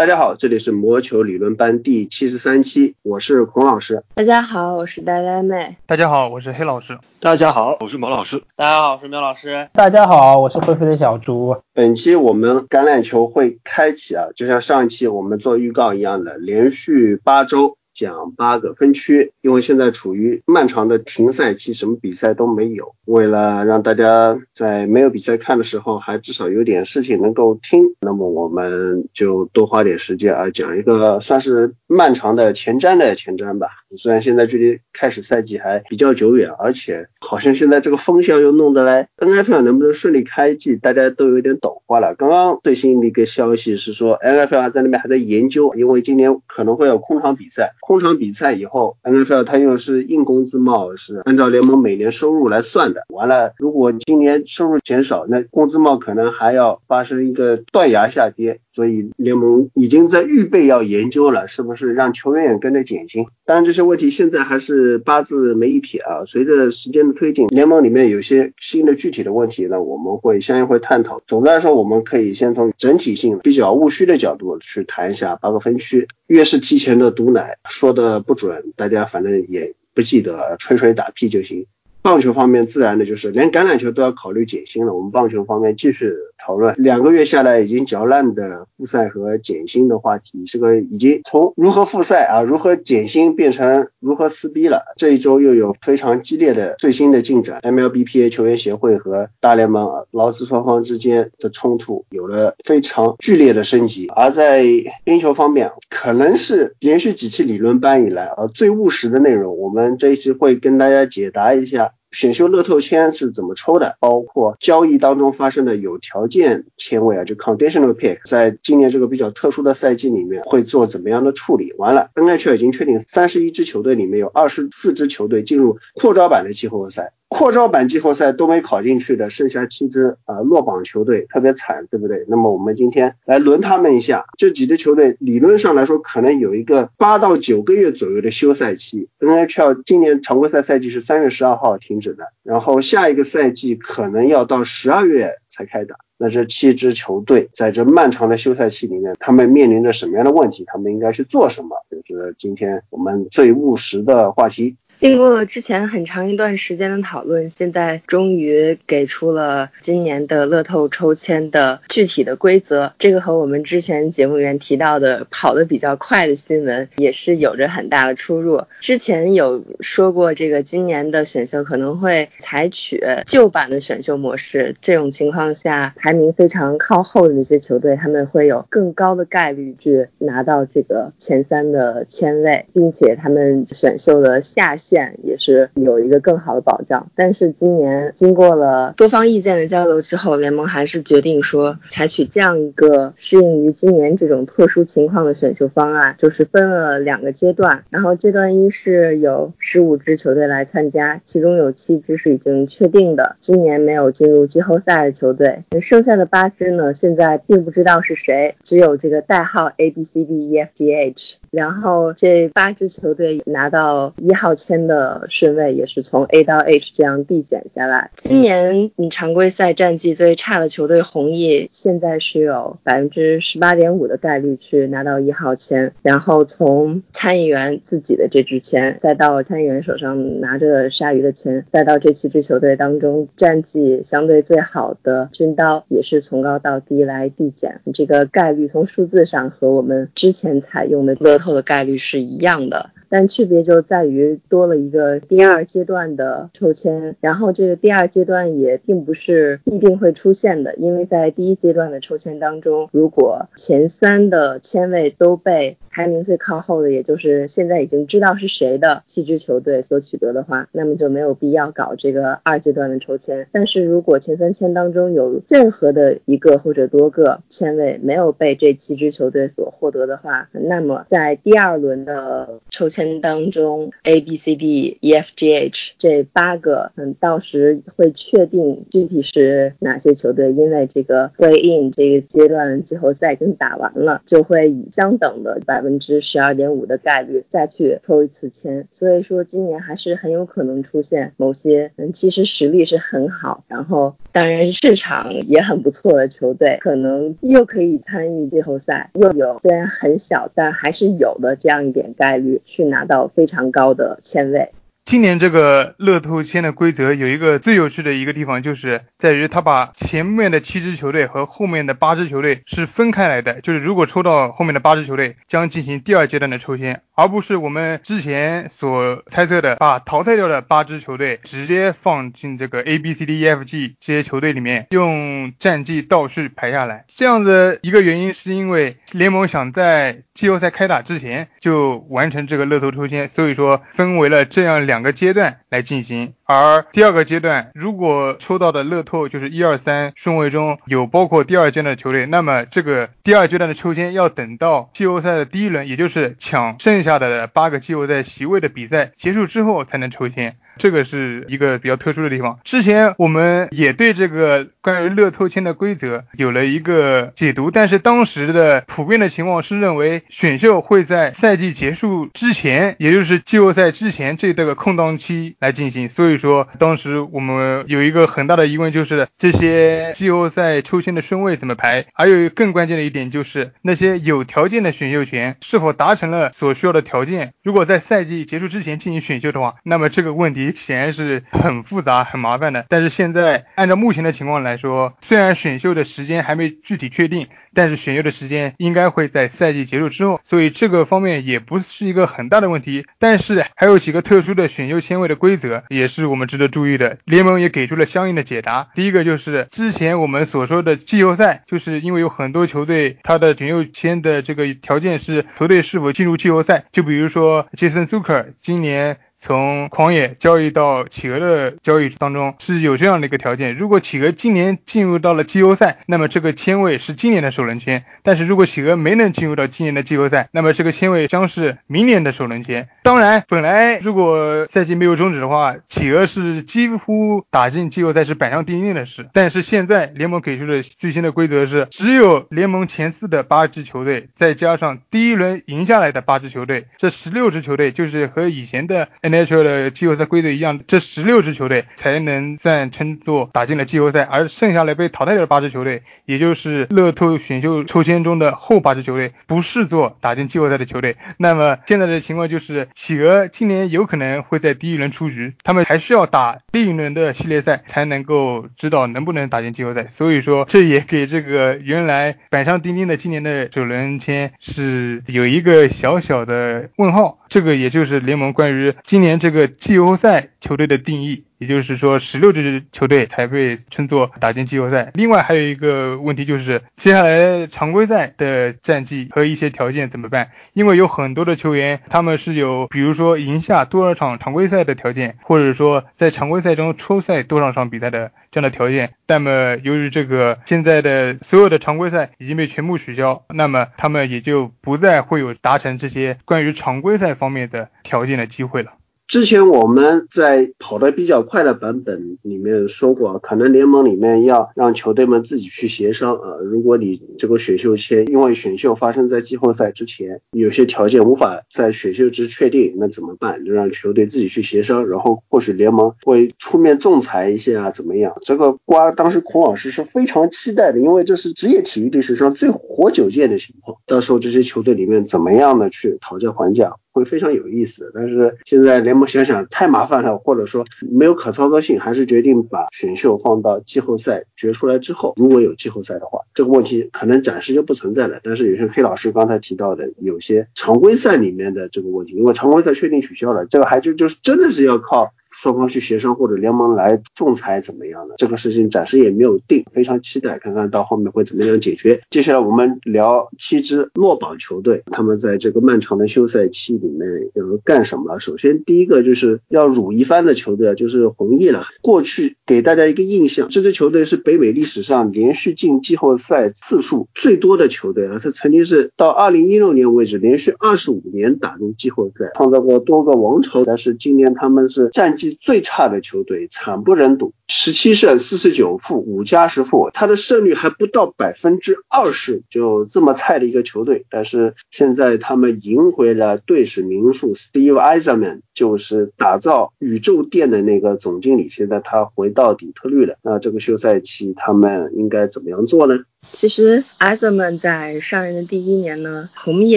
大家好，这里是魔球理论班第七十三期，我是孔老师。大家好，我是呆呆妹。大家好，我是黑老师。大家好，我是毛老师。大家好，我是苗老师。大家好，我是灰灰的小猪。本期我们橄榄球会开启啊，就像上一期我们做预告一样的，连续八周。讲八个分区，因为现在处于漫长的停赛期，什么比赛都没有。为了让大家在没有比赛看的时候，还至少有点事情能够听，那么我们就多花点时间啊，讲一个算是漫长的前瞻的前瞻吧。虽然现在距离开始赛季还比较久远，而且好像现在这个风向又弄得来，NFL 能不能顺利开季，大家都有点抖花了。刚刚最新的一个消息是说，NFL 在那边还在研究，因为今年可能会有空场比赛。通常比赛以后，NFL 它又是硬工资帽，是按照联盟每年收入来算的。完了，如果今年收入减少，那工资帽可能还要发生一个断崖下跌。所以联盟已经在预备要研究了，是不是让球员也跟着减薪？当然这些问题现在还是八字没一撇啊。随着时间的推进，联盟里面有些新的具体的问题呢，我们会相应会探讨。总的来说，我们可以先从整体性比较务虚的角度去谈一下八个分区。越是提前的毒奶，说的不准，大家反正也不记得，吹吹打屁就行。棒球方面，自然的就是连橄榄球都要考虑减薪了。我们棒球方面继续讨论，两个月下来已经嚼烂的复赛和减薪的话题，这个已经从如何复赛啊，如何减薪变成如何撕逼了。这一周又有非常激烈的最新的进展，MLBPA 球员协会和大联盟劳资双方之间的冲突有了非常剧烈的升级。而在冰球方面，可能是连续几期理论班以来啊最务实的内容，我们这一期会跟大家解答一下。选秀乐透签是怎么抽的？包括交易当中发生的有条件签位啊，就 conditional pick，在今年这个比较特殊的赛季里面会做怎么样的处理？完了，NHL 已经确定三十一支球队里面有二十四支球队进入扩招版的季后赛。扩招版季后赛都没考进去的，剩下七支啊落榜球队特别惨，对不对？那么我们今天来轮他们一下，这几支球队理论上来说可能有一个八到九个月左右的休赛期。NHL 今年常规赛赛季是三月十二号停止的，然后下一个赛季可能要到十二月才开打。那这七支球队在这漫长的休赛期里面，他们面临着什么样的问题？他们应该去做什么？就是今天我们最务实的话题。经过了之前很长一段时间的讨论，现在终于给出了今年的乐透抽签的具体的规则。这个和我们之前节目里面提到的跑得比较快的新闻也是有着很大的出入。之前有说过，这个今年的选秀可能会采取旧版的选秀模式。这种情况下，排名非常靠后的那些球队，他们会有更高的概率去拿到这个前三的签位，并且他们选秀的下。线也是有一个更好的保障，但是今年经过了多方意见的交流之后，联盟还是决定说采取这样一个适应于今年这种特殊情况的选秀方案，就是分了两个阶段，然后阶段一是有十五支球队来参加，其中有七支是已经确定的今年没有进入季后赛的球队，剩下的八支呢现在并不知道是谁，只有这个代号 A B C D E F G H。然后这八支球队拿到一号签的顺位也是从 A 到 H 这样递减下来。今年你常规赛战绩最差的球队红翼现在是有百分之十八点五的概率去拿到一号签。然后从参议员自己的这支签，再到参议员手上拿着鲨鱼的签，再到这七支球队当中战绩相对最好的军刀，也是从高到低来递减。这个概率从数字上和我们之前采用的透的概率是一样的。但区别就在于多了一个第二阶段的抽签，然后这个第二阶段也并不是必定会出现的，因为在第一阶段的抽签当中，如果前三的签位都被排名最靠后的，也就是现在已经知道是谁的七支球队所取得的话，那么就没有必要搞这个二阶段的抽签。但是如果前三签当中有任何的一个或者多个签位没有被这七支球队所获得的话，那么在第二轮的抽签。当中 A B C D E F G H 这八个，嗯，到时会确定具体是哪些球队，因为这个 Play In 这个阶段季后赛已经打完了，就会以相等的把百分之十二点五的概率再去抽一次签。所以说今年还是很有可能出现某些嗯，其实实力是很好，然后当然市场也很不错的球队，可能又可以参与季后赛，又有虽然很小，但还是有的这样一点概率去拿到非常高的签位。今年这个乐透签的规则有一个最有趣的一个地方，就是在于他把前面的七支球队和后面的八支球队是分开来的。就是如果抽到后面的八支球队，将进行第二阶段的抽签，而不是我们之前所猜测的，把淘汰掉的八支球队直接放进这个 A B C D E F G 这些球队里面，用战绩倒序排下来。这样的一个原因是因为联盟想在季后赛开打之前就完成这个乐透抽签，所以说分为了这样。两个阶段来进行，而第二个阶段如果抽到的乐透就是一二三顺位中有包括第二阶段的球队，那么这个第二阶段的抽签要等到季后赛的第一轮，也就是抢剩下的八个季后赛席位的比赛结束之后才能抽签。这个是一个比较特殊的地方。之前我们也对这个关于乐透签的规则有了一个解读，但是当时的普遍的情况是认为选秀会在赛季结束之前，也就是季后赛之前这段个空档期来进行。所以说，当时我们有一个很大的疑问，就是这些季后赛抽签的顺位怎么排？还有更关键的一点就是那些有条件的选秀权是否达成了所需要的条件？如果在赛季结束之前进行选秀的话，那么这个问题。显然是很复杂、很麻烦的。但是现在按照目前的情况来说，虽然选秀的时间还没具体确定，但是选秀的时间应该会在赛季结束之后，所以这个方面也不是一个很大的问题。但是还有几个特殊的选秀签位的规则，也是我们值得注意的。联盟也给出了相应的解答。第一个就是之前我们所说的季后赛，就是因为有很多球队他的选秀签的这个条件是球队是否进入季后赛，就比如说杰森·苏克今年。从狂野交易到企鹅的交易当中是有这样的一个条件，如果企鹅今年进入到了季后赛，那么这个签位是今年的首轮签；但是如果企鹅没能进入到今年的季后赛，那么这个签位将是明年的首轮签。当然，本来如果赛季没有终止的话，企鹅是几乎打进季后赛是板上钉钉的事。但是现在联盟给出的最新的规则是，只有联盟前四的八支球队，再加上第一轮赢下来的八支球队，这十六支球队就是和以前的。NHL 的季后赛规则一样，这十六支球队才能算称作打进了季后赛，而剩下来被淘汰掉的八支球队，也就是乐透选秀抽签中的后八支球队，不视作打进季后赛的球队。那么现在的情况就是，企鹅今年有可能会在第一轮出局，他们还需要打另一轮的系列赛才能够知道能不能打进季后赛。所以说，这也给这个原来板上钉钉的今年的首轮签是有一个小小的问号。这个也就是联盟关于今年这个季后赛球队的定义。也就是说，十六支球队才被称作打进季后赛。另外还有一个问题就是，接下来常规赛的战绩和一些条件怎么办？因为有很多的球员，他们是有，比如说赢下多少场常规赛的条件，或者说在常规赛中抽赛多少场比赛的这样的条件。那么由于这个现在的所有的常规赛已经被全部取消，那么他们也就不再会有达成这些关于常规赛方面的条件的机会了。之前我们在跑得比较快的版本里面说过，可能联盟里面要让球队们自己去协商啊。如果你这个选秀签因为选秀发生在季后赛之前，有些条件无法在选秀之确定，那怎么办？就让球队自己去协商，然后或许联盟会出面仲裁一下啊，怎么样？这个瓜当时孔老师是非常期待的，因为这是职业体育历史上最活久见的情况。到时候这些球队里面怎么样的去讨价还价？会非常有意思，但是现在联盟想想太麻烦了，或者说没有可操作性，还是决定把选秀放到季后赛决出来之后，如果有季后赛的话，这个问题可能暂时就不存在了。但是有些黑老师刚才提到的，有些常规赛里面的这个问题，因为常规赛确定取消了，这个还就就是真的是要靠。双方去协商或者联盟来仲裁怎么样的？这个事情暂时也没有定，非常期待看看到后面会怎么样解决。接下来我们聊七支落榜球队，他们在这个漫长的休赛期里面要干什么？首先第一个就是要辱一番的球队啊就是红毅了。过去给大家一个印象，这支球队是北美历史上连续进季后赛次数最多的球队啊，他曾经是到二零一六年为止连续二十五年打入季后赛，创造过多个王朝。但是今年他们是战绩。最差的球队，惨不忍睹，十七胜四十九负五加十负，他的胜率还不到百分之二十，就这么菜的一个球队。但是现在他们赢回了队史名宿 Steve Eisenman，就是打造宇宙店的那个总经理，现在他回到底特律了。那这个休赛期他们应该怎么样做呢？其实艾泽曼在上任的第一年呢，红蜜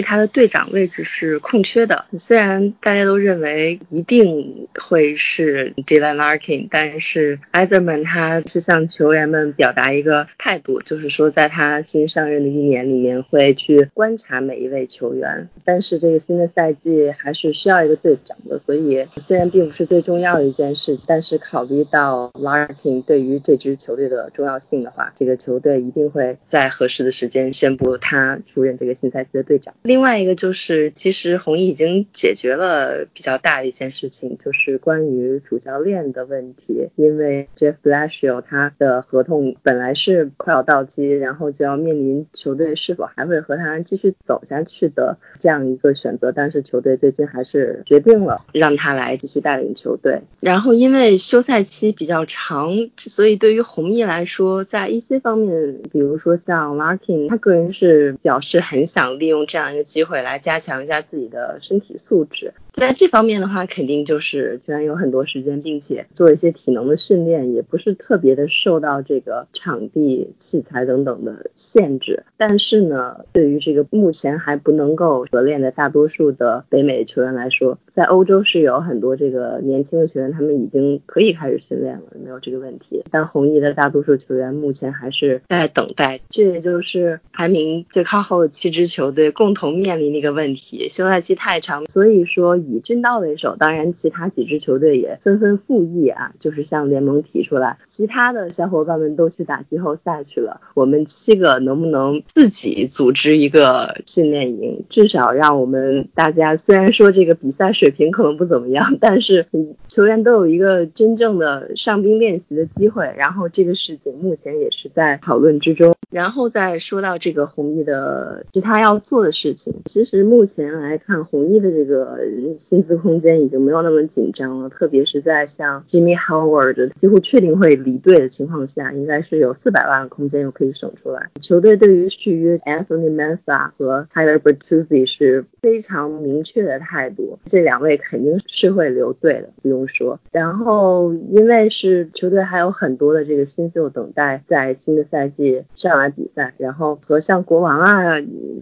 他的队长位置是空缺的。虽然大家都认为一定会是 Dylan Larkin，但是艾泽曼他是向球员们表达一个态度，就是说在他新上任的一年里面会去观察每一位球员。但是这个新的赛季还是需要一个队长的，所以虽然并不是最重要的一件事，但是考虑到 Larkin 对于这支球队的重要性的话，这个球队一定会。在合适的时间宣布他出任这个新赛季的队长。另外一个就是，其实红衣已经解决了比较大的一件事情，就是关于主教练的问题。因为 Jeff Blashill 他的合同本来是快要到期，然后就要面临球队是否还会和他继续走下去的这样一个选择。但是球队最近还是决定了让他来继续带领球队。然后因为休赛期比较长，所以对于红衣来说，在一些方面，比如。说像 Larkin，他个人是表示很想利用这样一个机会来加强一下自己的身体素质。在这方面的话，肯定就是居然有很多时间，并且做一些体能的训练，也不是特别的受到这个场地、器材等等的限制。但是呢，对于这个目前还不能够合练的大多数的北美球员来说，在欧洲是有很多这个年轻的球员，他们已经可以开始训练了，没有这个问题。但红衣的大多数球员目前还是在等待，这也就是排名最靠后的七支球队共同面临的一个问题：休赛期太长，所以说。以军刀为首，当然其他几支球队也纷纷附议啊，就是向联盟提出来，其他的小伙伴们都去打季后赛去了，我们七个能不能自己组织一个训练营？至少让我们大家虽然说这个比赛水平可能不怎么样，但是球员都有一个真正的上兵练习的机会。然后这个事情目前也是在讨论之中。然后再说到这个红衣的其他要做的事情，其实目前来看，红衣的这个薪资空间已经没有那么紧张了，特别是在像 Jimmy Howard 几乎确定会离队的情况下，应该是有四百万的空间又可以省出来。球队对于续约 Anthony Mensah 和 Tyler Bertuzzi 是非常明确的态度，这两位肯定是会留队的，不用说。然后因为是球队还有很多的这个新秀等待在新的赛季上来。比赛，然后和像国王啊、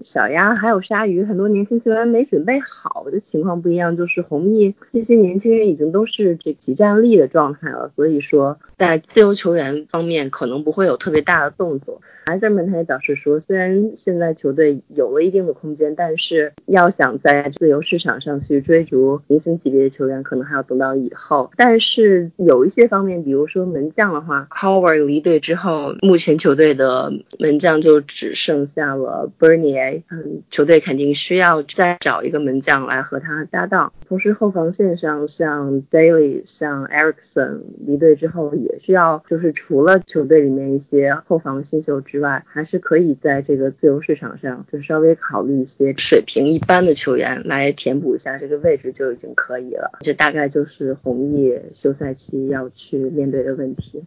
小鸭还有鲨鱼很多年轻球员没准备好的情况不一样，就是红毅这些年轻人已经都是这集战力的状态了，所以说在自由球员方面可能不会有特别大的动作。埃德曼他也表示说，虽然现在球队有了一定的空间，但是要想在自由市场上去追逐明星级别的球员，可能还要等到以后。但是有一些方面，比如说门将的话，Howard 离队之后，目前球队的门将就只剩下了 Bernier，嗯，球队肯定需要再找一个门将来和他搭档。同时后防线上，像 Daly、像 Ericsson 离队之后，也需要就是除了球队里面一些后防新秀。之外，还是可以在这个自由市场上，就稍微考虑一些水平一般的球员来填补一下这个位置就已经可以了。这大概就是红毅休赛期要去面对的问题。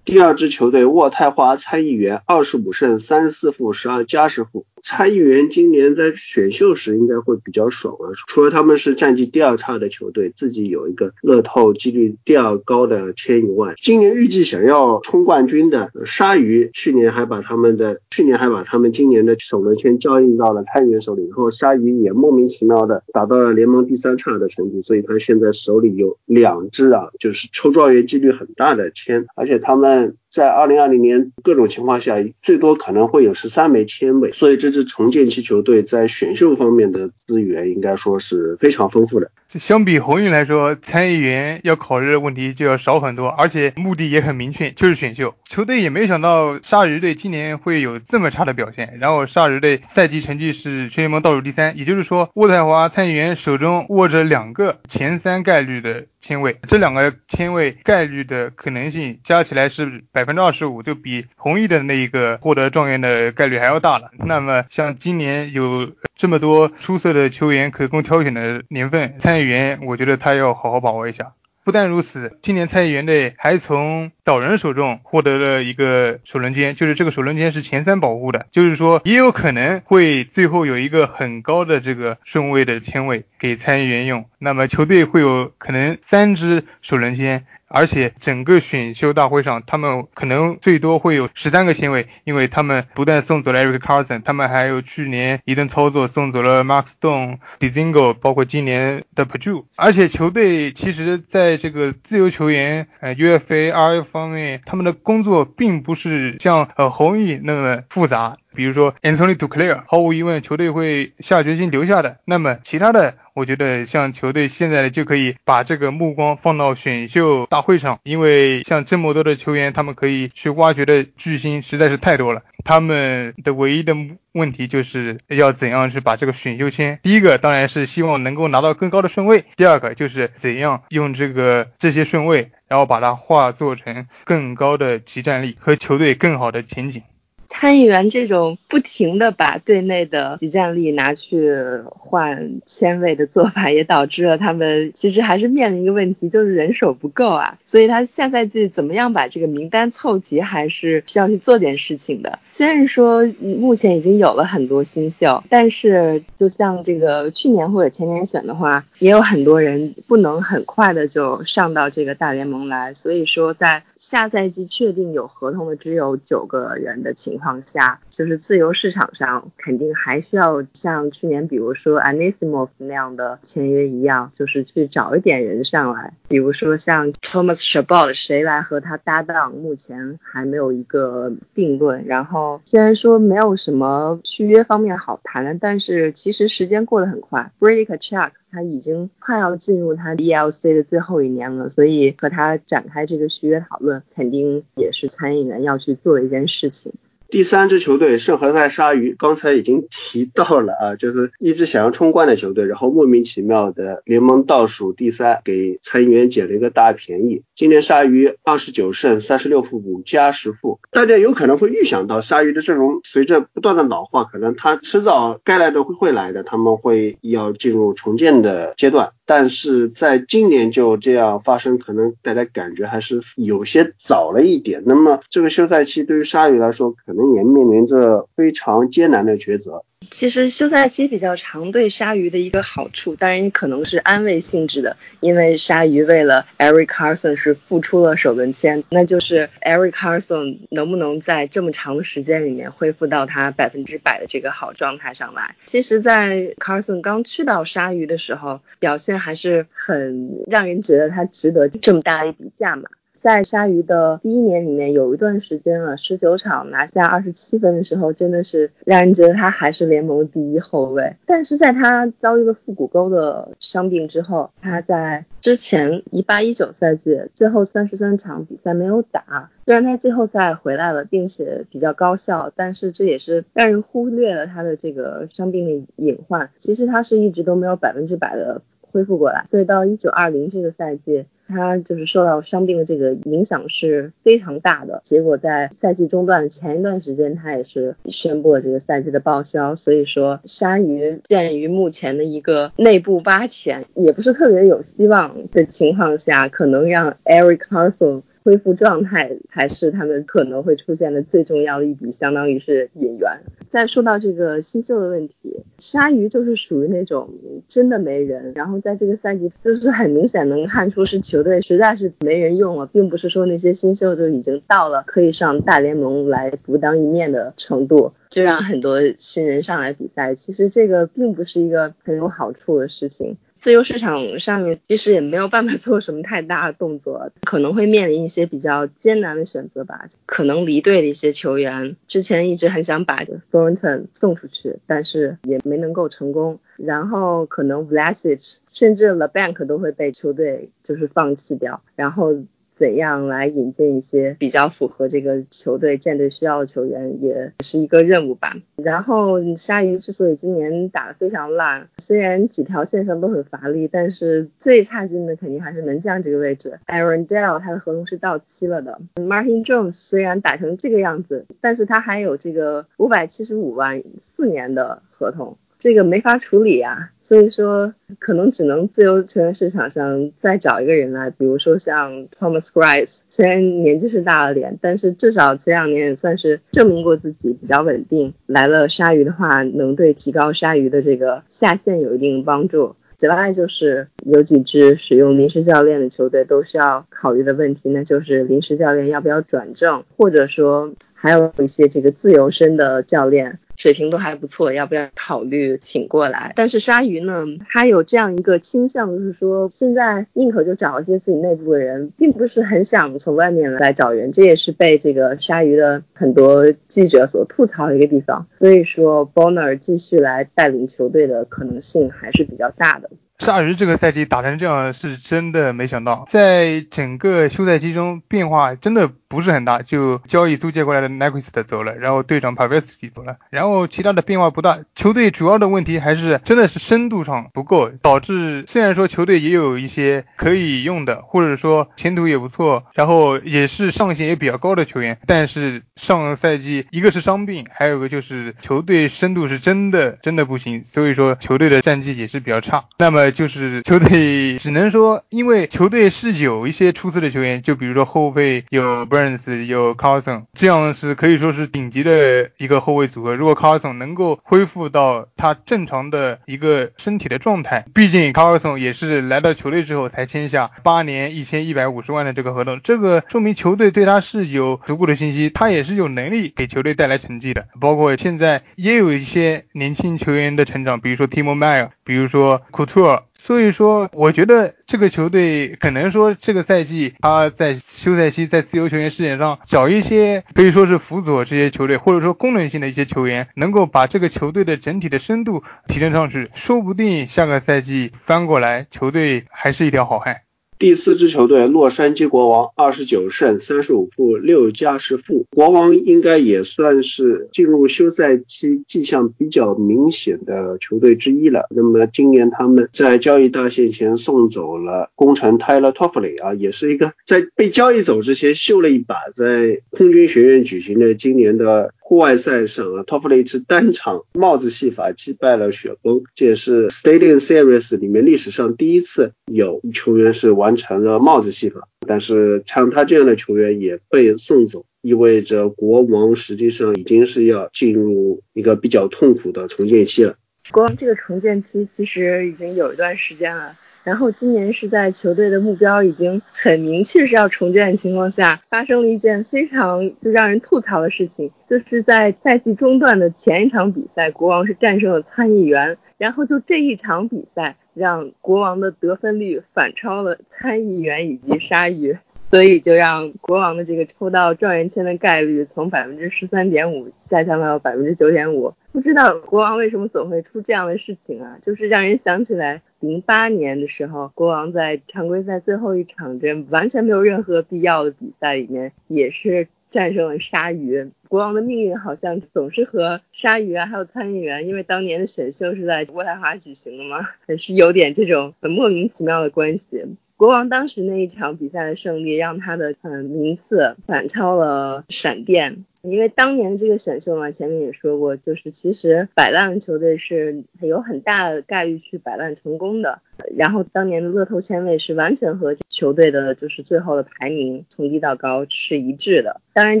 第二支球队渥太华参议员，二十五胜三十四负十二加十负。参议员今年在选秀时应该会比较爽啊，除了他们是战绩第二差的球队，自己有一个乐透几率第二高的千以外，今年预计想要冲冠军的鲨鱼，去年还把他们的去年还把他们今年的首轮签交易到了参议员手里，然后鲨鱼也莫名其妙的达到了联盟第三差的成绩，所以他现在手里有两支啊，就是抽状元几率很大的签，而且他们。在二零二零年各种情况下，最多可能会有十三枚签位，所以这支重建期球队在选秀方面的资源应该说是非常丰富的。相比红运来说，参议员要考虑的问题就要少很多，而且目的也很明确，就是选秀。球队也没想到鲨鱼队今年会有这么差的表现，然后鲨鱼队赛季成绩是全联盟倒数第三，也就是说，渥太华参议员手中握着两个前三概率的签位，这两个签位概率的可能性加起来是百分之二十五，就比红运的那一个获得状元的概率还要大了。那么像今年有。这么多出色的球员可供挑选的年份，参议员，我觉得他要好好把握一下。不但如此，今年参议员队还从岛人手中获得了一个首轮签，就是这个首轮签是前三保护的，就是说也有可能会最后有一个很高的这个顺位的签位给参议员用。那么球队会有可能三支首轮签。而且整个选秀大会上，他们可能最多会有十三个签位，因为他们不但送走了 Eric Carson，他们还有去年一顿操作送走了 Mark Stone、Dizingo，包括今年的 p a j u 而且球队其实在这个自由球员呃 UFA、RF 方面，他们的工作并不是像呃红翼那么复杂。比如说 Anthony Duclair，毫无疑问球队会下决心留下的。那么其他的，我觉得像球队现在就可以把这个目光放到选秀大会上，因为像这么多的球员，他们可以去挖掘的巨星实在是太多了。他们的唯一的问题就是要怎样去把这个选秀签，第一个当然是希望能够拿到更高的顺位，第二个就是怎样用这个这些顺位，然后把它化作成更高的集战力和球队更好的前景。参议员这种不停的把队内的集战力拿去换签位的做法，也导致了他们其实还是面临一个问题，就是人手不够啊。所以他下赛季怎么样把这个名单凑齐，还是需要去做点事情的。虽然说目前已经有了很多新秀，但是就像这个去年或者前年选的话，也有很多人不能很快的就上到这个大联盟来。所以说在下赛季确定有合同的只有九个人的情况下，就是自由市场上肯定还需要像去年比如说 Anisimov 那样的签约一样，就是去找一点人上来，比如说像 Thomas Chabot，谁来和他搭档，目前还没有一个定论。然后虽然说没有什么续约方面好谈的，但是其实时间过得很快，Brady Kachuk。他已经快要进入他 E L C 的最后一年了，所以和他展开这个续约讨论，肯定也是餐饮人要去做的一件事情。第三支球队圣何塞鲨鱼，刚才已经提到了啊，就是一支想要冲冠的球队，然后莫名其妙的联盟倒数第三，给参议员捡了一个大便宜。今年鲨鱼二十九胜三十六负五加十负，大家有可能会预想到鲨鱼的阵容随着不断的老化，可能他迟早该来的会会来的，他们会要进入重建的阶段。但是在今年就这样发生，可能大家感觉还是有些早了一点。那么这个休赛期对于鲨鱼来说，可能也面临着非常艰难的抉择。其实休赛期比较长，对鲨鱼的一个好处，当然也可能是安慰性质的，因为鲨鱼为了 Eric Carson 是付出了首轮签，那就是 Eric Carson 能不能在这么长的时间里面恢复到他百分之百的这个好状态上来。其实，在 Carson 刚去到鲨鱼的时候，表现还是很让人觉得他值得这么大一笔价码。在鲨鱼的第一年里面，有一段时间了，十九场拿下二十七分的时候，真的是让人觉得他还是联盟第一后卫。但是在他遭遇了腹股沟的伤病之后，他在之前一八一九赛季最后三十三场比赛没有打。虽然他季后赛回来了，并且比较高效，但是这也是让人忽略了他的这个伤病的隐患。其实他是一直都没有百分之百的恢复过来，所以到一九二零这个赛季。他就是受到伤病的这个影响是非常大的，结果在赛季中断的前一段时间，他也是宣布了这个赛季的报销。所以说，鲨鱼鉴于目前的一个内部挖潜也不是特别有希望的情况下，可能让 Eric Carson。恢复状态才是他们可能会出现的最重要的一笔，相当于是引援。再说到这个新秀的问题，鲨鱼就是属于那种真的没人，然后在这个赛季就是很明显能看出是球队实在是没人用了，并不是说那些新秀就已经到了可以上大联盟来独当一面的程度，就让很多新人上来比赛。其实这个并不是一个很有好处的事情。自由市场上面其实也没有办法 做什么太大的动作，可能会面临一些比较艰难的选择吧。可能离队的一些球员之前一直很想把 Thornton 送出去，但是也没能够成功。然后可能 Vlasic 甚至 LeBanc 都会被球队就是放弃掉。然后。怎样来引进一些比较符合这个球队舰队需要的球员，也是一个任务吧。然后鲨鱼之所以今年打得非常烂，虽然几条线上都很乏力，但是最差劲的肯定还是门将这个位置。Aaron Dell 他的合同是到期了的。Martin Jones 虽然打成这个样子，但是他还有这个五百七十五万四年的合同。这个没法处理啊。所以说，可能只能自由球员市场上再找一个人来，比如说像 Thomas Grice，虽然年纪是大了点，但是至少前两年也算是证明过自己比较稳定。来了鲨鱼的话，能对提高鲨鱼的这个下限有一定帮助。此外，就是有几支使用临时教练的球队都需要考虑的问题，那就是临时教练要不要转正，或者说还有一些这个自由身的教练。水平都还不错，要不要考虑请过来？但是鲨鱼呢，它有这样一个倾向，就是说现在宁可就找一些自己内部的人，并不是很想从外面来找人，这也是被这个鲨鱼的很多记者所吐槽的一个地方。所以说，Bonner 继续来带领球队的可能性还是比较大的。鲨鱼这个赛季打成这样，是真的没想到，在整个休赛期中变化真的不是很大，就交易租借过来的 n e q u i s t 走了，然后队长 p a v e s k y 走了，然后其他的变化不大。球队主要的问题还是真的是深度上不够，导致虽然说球队也有一些可以用的，或者说前途也不错，然后也是上限也比较高的球员，但是上个赛季一个是伤病，还有个就是球队深度是真的真的不行，所以说球队的战绩也是比较差。那么就是球队只能说，因为球队是有一些出色的球员，就比如说后卫有 Burns，有 Carson，这样是可以说是顶级的一个后卫组合。如果 Carson 能够恢复到他正常的一个身体的状态，毕竟 Carson 也是来到球队之后才签下八年一千一百五十万的这个合同，这个说明球队对他是有足够的信心，他也是有能力给球队带来成绩的。包括现在也有一些年轻球员的成长，比如说 Timo Meyer，比如说 Couture。所以说，我觉得这个球队可能说这个赛季他在休赛期在自由球员市场上找一些可以说是辅佐这些球队，或者说功能性的一些球员，能够把这个球队的整体的深度提升上去，说不定下个赛季翻过来，球队还是一条好汉。第四支球队洛杉矶国王二十九胜三十五负六加十负，国王应该也算是进入休赛期迹象比较明显的球队之一了。那么今年他们在交易大限前送走了功臣 Tyler Toffoli 啊，也是一个在被交易走之前秀了一把，在空军学院举行的今年的。户外赛上啊，Toffoli 单场帽子戏法击败了雪崩，这也是 Stadium Series 里面历史上第一次有球员是完成了帽子戏法。但是像他这样的球员也被送走，意味着国王实际上已经是要进入一个比较痛苦的重建期了。国王这个重建期其实已经有一段时间了。然后今年是在球队的目标已经很明确是要重建的情况下，发生了一件非常就让人吐槽的事情，就是在赛季中段的前一场比赛，国王是战胜了参议员，然后就这一场比赛让国王的得分率反超了参议员以及鲨鱼。所以就让国王的这个抽到状元签的概率从百分之十三点五下降到百分之九点五。不知道国王为什么总会出这样的事情啊？就是让人想起来零八年的时候，国王在常规赛最后一场这完全没有任何必要的比赛里面，也是战胜了鲨鱼。国王的命运好像总是和鲨鱼啊，还有参议员，因为当年的选秀是在渥太华举行的嘛，是有点这种很莫名其妙的关系。国王当时那一场比赛的胜利，让他的嗯名次反超了闪电。因为当年这个选秀嘛，前面也说过，就是其实摆烂球队是有很大的概率去摆烂成功的。然后当年的乐透签位是完全和球队的就是最后的排名从低到高是一致的。当然，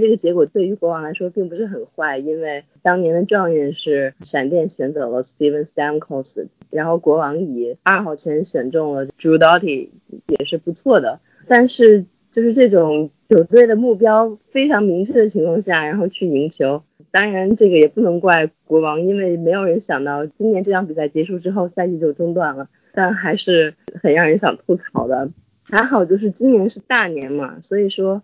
这个结果对于国王来说并不是很坏，因为当年的状元是闪电选走了 Steven Stamkos，然后国王以二号签选中了 Drew Doty，也是不错的。但是就是这种。球队的目标非常明确的情况下，然后去赢球，当然这个也不能怪国王，因为没有人想到今年这场比赛结束之后赛季就中断了，但还是很让人想吐槽的。还好就是今年是大年嘛，所以说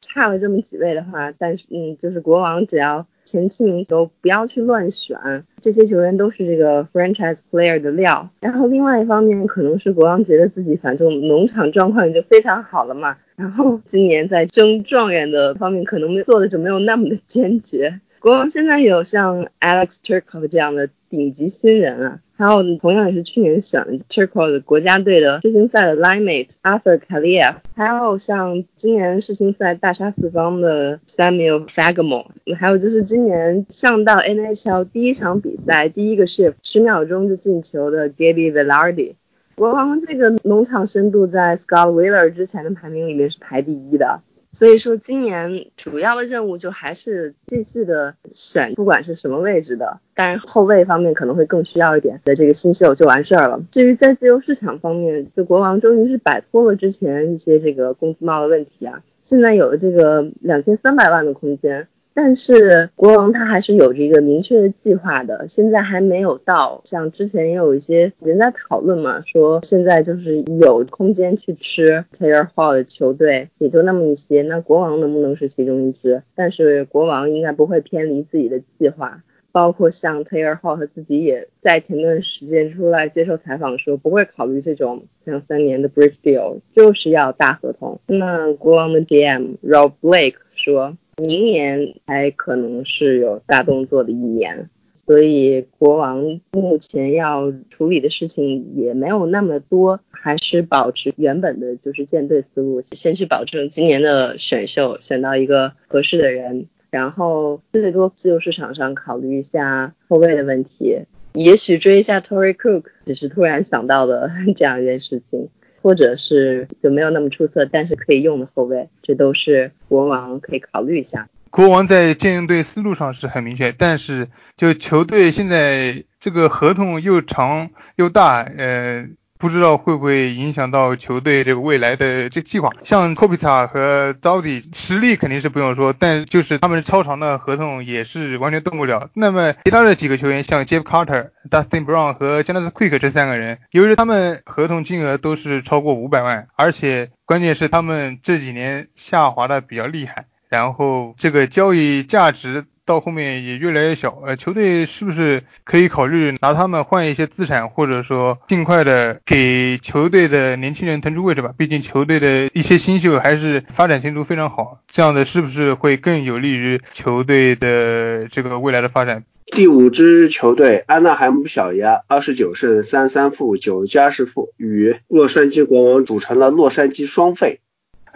差了这么几位的话，但是嗯，就是国王只要。前七名球不要去乱选，这些球员都是这个 franchise player 的料。然后另外一方面，可能是国王觉得自己反正农场状况已经非常好了嘛，然后今年在争状元的方面，可能做的就没有那么的坚决。国王现在有像 Alex Turkov 这样的顶级新人啊，还有同样也是去年选 Turco 的国家队的世青赛的 Limate Arthur Kaliev，还有像今年世青赛大杀四方的 Samuel Fagamo，还有就是今年上到 NHL 第一场比赛第一个 shift 十秒钟就进球的 Gaby Velarde。国王这个农场深度在 Scott Wheeler 之前的排名里面是排第一的。所以说，今年主要的任务就还是继续的选，不管是什么位置的，当然后卫方面可能会更需要一点的这个新秀就完事儿了。至于在自由市场方面，就国王终于是摆脱了之前一些这个工资帽的问题啊，现在有了这个两千三百万的空间。但是国王他还是有着一个明确的计划的，现在还没有到像之前也有一些人在讨论嘛，说现在就是有空间去吃 Taylor Hall 的球队也就那么一些，那国王能不能是其中一支？但是国王应该不会偏离自己的计划，包括像 Taylor Hall 他自己也在前段时间出来接受采访说，不会考虑这种两三年的 Bridge Deal，就是要大合同。那国王的 DM Rob Blake 说。明年才可能是有大动作的一年，所以国王目前要处理的事情也没有那么多，还是保持原本的就是建队思路，先去保证今年的选秀选到一个合适的人，然后最多自由市场上考虑一下后卫的问题，也许追一下 Tory Cook，只是突然想到的 这样一件事情。或者是就没有那么出色，但是可以用的后卫，这都是国王可以考虑一下。国王在建队思路上是很明确，但是就球队现在这个合同又长又大，呃。不知道会不会影响到球队这个未来的这计划？像科比塔和 Dodi 实力肯定是不用说，但就是他们超长的合同也是完全动不了。那么其他的几个球员，像 Jeff Carter、Dustin Brown 和 Jonathan Quick 这三个人，由于他们合同金额都是超过五百万，而且关键是他们这几年下滑的比较厉害，然后这个交易价值。到后面也越来越小，呃，球队是不是可以考虑拿他们换一些资产，或者说尽快的给球队的年轻人腾出位置吧？毕竟球队的一些新秀还是发展前途非常好，这样的是不是会更有利于球队的这个未来的发展？第五支球队安纳海姆小鸭，二十九胜三三负九加时负，与洛杉矶国王组成了洛杉矶双废。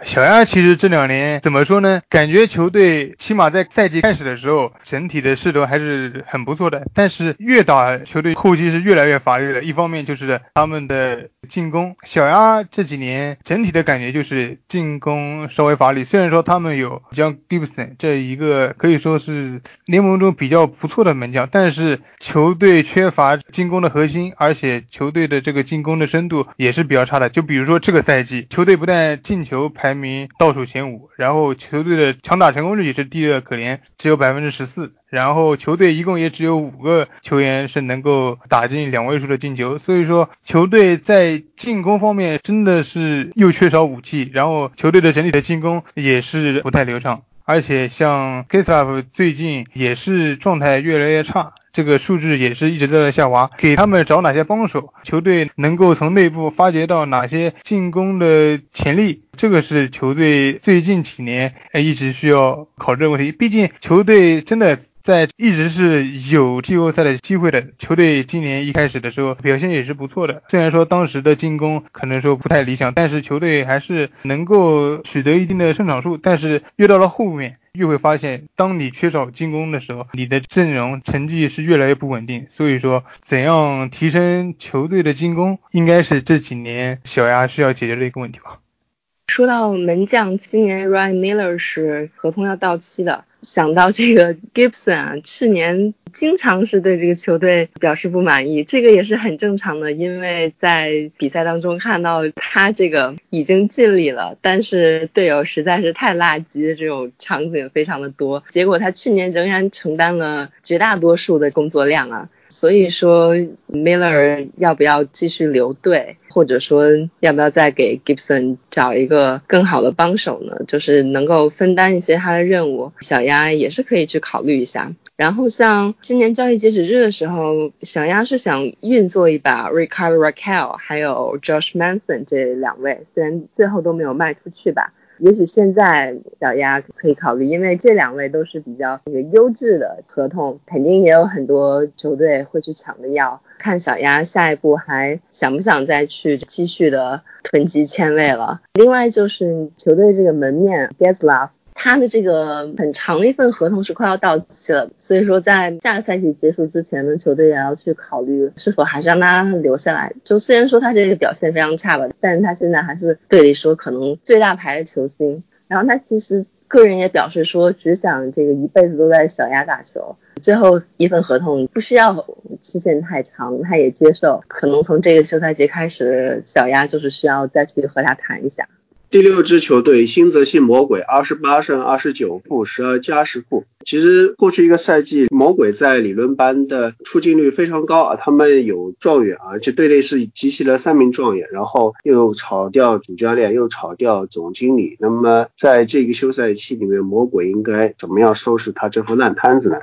小鸭其实这两年怎么说呢？感觉球队起码在赛季开始的时候，整体的势头还是很不错的。但是越打球队后期是越来越乏力了。一方面就是他们的进攻，小鸭这几年整体的感觉就是进攻稍微乏力。虽然说他们有将 Gibson 这一个可以说是联盟中比较不错的门将，但是球队缺乏进攻的核心，而且球队的这个进攻的深度也是比较差的。就比如说这个赛季，球队不但进球排排名倒数前五，然后球队的强打成功率也是低的可怜，只有百分之十四。然后球队一共也只有五个球员是能够打进两位数的进球，所以说球队在进攻方面真的是又缺少武器，然后球队的整体的进攻也是不太流畅。而且像 k i s l o v 最近也是状态越来越差。这个数据也是一直在下滑，给他们找哪些帮手？球队能够从内部发掘到哪些进攻的潜力？这个是球队最近几年一直需要考虑的问题。毕竟球队真的在一直是有季后赛的机会的。球队今年一开始的时候表现也是不错的，虽然说当时的进攻可能说不太理想，但是球队还是能够取得一定的胜场数。但是越到了后面。越会发现，当你缺少进攻的时候，你的阵容成绩是越来越不稳定。所以说，怎样提升球队的进攻，应该是这几年小鸭需要解决的一个问题吧。说到门将，今年 Ryan Miller 是合同要到期的。想到这个 Gibson 啊，去年经常是对这个球队表示不满意，这个也是很正常的，因为在比赛当中看到他这个已经尽力了，但是队友实在是太垃圾这种场景非常的多，结果他去年仍然承担了绝大多数的工作量啊。所以说，Miller 要不要继续留队，或者说要不要再给 Gibson 找一个更好的帮手呢？就是能够分担一些他的任务，小鸭也是可以去考虑一下。然后像今年交易截止日的时候，小鸭是想运作一把 Ricardo Raquel，还有 Josh Manson 这两位，虽然最后都没有卖出去吧。也许现在小丫可以考虑，因为这两位都是比较这个优质的合同，肯定也有很多球队会去抢着要。看小丫下一步还想不想再去继续的囤积签位了？另外就是球队这个门面 g e t l o v e 他的这个很长的一份合同是快要到期了，所以说在下个赛季结束之前呢，球队也要去考虑是否还是让他留下来。就虽然说他这个表现非常差吧，但是他现在还是队里说可能最大牌的球星。然后他其实个人也表示说，只想这个一辈子都在小鸭打球。最后一份合同不需要期限太长，他也接受。可能从这个休赛季开始，小鸭就是需要再去和他谈一下。第六支球队新泽西魔鬼，二十八胜二十九负十二加十负。其实过去一个赛季，魔鬼在理论班的出镜率非常高啊，他们有状元，而且队内是集齐了三名状元，然后又炒掉主教练，又炒掉总经理。那么在这个休赛期里面，魔鬼应该怎么样收拾他这副烂摊子呢？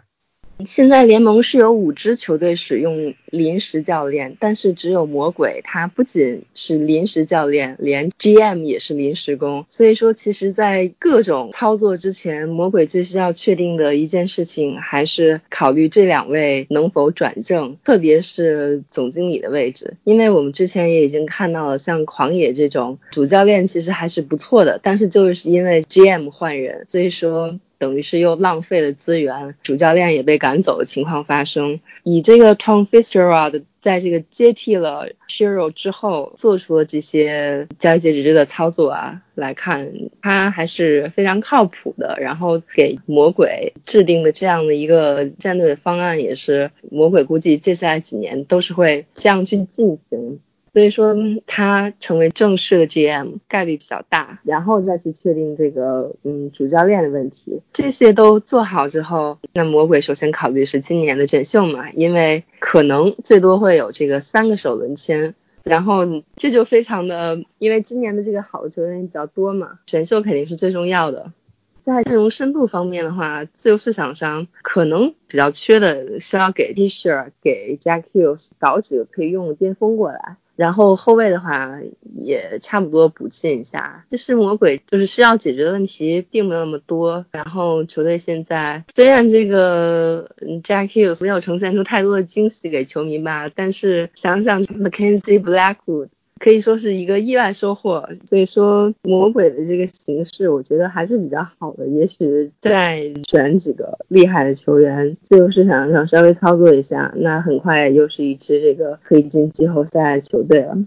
现在联盟是有五支球队使用临时教练，但是只有魔鬼，他不仅是临时教练，连 GM 也是临时工。所以说，其实，在各种操作之前，魔鬼最需要确定的一件事情，还是考虑这两位能否转正，特别是总经理的位置。因为我们之前也已经看到了，像狂野这种主教练其实还是不错的，但是就是因为 GM 换人，所以说。等于是又浪费了资源，主教练也被赶走的情况发生。以这个 Tom Fitzgerald 在这个接替了 Shiro 之后做出了这些交易截止日的操作啊来看，他还是非常靠谱的。然后给魔鬼制定的这样的一个战队的方案，也是魔鬼估计接下来几年都是会这样去进行。所以说他成为正式的 GM 概率比较大，然后再去确定这个嗯主教练的问题，这些都做好之后，那魔鬼首先考虑是今年的选秀嘛，因为可能最多会有这个三个首轮签，然后这就非常的，因为今年的这个好的球员比较多嘛，选秀肯定是最重要的。在阵容深度方面的话，自由市场上可能比较缺的，需要给 Tisher、给 Jack Hughes 搞几个可以用的巅峰过来。然后后卫的话也差不多补进一下，其实魔鬼就是需要解决的问题并没有那么多。然后球队现在虽然这个 Jack Hughes 没有呈现出太多的惊喜给球迷吧，但是想想 Mackenzie Blackwood。可以说是一个意外收获，所以说魔鬼的这个形式，我觉得还是比较好的。也许再选几个厉害的球员，自由市场上稍微操作一下，那很快又是一支这个可以进季后赛的球队了。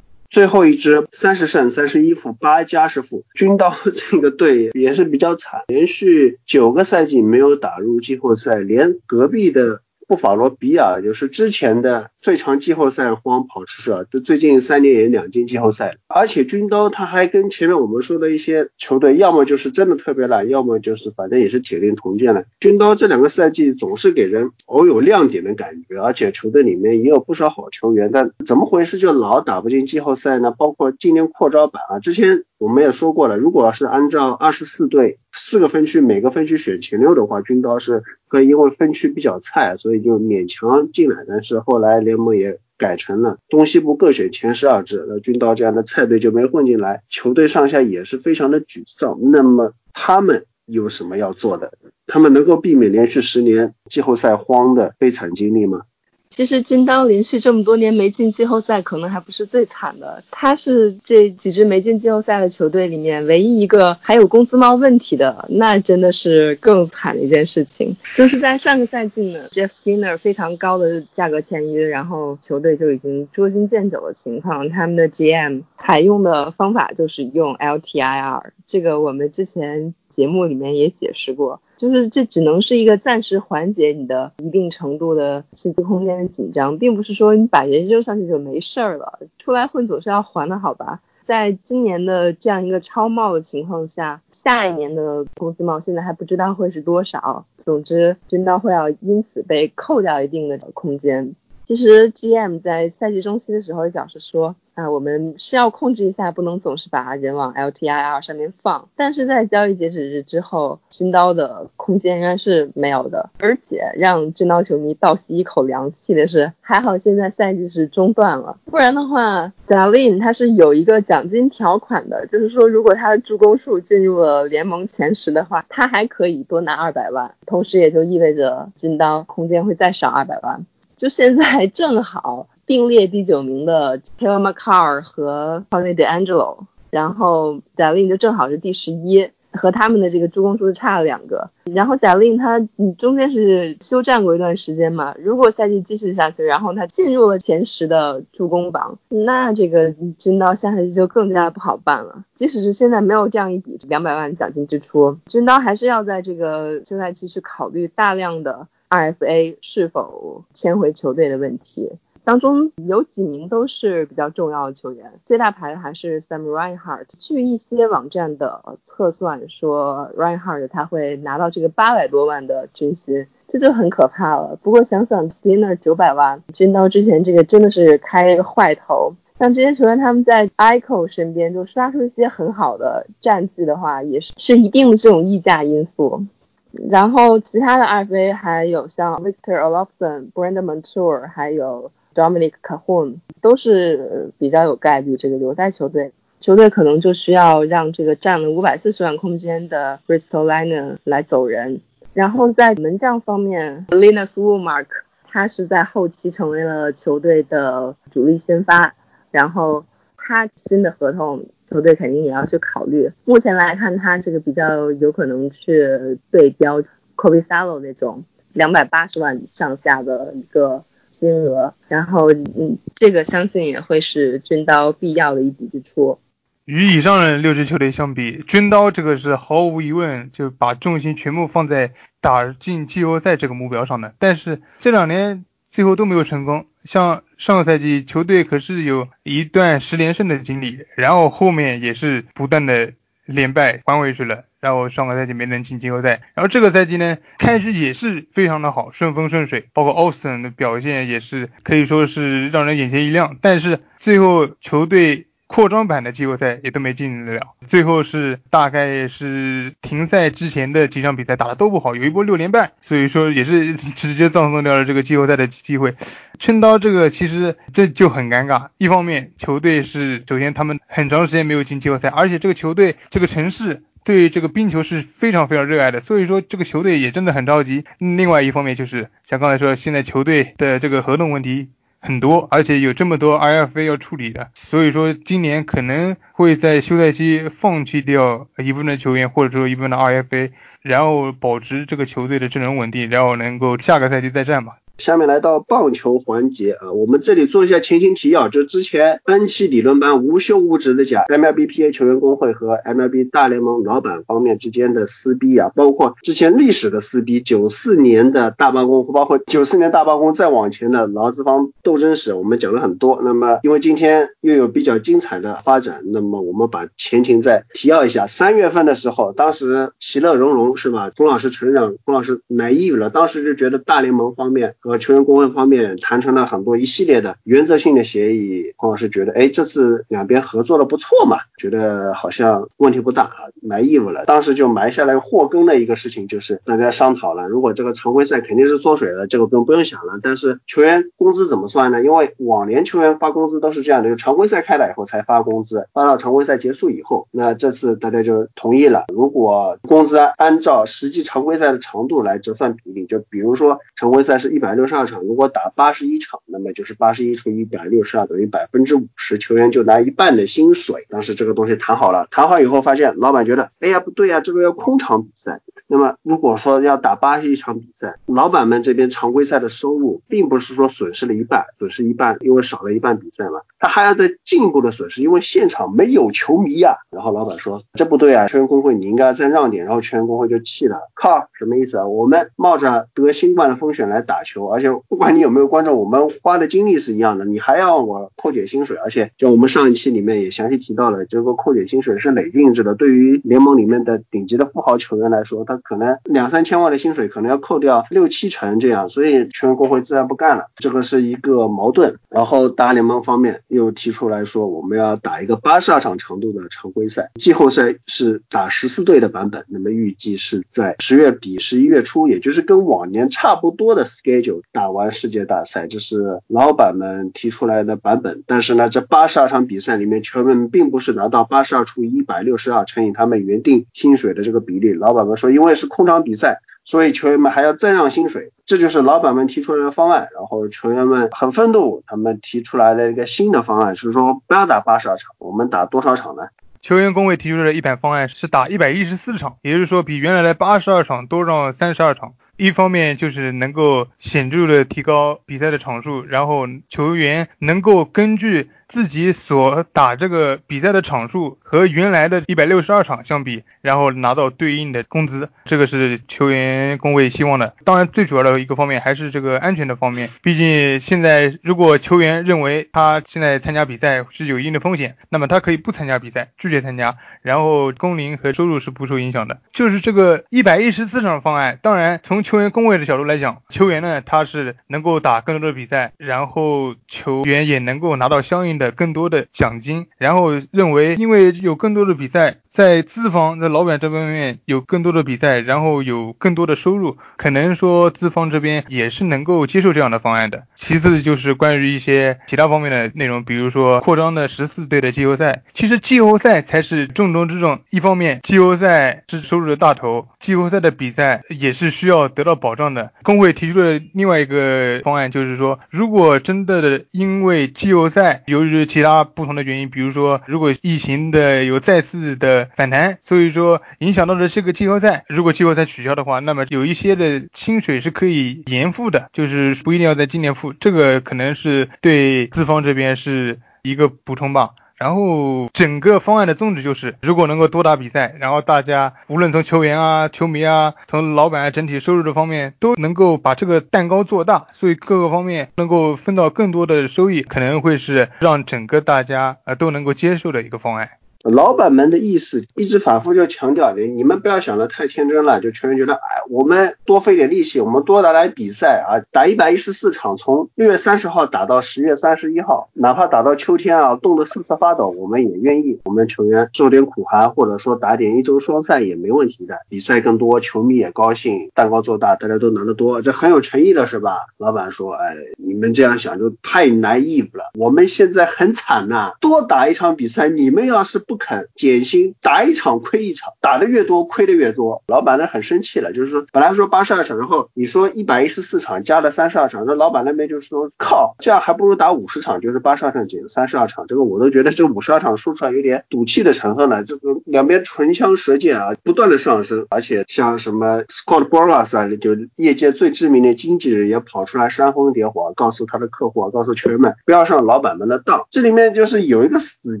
最后一支三十胜三十一负八加十负，军刀 这个队也是比较惨，连续九个赛季没有打入季后赛，连隔壁的。布法罗比尔就是之前的最长季后赛荒跑车手，都最近三年也两进季后赛。而且军刀他还跟前面我们说的一些球队，要么就是真的特别烂，要么就是反正也是铁定同建了。军刀这两个赛季总是给人偶有亮点的感觉，而且球队里面也有不少好球员，但怎么回事就老打不进季后赛呢？包括今年扩招版啊，之前。我们也说过了，如果是按照二十四队四个分区，每个分区选前六的话，军刀是可以，因为分区比较菜，所以就勉强进来。但是后来联盟也改成了东西部各选前十二支，那军刀这样的菜队就没混进来，球队上下也是非常的沮丧。那么他们有什么要做的？他们能够避免连续十年季后赛荒的悲惨经历吗？其实金刀连续这么多年没进季后赛，可能还不是最惨的。他是这几支没进季后赛的球队里面唯一一个还有工资帽问题的，那真的是更惨的一件事情。就是在上个赛季呢，Jeff Skinner 非常高的价格签约，然后球队就已经捉襟见肘的情况。他们的 GM 采用的方法就是用 LTIR，这个我们之前节目里面也解释过。就是这只能是一个暂时缓解你的一定程度的薪资空间的紧张，并不是说你把人扔上去就没事儿了。出来混总是要还的，好吧？在今年的这样一个超帽的情况下，下一年的工资帽现在还不知道会是多少。总之，军刀会要因此被扣掉一定的空间。其实 GM 在赛季中期的时候表示说，啊，我们是要控制一下，不能总是把人往 LTIR 上面放。但是在交易截止日之后，军刀的空间仍然是没有的。而且让军刀球迷倒吸一口凉气的是，还好现在赛季是中断了，不然的话 d a l i n 他是有一个奖金条款的，就是说如果他的助攻数进入了联盟前十的话，他还可以多拿二百万，同时也就意味着军刀空间会再少二百万。就现在正好并列第九名的 Taylor McCarr 和 Tony DeAngelo，然后贾令就正好是第十一，和他们的这个助攻数差了两个。然后贾令他嗯中间是休战过一段时间嘛，如果赛季继续下去，然后他进入了前十的助攻榜，那这个军刀下赛季就更加不好办了。即使是现在没有这样一笔两百万奖金支出，军刀还是要在这个休赛期去考虑大量的。RFA 是否签回球队的问题，当中有几名都是比较重要的球员，最大牌的还是 Sam Reinhart。据一些网站的测算说，Reinhart 他会拿到这个八百多万的军薪，这就很可怕了。不过想想 s p i n n e r 九百万，军刀之前这个真的是开坏头。像这些球员他们在 Ico 身边就刷出一些很好的战绩的话，也是是一定的这种溢价因素。然后其他的 RFA 还有像 Victor Olofsson、Brandon Montour，还有 Dominic Cahoon，都是比较有概率这个留在球队。球队可能就需要让这个占了五百四十万空间的 Bristol Liner 来走人。然后在门将方面，Linus w o o m a r k 他是在后期成为了球队的主力先发。然后他新的合同。球队肯定也要去考虑。目前来看，他这个比较有可能去对标 Kobe Salo 那种两百八十万上下的一个金额，然后嗯，这个相信也会是军刀必要的一笔支出。与以上的六支球队相比，军刀这个是毫无疑问就把重心全部放在打进季后赛这个目标上的，但是这两年最后都没有成功。像上个赛季球队可是有一段十连胜的经历，然后后面也是不断的连败还回去了，然后上个赛季没能进季后赛，然后这个赛季呢开始也是非常的好，顺风顺水，包括奥斯 n 的表现也是可以说是让人眼前一亮，但是最后球队。扩张版的季后赛也都没进得了，最后是大概是停赛之前的几场比赛打的都不好，有一波六连败，所以说也是直接葬送掉了这个季后赛的机会。春刀这个其实这就很尴尬，一方面球队是首先他们很长时间没有进季后赛，而且这个球队这个城市对这个冰球是非常非常热爱的，所以说这个球队也真的很着急。另外一方面就是像刚才说，现在球队的这个合同问题。很多，而且有这么多 IFA 要处理的，所以说今年可能会在休赛期放弃掉一部分的球员，或者说一部分的 IFA，然后保持这个球队的阵容稳定，然后能够下个赛季再战吧。下面来到棒球环节啊，我们这里做一下前情提要，就之前 N 期理论班无休无止的讲 MLBPA 球员工会和 MLB 大联盟老板方面之间的撕逼啊，包括之前历史的撕逼，九四年的大罢工，包括九四年大罢工再往前的劳资方斗争史，我们讲了很多。那么因为今天又有比较精彩的发展，那么我们把前情再提要一下。三月份的时候，当时其乐融融是吧？龚老师成长，龚老师满意了，当时就觉得大联盟方面。和和球员工会方面谈成了很多一系列的原则性的协议，黄老师觉得，哎，这次两边合作的不错嘛，觉得好像问题不大啊，埋义务了。当时就埋下来祸根的一个事情，就是大家商讨了，如果这个常规赛肯定是缩水了，这个不用不用想了。但是球员工资怎么算呢？因为往年球员发工资都是这样的，就常规赛开了以后才发工资，发到常规赛结束以后。那这次大家就同意了，如果工资按照实际常规赛的长度来折算比例，就比如说常规赛是一百六。十二场，如果打八十一场，那么就是八十一除以一百六十二等于百分之五十，球员就拿一半的薪水。当时这个东西谈好了，谈好以后发现老板觉得，哎呀不对呀，这个要空场比赛。那么如果说要打八十一场比赛，老板们这边常规赛的收入并不是说损失了一半，损失一半，因为少了一半比赛嘛，他还要再进一步的损失，因为现场没有球迷呀。然后老板说，这不对啊，球员工会你应该再让点。然后球员工会就气了，靠，什么意思啊？我们冒着得新冠的风险来打球。而且不管你有没有观众，我们花的精力是一样的，你还要我扣减薪水，而且就我们上一期里面也详细提到了，这个扣减薪水是累进制的，对于联盟里面的顶级的富豪球员来说，他可能两三千万的薪水可能要扣掉六七成这样，所以球员工会自然不干了，这个是一个矛盾。然后大联盟方面又提出来说，我们要打一个八十二场长度的常规赛，季后赛是打十四队的版本，那么预计是在十月底十一月初，也就是跟往年差不多的 schedule 打完世界大赛，这是老板们提出来的版本。但是呢，这八十二场比赛里面，球员们并不是拿到八十二除以一百六十二乘以他们原定薪水的这个比例。老板们说，因为是空场比赛，所以球员们还要再让薪水。这就是老板们提出来的方案。然后球员们很愤怒，他们提出来了一个新的方案，是说不要打八十二场，我们打多少场呢？球员工会提出的一版方案是打一百一十四场，也就是说比原来的八十二场多上三十二场。一方面就是能够显著的提高比赛的场数，然后球员能够根据自己所打这个比赛的场数和原来的一百六十二场相比，然后拿到对应的工资，这个是球员工会希望的。当然，最主要的一个方面还是这个安全的方面。毕竟现在如果球员认为他现在参加比赛是有一定的风险，那么他可以不参加比赛，拒绝参加，然后工龄和收入是不受影响的。就是这个一百一十四场方案，当然从球员工位的角度来讲，球员呢他是能够打更多的比赛，然后球员也能够拿到相应的更多的奖金，然后认为因为有更多的比赛。在资方在老板这方面有更多的比赛，然后有更多的收入，可能说资方这边也是能够接受这样的方案的。其次就是关于一些其他方面的内容，比如说扩张的十四队的季后赛，其实季后赛才是重中之重。一方面，季后赛是收入的大头，季后赛的比赛也是需要得到保障的。工会提出的另外一个方案就是说，如果真的因为季后赛由于其他不同的原因，比如说如果疫情的有再次的反弹，所以说影响到的这个季后赛。如果季后赛取消的话，那么有一些的薪水是可以延付的，就是不一定要在今年付。这个可能是对资方这边是一个补充吧。然后整个方案的宗旨就是，如果能够多打比赛，然后大家无论从球员啊、球迷啊、从老板啊整体收入的方面都能够把这个蛋糕做大，所以各个方面能够分到更多的收益，可能会是让整个大家呃都能够接受的一个方案。老板们的意思一直反复就强调的，你们不要想的太天真了，就球员觉得，哎，我们多费点力气，我们多打来比赛啊，打一百一十四场，从六月三十号打到十月三十一号，哪怕打到秋天啊，冻得瑟瑟发抖，我们也愿意。我们球员受点苦寒，或者说打点一周双赛也没问题的，比赛更多，球迷也高兴，蛋糕做大，大家都拿得多，这很有诚意的是吧？老板说，哎，你们这样想就太 naive 了，我们现在很惨呐，多打一场比赛，你们要是。不肯减薪，打一场亏一场，打的越多亏的越多。老板呢很生气了，就是说本来说八十二场，然后你说一百一十四场加了三十二场，那老板那边就是说靠，这样还不如打五十场，就是八十二场减三十二场，这个我都觉得这五十二场说出来有点赌气的成分了。这个两边唇枪舌剑啊，不断的上升，而且像什么 Scott Boras 啊，就业界最知名的经纪人也跑出来煽风点火，告诉他的客户啊，告诉球员们不要上老板们的当。这里面就是有一个死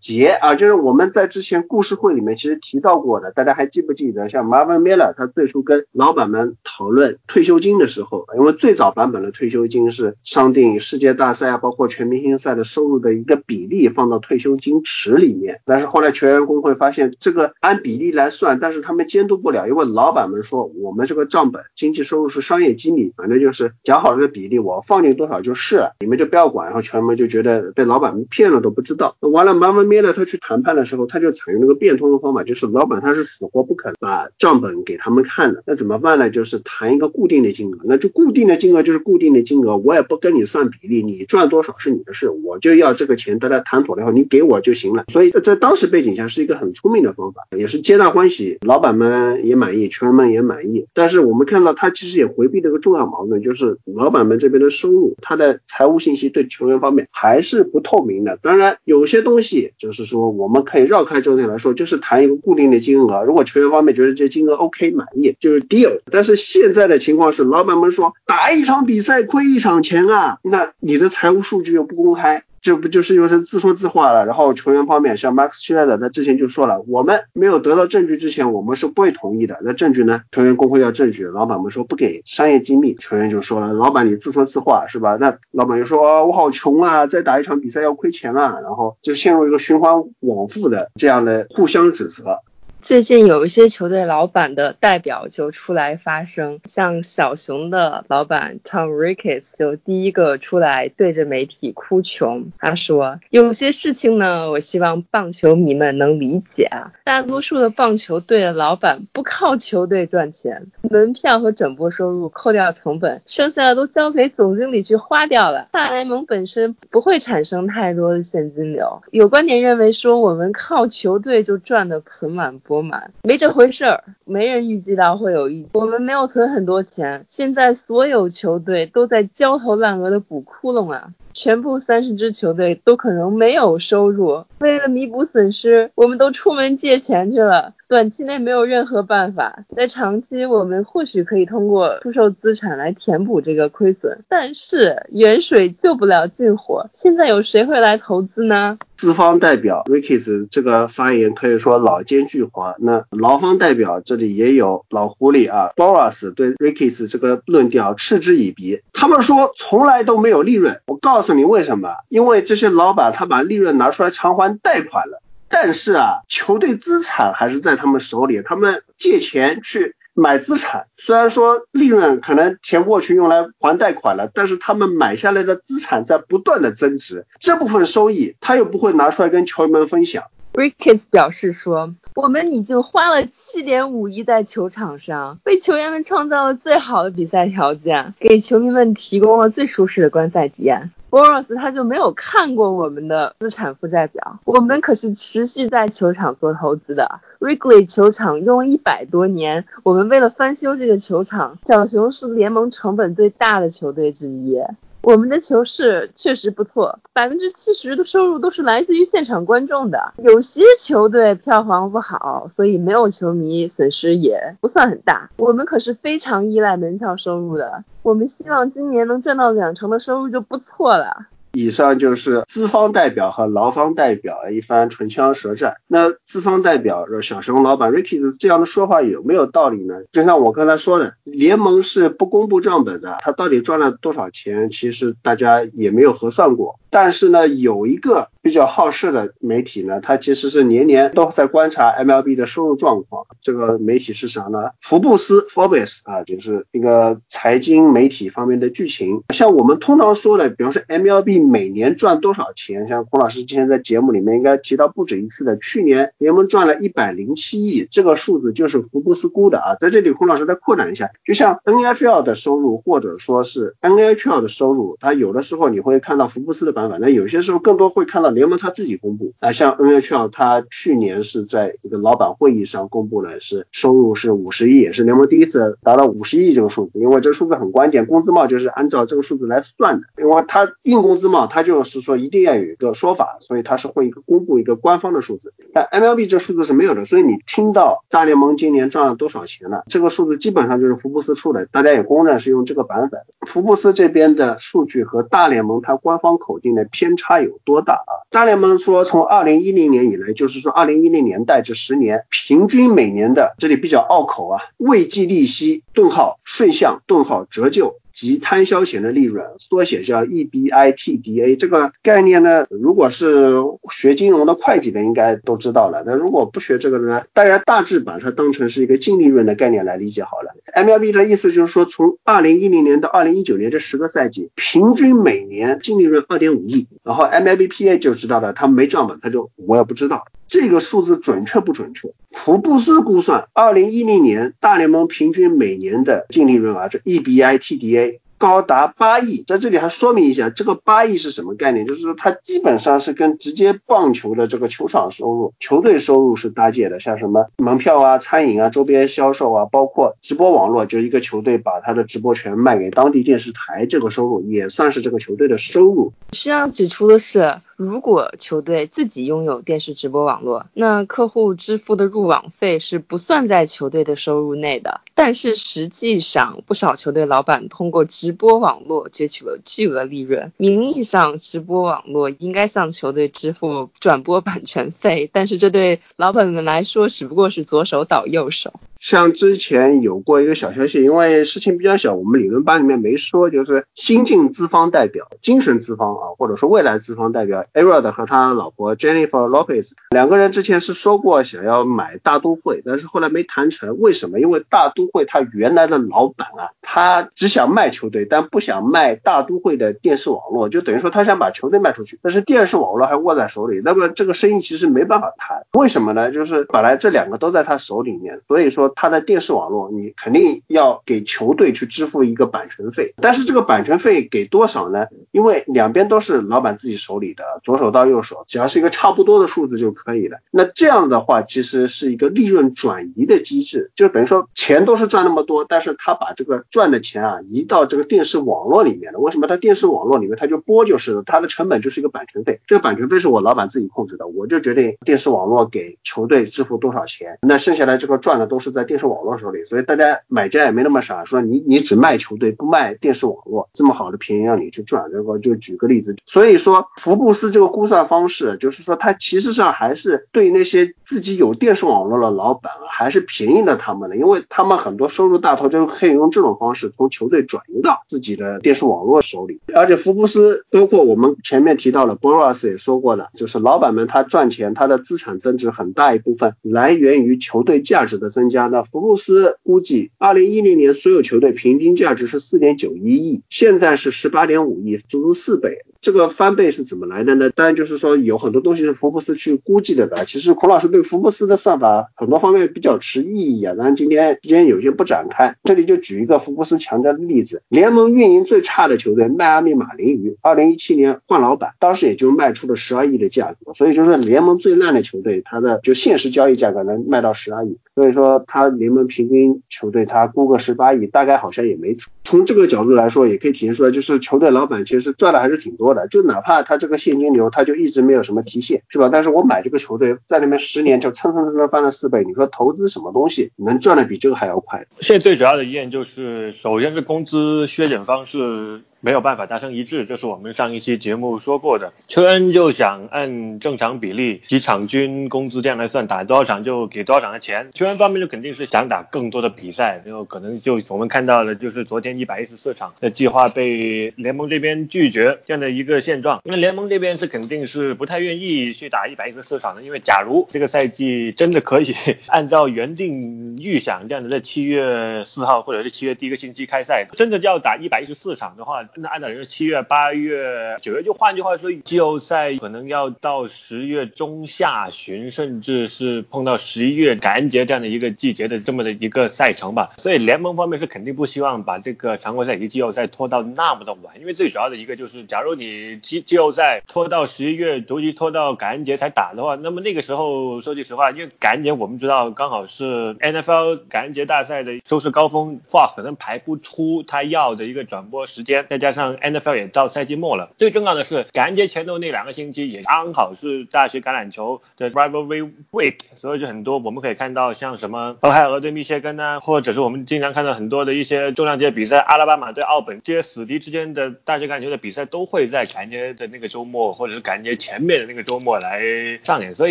结啊，就是我们。在之前故事会里面其实提到过的，大家还记不记得？像 Marvin Miller 他最初跟老板们讨论退休金的时候，因为最早版本的退休金是商定世界大赛啊，包括全明星赛的收入的一个比例放到退休金池里面。但是后来球员工会发现这个按比例来算，但是他们监督不了，因为老板们说我们这个账本经济收入是商业机密，反正就是讲好这个比例，我放进多少就是了，你们就不要管。然后球员们就觉得被老板们骗了都不知道。完了，Marvin Miller 他去谈判的时候。他就采用那个变通的方法，就是老板他是死活不肯把账本给他们看的，那怎么办呢？就是谈一个固定的金额，那就固定的金额就是固定的金额，我也不跟你算比例，你赚多少是你的事，我就要这个钱，大家谈妥了以后你给我就行了。所以在当时背景下是一个很聪明的方法，也是皆大欢喜，老板们也满意，球员们也满意。但是我们看到他其实也回避了个重要矛盾，就是老板们这边的收入，他的财务信息对球员方面还是不透明的。当然有些东西就是说我们可以让。绕开重点来说，就是谈一个固定的金额。如果球员方面觉得这金额 OK 满意，就是 deal。但是现在的情况是，老板们说打一场比赛亏一场钱啊，那你的财务数据又不公开。这不就是又是自说自话了？然后球员方面，像 Max Scherzer，他之前就说了，我们没有得到证据之前，我们是不会同意的。那证据呢？球员工会要证据，老板们说不给商业机密。球员就说了，老板你自说自话是吧？那老板就说，我好穷啊，再打一场比赛要亏钱啊，然后就陷入一个循环往复的这样的互相指责。最近有一些球队老板的代表就出来发声，像小熊的老板 Tom Ricketts 就第一个出来对着媒体哭穷。他说：“有些事情呢，我希望棒球迷们能理解啊。大多数的棒球队的老板不靠球队赚钱，门票和转播收入扣掉成本，剩下的都交给总经理去花掉了。大联盟本身不会产生太多的现金流。有观点认为说，我们靠球队就赚得盆满钵。”满没这回事儿，没人预计到会有意。我们没有存很多钱，现在所有球队都在焦头烂额的补窟窿啊。全部三十支球队都可能没有收入，为了弥补损失，我们都出门借钱去了。短期内没有任何办法，在长期我们或许可以通过出售资产来填补这个亏损，但是远水救不了近火。现在有谁会来投资呢？资方代表 Rickys 这个发言可以说老奸巨猾。那劳方代表这里也有老狐狸啊，Boris 对 Rickys 这个论调嗤之以鼻。他们说从来都没有利润，我告诉诉你为什么？因为这些老板他把利润拿出来偿还贷款了。但是啊，球队资产还是在他们手里，他们借钱去买资产，虽然说利润可能填过去用来还贷款了，但是他们买下来的资产在不断的增值，这部分收益他又不会拿出来跟球员们分享。Ricketts 表示说：“我们已经花了七点五亿在球场上，为球员们创造了最好的比赛条件，给球迷们提供了最舒适的观赛体验。” Boros 他就没有看过我们的资产负债表，我们可是持续在球场做投资的。Wrigley 球场用了一百多年，我们为了翻修这个球场，小熊是联盟成本最大的球队之一。我们的球市确实不错，百分之七十的收入都是来自于现场观众的。有些球队票房不好，所以没有球迷，损失也不算很大。我们可是非常依赖门票收入的，我们希望今年能赚到两成的收入就不错了。以上就是资方代表和劳方代表一番唇枪舌战。那资方代表小熊老板 Ricky 这样的说法有没有道理呢？就像我刚才说的，联盟是不公布账本的，他到底赚了多少钱，其实大家也没有核算过。但是呢，有一个比较好事的媒体呢，它其实是年年都在观察 MLB 的收入状况。这个媒体是啥呢？福布斯 Forbes 啊，就是一个财经媒体方面的剧情。像我们通常说的，比方说 MLB 每年赚多少钱，像孔老师之前在节目里面应该提到不止一次的，去年联盟赚了一百零七亿，这个数字就是福布斯估的啊。在这里，孔老师再扩展一下，就像 NFL 的收入或者说是 NHL 的收入，它有的时候你会看到福布斯的版。反正有些时候更多会看到联盟他自己公布。啊，像 NHL 他去年是在一个老板会议上公布了是收入是五十亿，也是联盟第一次达到五十亿这个数字，因为这个数字很关键，工资帽就是按照这个数字来算的，因为他硬工资帽，他就是说一定要有一个说法，所以他是会一个公布一个官方的数字，但 MLB 这数字是没有的，所以你听到大联盟今年赚了多少钱了，这个数字基本上就是福布斯出的，大家也公认是用这个版本，福布斯这边的数据和大联盟它官方口径径。偏差有多大啊？大联盟说，从二零一零年以来，就是说二零一零年代这十年，平均每年的这里比较拗口啊，未计利息顿号顺项顿号折旧。及摊销前的利润，缩写叫 EBITDA。这个概念呢，如果是学金融的会计的，应该都知道了。那如果不学这个呢，大家大致把它当成是一个净利润的概念来理解好了。MLB 的意思就是说，从二零一零年到二零一九年这十个赛季，平均每年净利润二点五亿。然后 MLBPA 就知道了，他没账本，他就我也不知道这个数字准确不准确。福布斯估算，二零一零年大联盟平均每年的净利润啊，这 EBITDA。高达八亿，在这里还说明一下，这个八亿是什么概念？就是说它基本上是跟直接棒球的这个球场收入、球队收入是搭界的，像什么门票啊、餐饮啊、周边销售啊，包括直播网络，就一个球队把他的直播权卖给当地电视台，这个收入也算是这个球队的收入。需要指出的是。如果球队自己拥有电视直播网络，那客户支付的入网费是不算在球队的收入内的。但是实际上，不少球队老板通过直播网络攫取了巨额利润。名义上，直播网络应该向球队支付转播版权费，但是这对老板们来说只不过是左手倒右手。像之前有过一个小消息，因为事情比较小，我们理论班里面没说，就是新晋资方代表、精神资方啊，或者说未来资方代表 e r o d 和他老婆 Jennifer Lopez 两个人之前是说过想要买大都会，但是后来没谈成。为什么？因为大都会他原来的老板啊，他只想卖球队，但不想卖大都会的电视网络，就等于说他想把球队卖出去，但是电视网络还握在手里，那么这个生意其实没办法谈。为什么呢？就是本来这两个都在他手里面，所以说。他的电视网络，你肯定要给球队去支付一个版权费，但是这个版权费给多少呢？因为两边都是老板自己手里的，左手到右手，只要是一个差不多的数字就可以了。那这样的话，其实是一个利润转移的机制，就等于说钱都是赚那么多，但是他把这个赚的钱啊移到这个电视网络里面了。为什么？他电视网络里面他就播就是了，他的成本就是一个版权费，这个版权费是我老板自己控制的，我就决定电视网络给球队支付多少钱，那剩下来这个赚的都是在。电视网络手里，所以大家买家也没那么傻，说你你只卖球队不卖电视网络，这么好的便宜让你去赚，这个就举个例子，所以说福布斯这个估算方式，就是说它其实上还是对那些自己有电视网络的老板，还是便宜了他们的，因为他们很多收入大头就可以用这种方式从球队转移到自己的电视网络手里，而且福布斯包括我们前面提到了 Boras 也说过了，就是老板们他赚钱，他的资产增值很大一部分来源于球队价值的增加。那福布斯估计，二零一零年所有球队平均价值是四点九一亿，现在是十八点五亿，足足四倍。这个翻倍是怎么来的呢？当然就是说有很多东西是福布斯去估计的吧。其实孔老师对福布斯的算法很多方面比较持异议啊。当然今天今天有些不展开，这里就举一个福布斯强调的例子：联盟运营最差的球队迈阿密马林鱼，二零一七年换老板，当时也就卖出了十二亿的价格。所以就是联盟最烂的球队，它的就现实交易价格能卖到十二亿。所以说它联盟平均球队它估个十八亿，大概好像也没错。从这个角度来说，也可以体现出来，就是球队老板其实赚的还是挺多的。就哪怕他这个现金流，他就一直没有什么提现，是吧？但是我买这个球队，在那边十年就蹭蹭蹭蹭翻了四倍。你说投资什么东西能赚的比这个还要快？现在最主要的一点就是，首先是工资削减方式。没有办法达成一致，这是我们上一期节目说过的。邱恩就想按正常比例，几场均工资这样来算，打多少场就给多少场的钱。邱恩方面就肯定是想打更多的比赛，然后可能就我们看到了，就是昨天一百一十四场的计划被联盟这边拒绝这样的一个现状。因为联盟这边是肯定是不太愿意去打一百一十四场的，因为假如这个赛季真的可以按照原定预想这样的在七月四号或者是七月第一个星期开赛，真的要打一百一十四场的话。那按照人是七月、八月、九月，就换句话说，季后赛可能要到十月中下旬，甚至是碰到十一月感恩节这样的一个季节的这么的一个赛程吧。所以联盟方面是肯定不希望把这个常规赛以及季后赛拖到那么的晚，因为最主要的一个就是，假如你季季后赛拖到十一月，尤其拖到感恩节才打的话，那么那个时候说句实话，因为感恩节我们知道刚好是 NFL 感恩节大赛的收视高峰，Fox 可能排不出他要的一个转播时间。再加上 NFL 也到赛季末了，最重要的是感恩节前头那两个星期也刚好是大学橄榄球的 Rivalry Week，所以就很多我们可以看到像什么俄亥俄对密歇根啊，或者是我们经常看到很多的一些重量级的比赛，阿拉巴马对奥本这些死敌之间的大学橄榄球的比赛都会在感恩节的那个周末或者是感恩节前面的那个周末来上演。所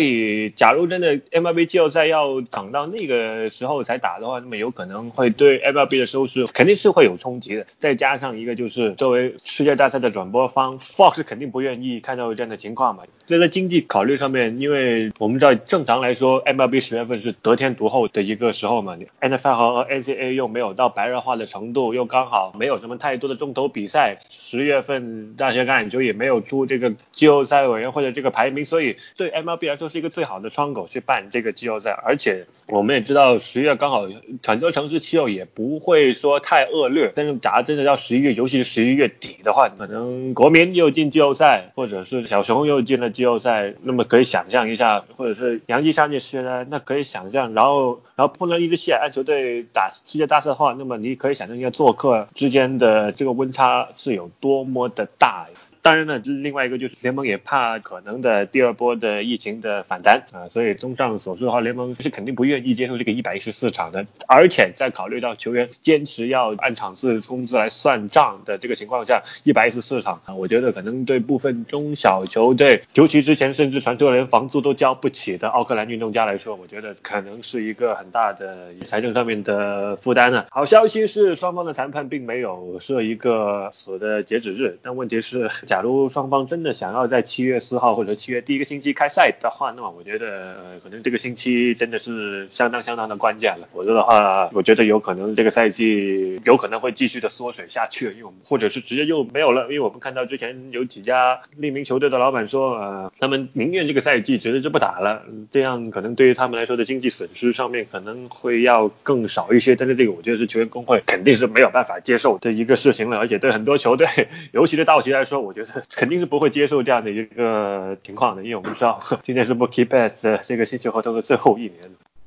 以假如真的 MLB 季后赛要等到那个时候才打的话，那么有可能会对 MLB 的收视肯定是会有冲击的。再加上一个就是。作为世界大赛的转播方，Fox 肯定不愿意看到这样的情况嘛。这在经济考虑上面，因为我们知道正常来说，MLB 十月份是得天独厚的一个时候嘛。NFL 和 NCAA 又没有到白热化的程度，又刚好没有什么太多的重头比赛。十月份大学橄榄球也没有出这个季后赛委员会的这个排名，所以对 MLB 来说是一个最好的窗口去办这个季后赛。而且我们也知道十月刚好很多城市气候也不会说太恶劣，但是假如真的到十一月，尤其是十一月底的话，可能国民又进季后赛，或者是小熊又进了季后赛，那么可以想象一下，或者是杨基上届世呢，那可以想象，然后然后碰到一支西海岸球队打世界大赛的话，那么你可以想象一下做客之间的这个温差是有多么的大。当然呢，另外一个就是联盟也怕可能的第二波的疫情的反弹啊，所以综上所述的话，联盟是肯定不愿意接受这个一百一十四场的，而且在考虑到球员坚持要按场次工资来算账的这个情况下，一百一十四场啊，我觉得可能对部分中小球队，尤其之前甚至传出连房租都交不起的奥克兰运动家来说，我觉得可能是一个很大的财政上面的负担呢。好消息是双方的谈判并没有设一个死的截止日，但问题是，假 假如双方真的想要在七月四号或者七月第一个星期开赛的话，那么我觉得可能这个星期真的是相当相当的关键了。否则的话，我觉得有可能这个赛季有可能会继续的缩水下去，因为我们或者是直接就没有了。因为我们看到之前有几家匿名球队的老板说，呃，他们宁愿这个赛季直接就不打了，这样可能对于他们来说的经济损失上面可能会要更少一些。但是这个我觉得是球员工会肯定是没有办法接受的一个事情了，而且对很多球队，尤其是道奇来说，我觉得 肯定是不会接受这样的一个情况的，因为我们知道 今天是 Bookie Best 这个新秀合同的最后一年。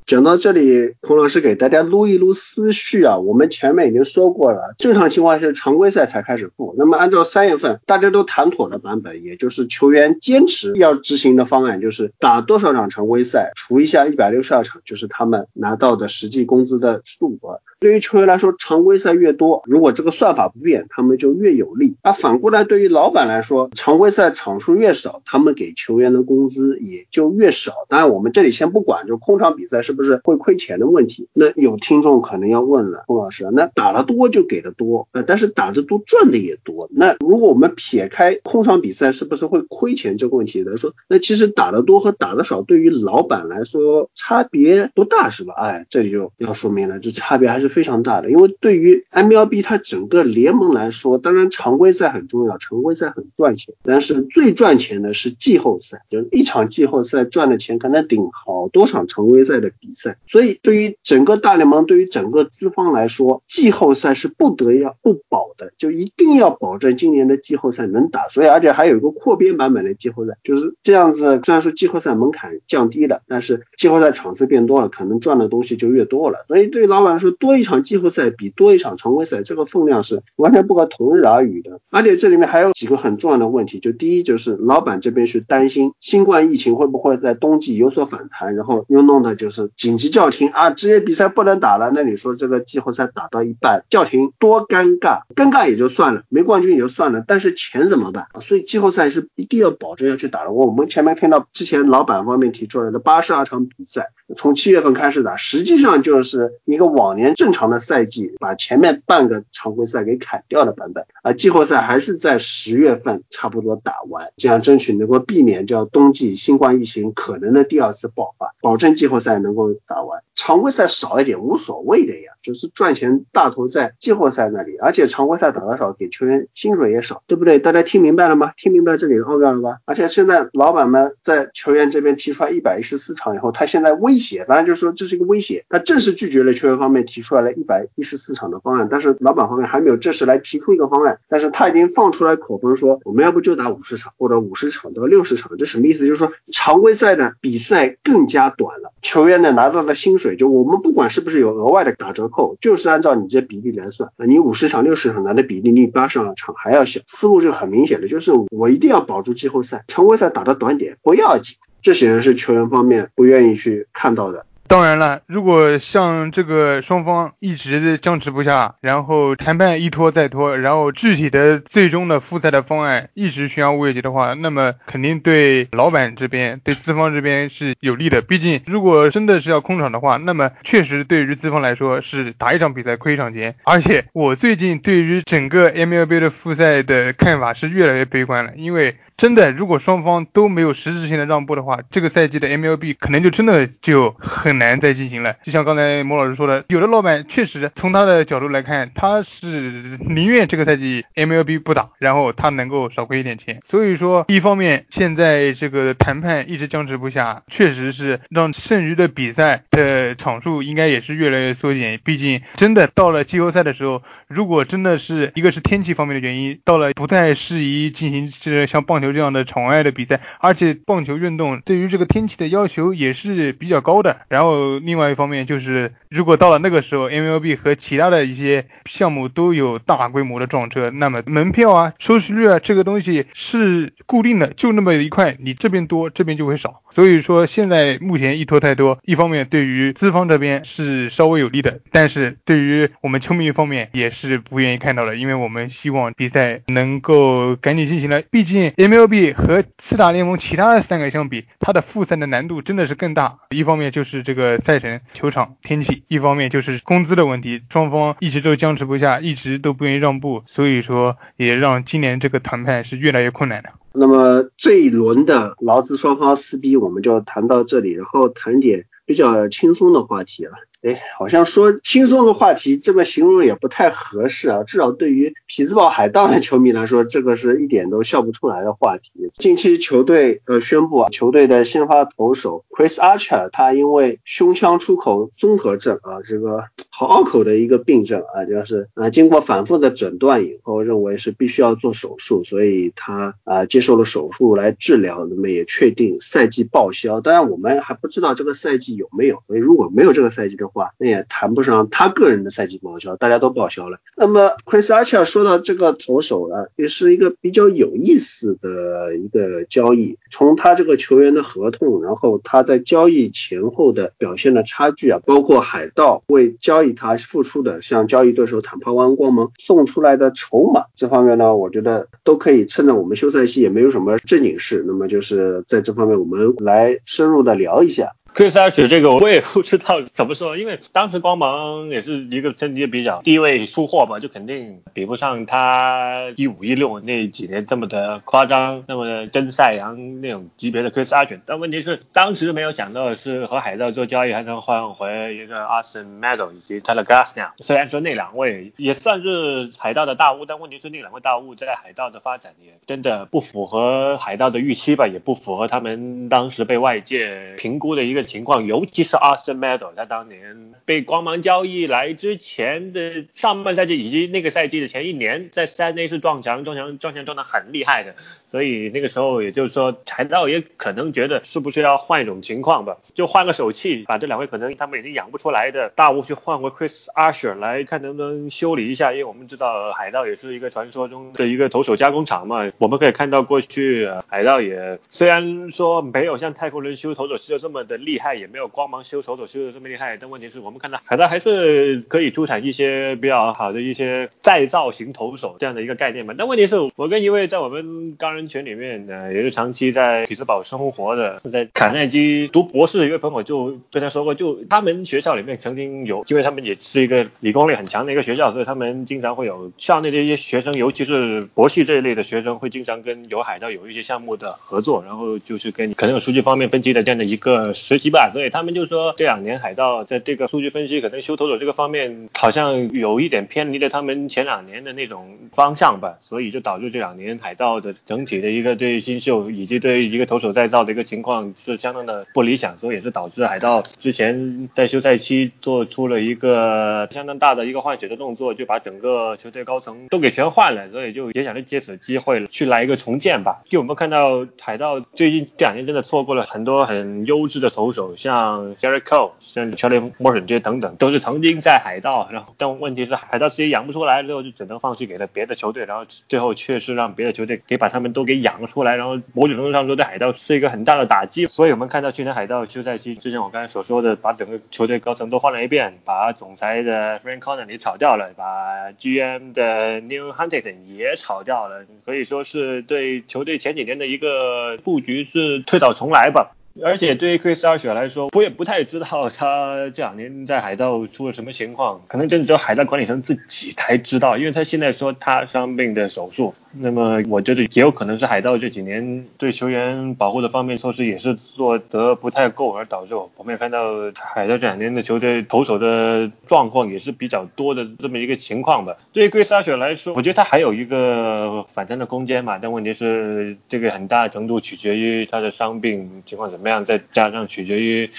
讲到这里，孔老师给大家撸一撸思绪啊。我们前面已经说过了，正常情况是常规赛才开始付。那么按照三月份大家都谈妥的版本，也就是球员坚持要执行的方案，就是打多少场常规赛，除一下一百六十二场，就是他们拿到的实际工资的数额。对于球员来说，常规赛越多，如果这个算法不变，他们就越有利。那反过来，对于老板来说，常规赛场数越少，他们给球员的工资也就越少。当然，我们这里先不管，就空场比赛是不是会亏钱的问题。那有听众可能要问了，龚老师，那打得多就给的多，呃，但是打得多赚的也多。那如果我们撇开空场比赛是不是会亏钱这个问题来说，那其实打得多和打得少对于老板来说差别不大，是吧？哎，这里就要说明了，这差别还是。非常大的，因为对于 MLB 它整个联盟来说，当然常规赛很重要，常规赛很赚钱，但是最赚钱的是季后赛，就是一场季后赛赚的钱可能顶好多场常规赛的比赛。所以对于整个大联盟，对于整个资方来说，季后赛是不得要不保的，就一定要保证今年的季后赛能打。所以而且还有一个扩编版本的季后赛，就是这样子。虽然说季后赛门槛降低了，但是季后赛场次变多了，可能赚的东西就越多了。所以对于老板来说，多。一场季后赛比多一场常规赛，这个分量是完全不可同日而语的。而且这里面还有几个很重要的问题，就第一就是老板这边是担心新冠疫情会不会在冬季有所反弹，然后又弄的就是紧急叫停啊，职业比赛不能打了。那你说这个季后赛打到一半叫停多尴尬，尴尬也就算了，没冠军也就算了，但是钱怎么办？所以季后赛是一定要保证要去打的。我们前面听到之前老板方面提出来的八十二场比赛，从七月份开始打，实际上就是一个往年正。正常的赛季把前面半个常规赛给砍掉的版本啊，季后赛还是在十月份差不多打完，这样争取能够避免叫冬季新冠疫情可能的第二次爆发，保证季后赛能够打完。常规赛少一点无所谓的呀，就是赚钱大头在季后赛那里，而且常规赛打的少，给球员薪水也少，对不对？大家听明白了吗？听明白这里的奥妙了吧？而且现在老板们在球员这边提出来一百一十四场以后，他现在威胁，反正就是说这是一个威胁，他正式拒绝了球员方面提出来了一百一十四场的方案，但是老板方面还没有正式来提出一个方案，但是他已经放出来口风说，我们要不就打五十场，或者五十场到六十场，这什么意思？就是说常规赛的比赛更加短了，球员呢拿到的薪水。就我们不管是不是有额外的打折扣，就是按照你这比例来算。你五十场、六十场拿的比例，你八十场还要小，思路是很明显的，就是我一定要保住季后赛，常规赛打的短点不要紧。这显然是球员方面不愿意去看到的。当然了，如果像这个双方一直僵持不下，然后谈判一拖再拖，然后具体的最终的复赛的方案一直悬而未决的话，那么肯定对老板这边、对资方这边是有利的。毕竟，如果真的是要空场的话，那么确实对于资方来说是打一场比赛亏一场钱。而且，我最近对于整个 MLB 的复赛的看法是越来越悲观了，因为。真的，如果双方都没有实质性的让步的话，这个赛季的 MLB 可能就真的就很难再进行了。就像刚才莫老师说的，有的老板确实从他的角度来看，他是宁愿这个赛季 MLB 不打，然后他能够少亏一点钱。所以说，一方面现在这个谈判一直僵持不下，确实是让剩余的比赛的场数应该也是越来越缩减。毕竟真的到了季后赛的时候，如果真的是一个是天气方面的原因，到了不太适宜进行这像棒球。这样的场外的比赛，而且棒球运动对于这个天气的要求也是比较高的。然后另外一方面就是，如果到了那个时候，MLB 和其他的一些项目都有大规模的撞车，那么门票啊、收视率啊这个东西是固定的，就那么一块，你这边多，这边就会少。所以说现在目前一拖太多，一方面对于资方这边是稍微有利的，但是对于我们球迷方面也是不愿意看到的，因为我们希望比赛能够赶紧进行了。毕竟 MLB 和四大联盟其他的三个相比，它的复赛的难度真的是更大。一方面就是这个赛程、球场、天气，一方面就是工资的问题，双方一直都僵持不下，一直都不愿意让步，所以说也让今年这个谈判是越来越困难的。那么这一轮的劳资双方撕逼，我们就谈到这里，然后谈点比较轻松的话题了。哎，好像说轻松的话题这么形容也不太合适啊。至少对于匹兹堡海盗的球迷来说，这个是一点都笑不出来的话题。近期球队呃宣布啊，球队的先发投手 Chris Archer 他因为胸腔出口综合症啊，这个好拗口的一个病症啊，就是啊经过反复的诊断以后，认为是必须要做手术，所以他啊接受了手术来治疗，那么也确定赛季报销。当然我们还不知道这个赛季有没有，所以如果没有这个赛季的。话那也谈不上他个人的赛季报销，大家都报销了。那么 Chris Archer 说到这个投手啊，也是一个比较有意思的一个交易。从他这个球员的合同，然后他在交易前后的表现的差距啊，包括海盗为交易他付出的，像交易对手坦帕湾光芒送出来的筹码这方面呢，我觉得都可以趁着我们休赛期也没有什么正经事，那么就是在这方面我们来深入的聊一下。Chris Arch 这个我也不知道怎么说，因为当时光芒也是一个成绩比较低位出货吧，就肯定比不上他一五一六那几年这么的夸张，那么的真赛扬那种级别的 Chris Arch。但问题是当时没有想到是和海盗做交易还能换回一个 Austin Meadow 以及 Tyler Glasnow。虽然说那两位也算是海盗的大物，但问题是那两位大物在海盗的发展也真的不符合海盗的预期吧，也不符合他们当时被外界评估的一个。情况，尤其是 Austin Meadow，他当年被光芒交易来之前的上半赛季以及那个赛季的前一年，在三 A 是撞墙，撞墙，撞墙撞得很厉害的。所以那个时候，也就是说，海盗也可能觉得是不是要换一种情况吧，就换个手气，把这两位可能他们已经养不出来的大物去换回 Chris Archer 来看能不能修理一下。因为我们知道海盗也是一个传说中的一个投手加工厂嘛。我们可以看到过去海盗也虽然说没有像太空人修投手修的这么的厉厉害，也没有光芒修投手修的这么厉害，但问题是我们看到海盗还是可以出产一些比较好的一些再造型投手这样的一个概念嘛。但问题是我跟一位在我们高人。圈里面呢，也是长期在匹兹堡生活的，在卡耐基读博士的一位朋友就跟他说过，就他们学校里面曾经有，因为他们也是一个理工类很强的一个学校，所以他们经常会有校内的一些学生，尤其是博士这一类的学生，会经常跟有海盗有一些项目的合作，然后就是跟可能有数据方面分析的这样的一个实习吧。所以他们就说这两年海盗在这个数据分析，可能修投手这个方面好像有一点偏离了他们前两年的那种方向吧，所以就导致这两年海盗的整。体的一个对新秀以及对一个投手再造的一个情况是相当的不理想，所以也是导致海盗之前在休赛期做出了一个相当大的一个换血的动作，就把整个球队高层都给全换了，所以就也想着借此机会去来一个重建吧。就我们看到海盗最近这两年真的错过了很多很优质的投手，像 Jerry Co，、像 Charlie Morton 这些等等，都是曾经在海盗，然后但问题是海盗自己养不出来，最后就只能放弃给了别的球队，然后最后却是让别的球队给把他们都。给养出来，然后某种程度上说对海盗是一个很大的打击。所以我们看到去年海盗休赛期，就像我刚才所说的，把整个球队高层都换了一遍，把总裁的 Frank Connolly 炒掉了，把 GM 的 New Huntington 也炒掉了，可以说是对球队前几年的一个布局是推倒重来吧。而且对于 Chris Archer 来说，我也不太知道他这两年在海盗出了什么情况，可能真的只有海盗管理层自己才知道，因为他现在说他伤病的手术。那么我觉得也有可能是海盗这几年对球员保护的方面措施也是做得不太够，而导致我们也看到海盗这两年的球队投手的状况也是比较多的这么一个情况吧。对于 Chris Archer 来说，我觉得他还有一个反弹的空间嘛，但问题是这个很大程度取决于他的伤病情况怎么样，再加上取决于。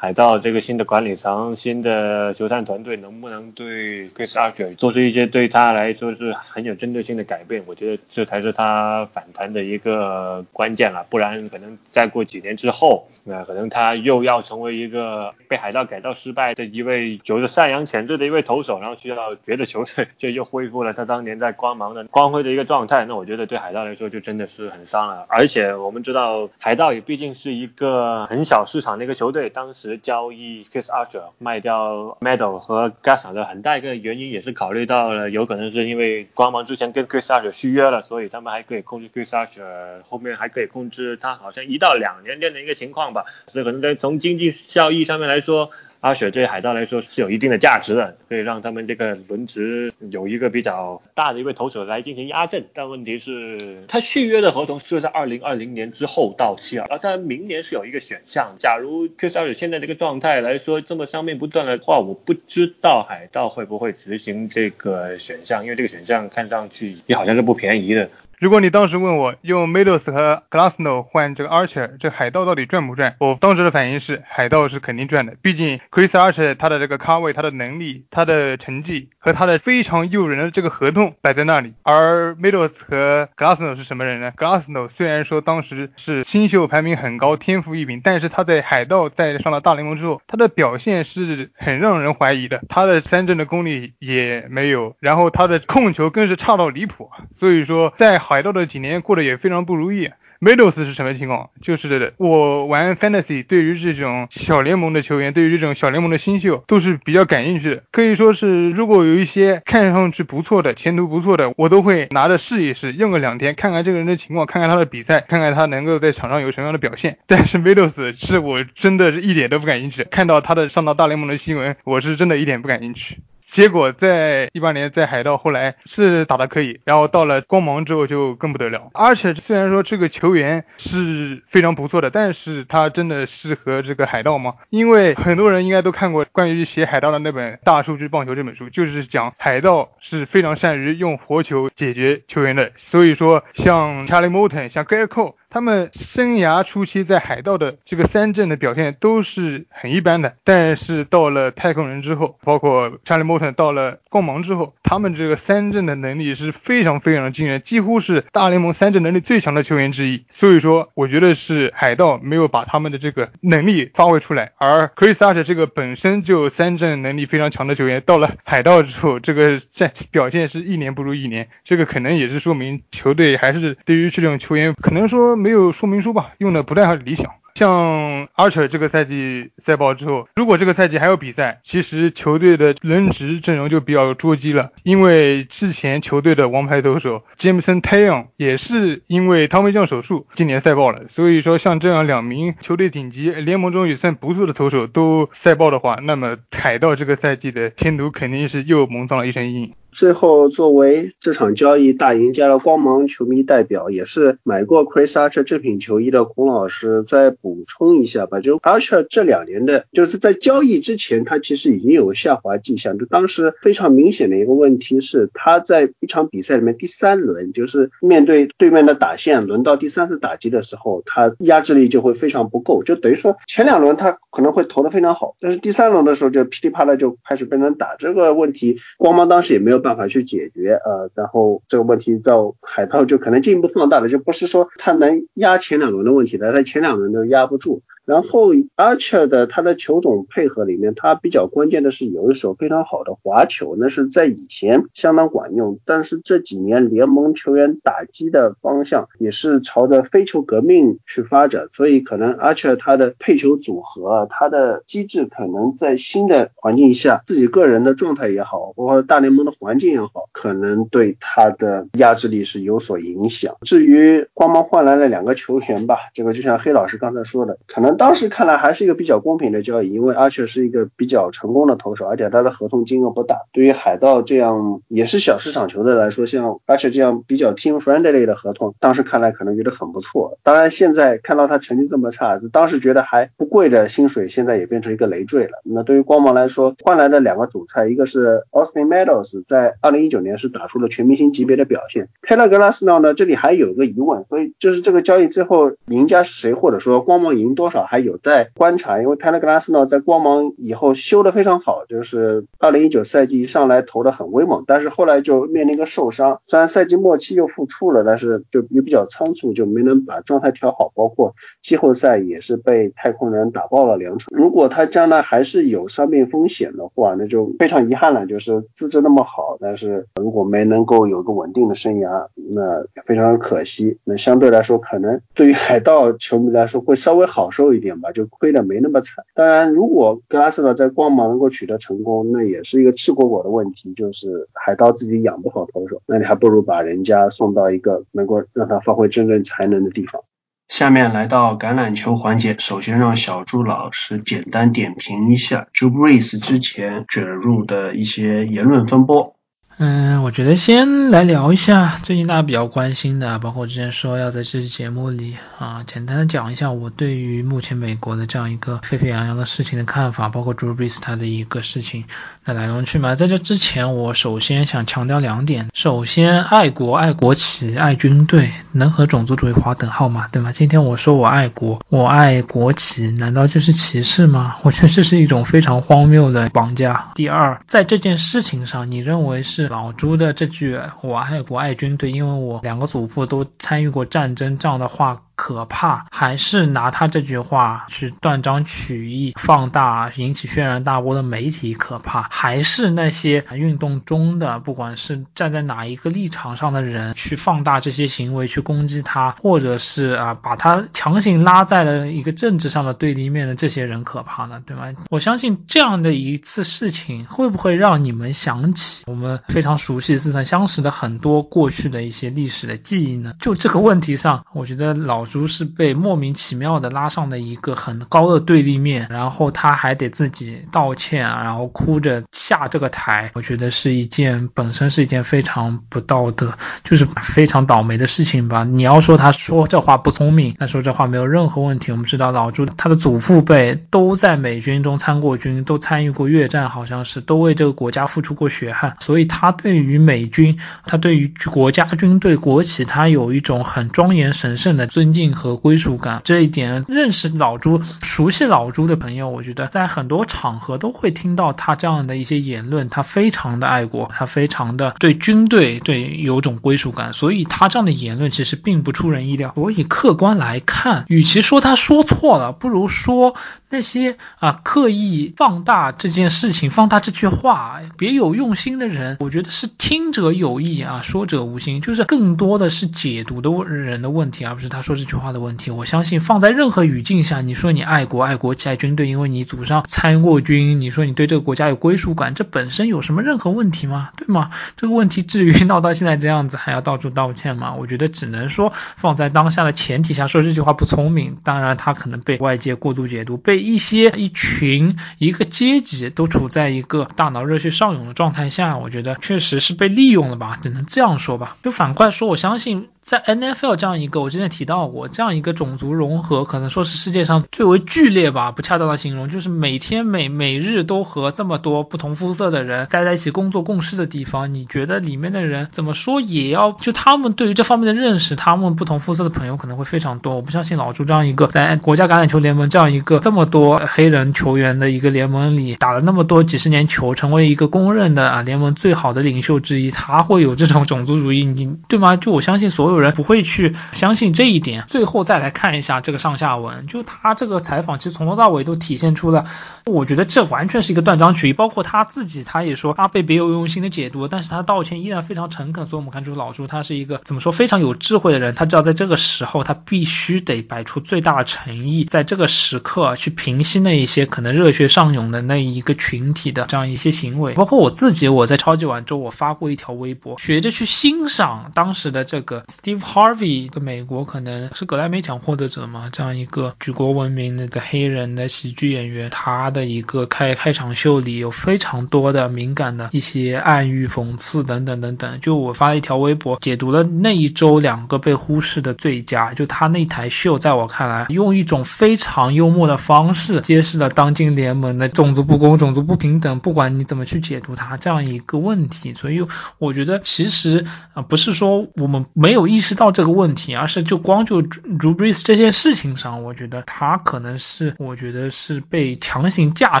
海盗这个新的管理层、新的球探团队能不能对 Chris Archer 做出一些对他来说是很有针对性的改变？我觉得这才是他反弹的一个关键了，不然可能再过几年之后。那可能他又要成为一个被海盗改造失败的一位有着善良潜质的一位投手，然后需要别的球队就又恢复了他当年在光芒的光辉的一个状态。那我觉得对海盗来说就真的是很伤了。而且我们知道海盗也毕竟是一个很小市场的一个球队，当时交易 Chris Archer 卖掉 Medal 和 g a s a 的很大一个原因也是考虑到了有可能是因为光芒之前跟 Chris Archer 续约了，所以他们还可以控制 Chris Archer，后面还可以控制他好像一到两年间的一个情况。吧，所以可能在从经济效益上面来说，阿雪对海盗来说是有一定的价值的，可以让他们这个轮值有一个比较大的一位投手来进行压阵。但问题是，他续约的合同是在二零二零年之后到期啊，而他明年是有一个选项。假如 Q 阿雪现在这个状态来说这么伤病不断的话，我不知道海盗会不会执行这个选项，因为这个选项看上去也好像是不便宜的。如果你当时问我用 Meadows 和 Glassno 换这个 Archer，这海盗到底赚不赚？我当时的反应是海盗是肯定赚的，毕竟 Chris Archer 他的这个咖位、他的能力、他的成绩和他的非常诱人的这个合同摆在那里。而 Meadows 和 Glassno 是什么人呢？Glassno 虽然说当时是新秀排名很高、天赋异禀，但是他在海盗在上了大联盟之后，他的表现是很让人怀疑的。他的三振的功力也没有，然后他的控球更是差到离谱。所以说在海盗的几年过得也非常不如意。Meadows 是什么情况？就是我玩 Fantasy，对于这种小联盟的球员，对于这种小联盟的新秀，都是比较感兴趣的。可以说是，如果有一些看上去不错的、前途不错的，我都会拿着试一试，用个两天，看看这个人的情况，看看他的比赛，看看他能够在场上有什么样的表现。但是 Meadows 是我真的是一点都不感兴趣。看到他的上到大联盟的新闻，我是真的一点不感兴趣。结果在一八年在海盗后来是打的可以，然后到了光芒之后就更不得了。而且虽然说这个球员是非常不错的，但是他真的适合这个海盗吗？因为很多人应该都看过关于写海盗的那本《大数据棒球》这本书，就是讲海盗是非常善于用活球解决球员的。所以说像 Charlie Morton，像 Gary Cole。他们生涯初期在海盗的这个三振的表现都是很一般的，但是到了太空人之后，包括查理·莫特到了光芒之后，他们这个三振的能力是非常非常的惊人，几乎是大联盟三振能力最强的球员之一。所以说，我觉得是海盗没有把他们的这个能力发挥出来，而 Chris Archer 这个本身就三振能力非常强的球员，到了海盗之后，这个战表现是一年不如一年，这个可能也是说明球队还是对于这种球员可能说。没有说明书吧，用的不太理想。像 Archer 这个赛季赛爆之后，如果这个赛季还有比赛，其实球队的轮值阵容就比较捉鸡了。因为之前球队的王牌投手 Jameson Taylor 也是因为汤梅酱手术今年赛爆了。所以说，像这样两名球队顶级、联盟中也算不错的投手都赛爆的话，那么海盗这个赛季的前途肯定是又蒙上了一层阴影。最后，作为这场交易大赢家的光芒球迷代表，也是买过 Chris Archer 这品球衣的孔老师，再补充一下吧。就 Archer 这两年的，就是在交易之前，他其实已经有下滑迹象。就当时非常明显的一个问题是，他在一场比赛里面第三轮，就是面对对面的打线，轮到第三次打击的时候，他压制力就会非常不够。就等于说前两轮他可能会投的非常好，但是第三轮的时候就噼里啪啦就开始被人打。这个问题，光芒当时也没有。办办法去解决，呃，然后这个问题到海涛就可能进一步放大了，就不是说他能压前两轮的问题了，他前两轮都压不住。然后 Archer 的他的球种配合里面，他比较关键的是有一手非常好的滑球，那是在以前相当管用。但是这几年联盟球员打击的方向也是朝着非球革命去发展，所以可能 Archer 他的配球组合，他的机制可能在新的环境下，自己个人的状态也好，包括大联盟的环境也好，可能对他的压制力是有所影响。至于光芒换来了两个球员吧，这个就像黑老师刚才说的，可能。当时看来还是一个比较公平的交易，因为阿切是一个比较成功的投手，而且他的合同金额不大。对于海盗这样也是小市场球队来说，像阿切这样比较 team friendly 的合同，当时看来可能觉得很不错。当然现在看到他成绩这么差，当时觉得还不贵的薪水，现在也变成一个累赘了。那对于光芒来说，换来的两个主菜，一个是 Austin Meadows，在2019年是打出了全明星级别的表现。Taylor Glasnow 呢，这里还有个疑问，所以就是这个交易最后赢家是谁，或者说光芒赢多少？还有待观察，因为 Tyler Glasnow 在光芒以后修的非常好，就是二零一九赛季一上来投的很威猛，但是后来就面临一个受伤，虽然赛季末期又复出了，但是就也比较仓促，就没能把状态调好，包括季后赛也是被太空人打爆了两场。如果他将来还是有伤病风险的话，那就非常遗憾了，就是资质那么好，但是如果没能够有个稳定的生涯，那非常可惜。那相对来说，可能对于海盗球迷来说会稍微好受一点吧，就亏的没那么惨。当然，如果格拉斯诺在光芒能够取得成功，那也是一个赤果果的问题，就是海盗自己养不好投手，那你还不如把人家送到一个能够让他发挥真正才能的地方。下面来到橄榄球环节，首先让小朱老师简单点评一下 Drew Brees 之前卷入的一些言论风波。嗯，我觉得先来聊一下最近大家比较关心的，包括之前说要在这期节目里啊，简单的讲一下我对于目前美国的这样一个沸沸扬扬的事情的看法，包括 Drew Brees 他的一个事情的来龙去脉。在这之前，我首先想强调两点：首先，爱国、爱国旗、爱军队，能和种族主义划等号吗？对吗？今天我说我爱国，我爱国旗，难道就是歧视吗？我觉得这是一种非常荒谬的绑架。第二，在这件事情上，你认为是？老朱的这句“我爱国爱军队”，因为我两个祖父都参与过战争，这样的话。可怕，还是拿他这句话去断章取义、放大、引起轩然大波的媒体可怕，还是那些运动中的，不管是站在哪一个立场上的人去放大这些行为，去攻击他，或者是啊把他强行拉在了一个政治上的对立面的这些人可怕呢？对吗？我相信这样的一次事情，会不会让你们想起我们非常熟悉、似曾相识的很多过去的一些历史的记忆呢？就这个问题上，我觉得老。朱是被莫名其妙的拉上的一个很高的对立面，然后他还得自己道歉，然后哭着下这个台，我觉得是一件本身是一件非常不道德，就是非常倒霉的事情吧。你要说他说这话不聪明，那说这话没有任何问题。我们知道老朱他的祖父辈都在美军中参过军，都参与过越战，好像是都为这个国家付出过血汗，所以他对于美军，他对于国家军队国企，他有一种很庄严神圣的尊敬。性和归属感这一点，认识老朱、熟悉老朱的朋友，我觉得在很多场合都会听到他这样的一些言论。他非常的爱国，他非常的对军队对有种归属感，所以他这样的言论其实并不出人意料。所以客观来看，与其说他说错了，不如说那些啊刻意放大这件事情、放大这句话、别有用心的人，我觉得是听者有意啊，说者无心，就是更多的是解读的人的问题，而不是他说这。句话的问题，我相信放在任何语境下，你说你爱国、爱国、爱军队，因为你祖上参过军，你说你对这个国家有归属感，这本身有什么任何问题吗？对吗？这个问题至于闹到现在这样子，还要到处道歉吗？我觉得只能说放在当下的前提下说这句话不聪明。当然，他可能被外界过度解读，被一些一群一个阶级都处在一个大脑热血上涌的状态下，我觉得确实是被利用了吧，只能这样说吧。就反过来说，我相信。在 N F L 这样一个，我之前提到过这样一个种族融合，可能说是世界上最为剧烈吧，不恰当的形容，就是每天每每日都和这么多不同肤色的人待在一起工作共事的地方，你觉得里面的人怎么说也要就他们对于这方面的认识，他们不同肤色的朋友可能会非常多。我不相信老朱这样一个在国家橄榄球联盟这样一个这么多黑人球员的一个联盟里打了那么多几十年球，成为一个公认的啊联盟最好的领袖之一，他会有这种种族主义，你对吗？就我相信所有。人不会去相信这一点。最后再来看一下这个上下文，就他这个采访，其实从头到尾都体现出了，我觉得这完全是一个断章取义。包括他自己，他也说他被别有用心的解读，但是他道歉依然非常诚恳。所以我们看出老朱他是一个怎么说非常有智慧的人，他知道在这个时候他必须得摆出最大的诚意，在这个时刻去平息那一些可能热血上涌的那一个群体的这样一些行为。包括我自己，我在超级碗周我发过一条微博，学着去欣赏当时的这个。Steve Harvey，一个美国可能是格莱美奖获得者嘛，这样一个举国闻名那个黑人的喜剧演员，他的一个开开场秀里有非常多的敏感的一些暗喻、讽刺等等等等。就我发了一条微博，解读了那一周两个被忽视的最佳。就他那台秀，在我看来，用一种非常幽默的方方式，揭示了当今联盟的种族不公、种族不平等，不管你怎么去解读它这样一个问题。所以我觉得其实啊，不是说我们没有意识到这个问题，而是就光就 Rubris 这件事情上，我觉得他可能是我觉得是被强行架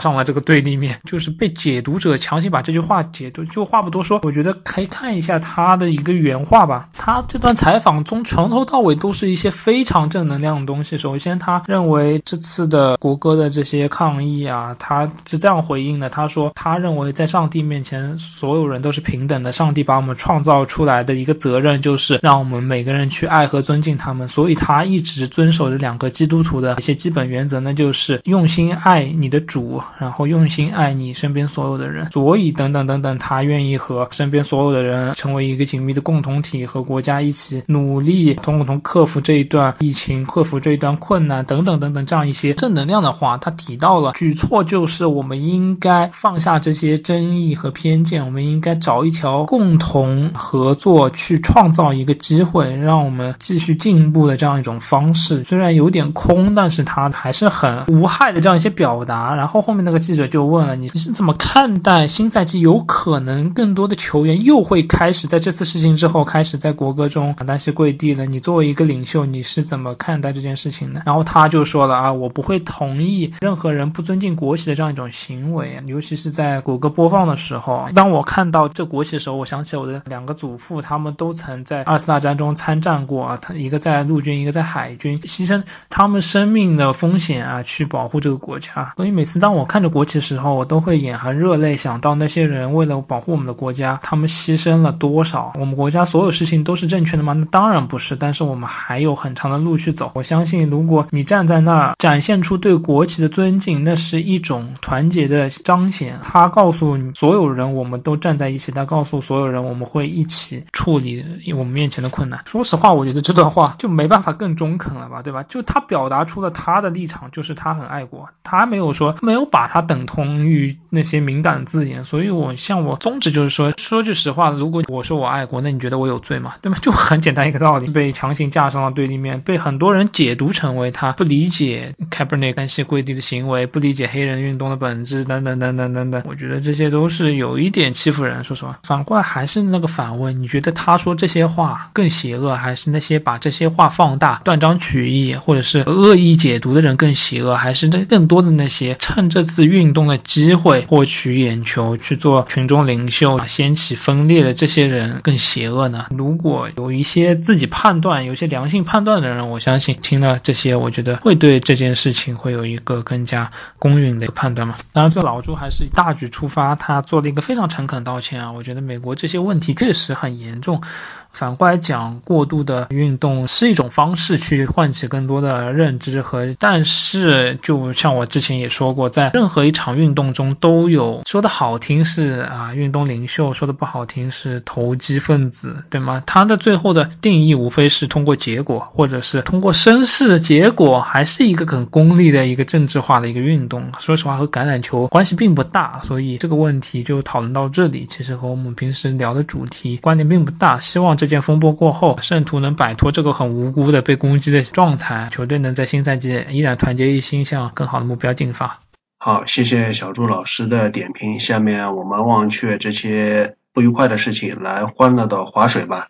上了这个对立面，就是被解读者强行把这句话解读。就话不多说，我觉得可以看一下他的一个原话吧。他这段采访中从头到尾都是一些非常正能量的东西。首先，他认为这次的国歌的这些抗议啊，他是这样回应的：他说，他认为在上帝面前所有人都是平等的，上帝把我们创造出来的一个责任就是让我们每个人去爱和尊敬他们。所以他一直遵守着两个基督徒的一些基本原则，那就是用心爱你的主，然后用心爱你身边所有的人。所以等等等等，他愿意和身边所有的人成为一个紧密的共同体，和国家一起努力，共同克服这一段疫情，克服这一段困难，等等等等，这样一些正能量的话，他提到了举措就是我们应该放下这些争议和偏见，我们应该找一条共同合作去创造一个机会，会让我们继续进步的这样一种方式。虽然有点空，但是他还是很无害的这样一些表达。然后后面那个记者就问了你，你是怎么看待新赛季有可能更多的球员又会开始在这次事情之后开始在国歌中单膝跪地了？你作为一个领袖，你是怎么看待这件事情的？然后他就说了啊，我不会同意任何人不尊敬国旗的这样一种行为，尤其是在国歌播放的时候。当我看到这国旗的时候，我想起我的两个祖父，他们都曾在二次大战中参战过啊，他一个在陆军，一个在海军，牺牲他们生命的风险啊，去保护这个国家。所以每次当我看着国旗的时候，我都会眼含热泪，想到那些人为了保护我们的国家，他们牺牲了多少？我们国家所有事情都是正确的吗？那当然不是，但是我们还有很长的路去走。我相信，如果你站在那儿，展现出对国旗的尊敬，那是一种团结的彰显。他告诉所有人，我们都站在一起。他告诉所有人，我们会一起处理我们面前的困难。说实话，我觉得这段话就没办法更中肯了吧，对吧？就他表达出了他的立场，就是他很爱国，他没有说没有把他等同于那些敏感的字眼。所以，我像我宗旨就是说，说句实话，如果我说我爱国，那你觉得我有罪吗？对吗？就很简单一个道理，被强行架上了对立面，被很多人解读成为他不理解 Cabernet 单膝跪地的行为，不理解黑人运动的本质，等等等等等等。我觉得这些都是有一点欺负人。说实话，反过来还是那个反问，你觉得他说这些话更邪恶，还是那些把这些话放大、断章取义或者是恶意解读的人更邪恶，还是那更多的那些趁这次运动的机会获取眼球、去做群众领袖、掀起分裂的这些人更邪恶呢？如果有一些自己判断、有些良性判断的人，我相信听了这些，我觉得会对这件事情会有一个更加公允的判断嘛。当然，这老朱还是大局出发，他做了一个非常诚恳的道歉啊。我觉得美国这些问题确实很严重。反过来讲，过度的运动是一种方式去唤起更多的认知和，但是就像我之前也说过，在任何一场运动中都有说的好听是啊运动领袖，说的不好听是投机分子，对吗？他的最后的定义无非是通过结果，或者是通过声势，结果还是一个很功利的一个政治化的一个运动。说实话，和橄榄球关系并不大，所以这个问题就讨论到这里，其实和我们平时聊的主题关联并不大。希望。这件风波过后，圣徒能摆脱这个很无辜的被攻击的状态，球队能在新赛季依然团结一心，向更好的目标进发。好，谢谢小朱老师的点评。下面我们忘却这些不愉快的事情，来欢乐的划水吧。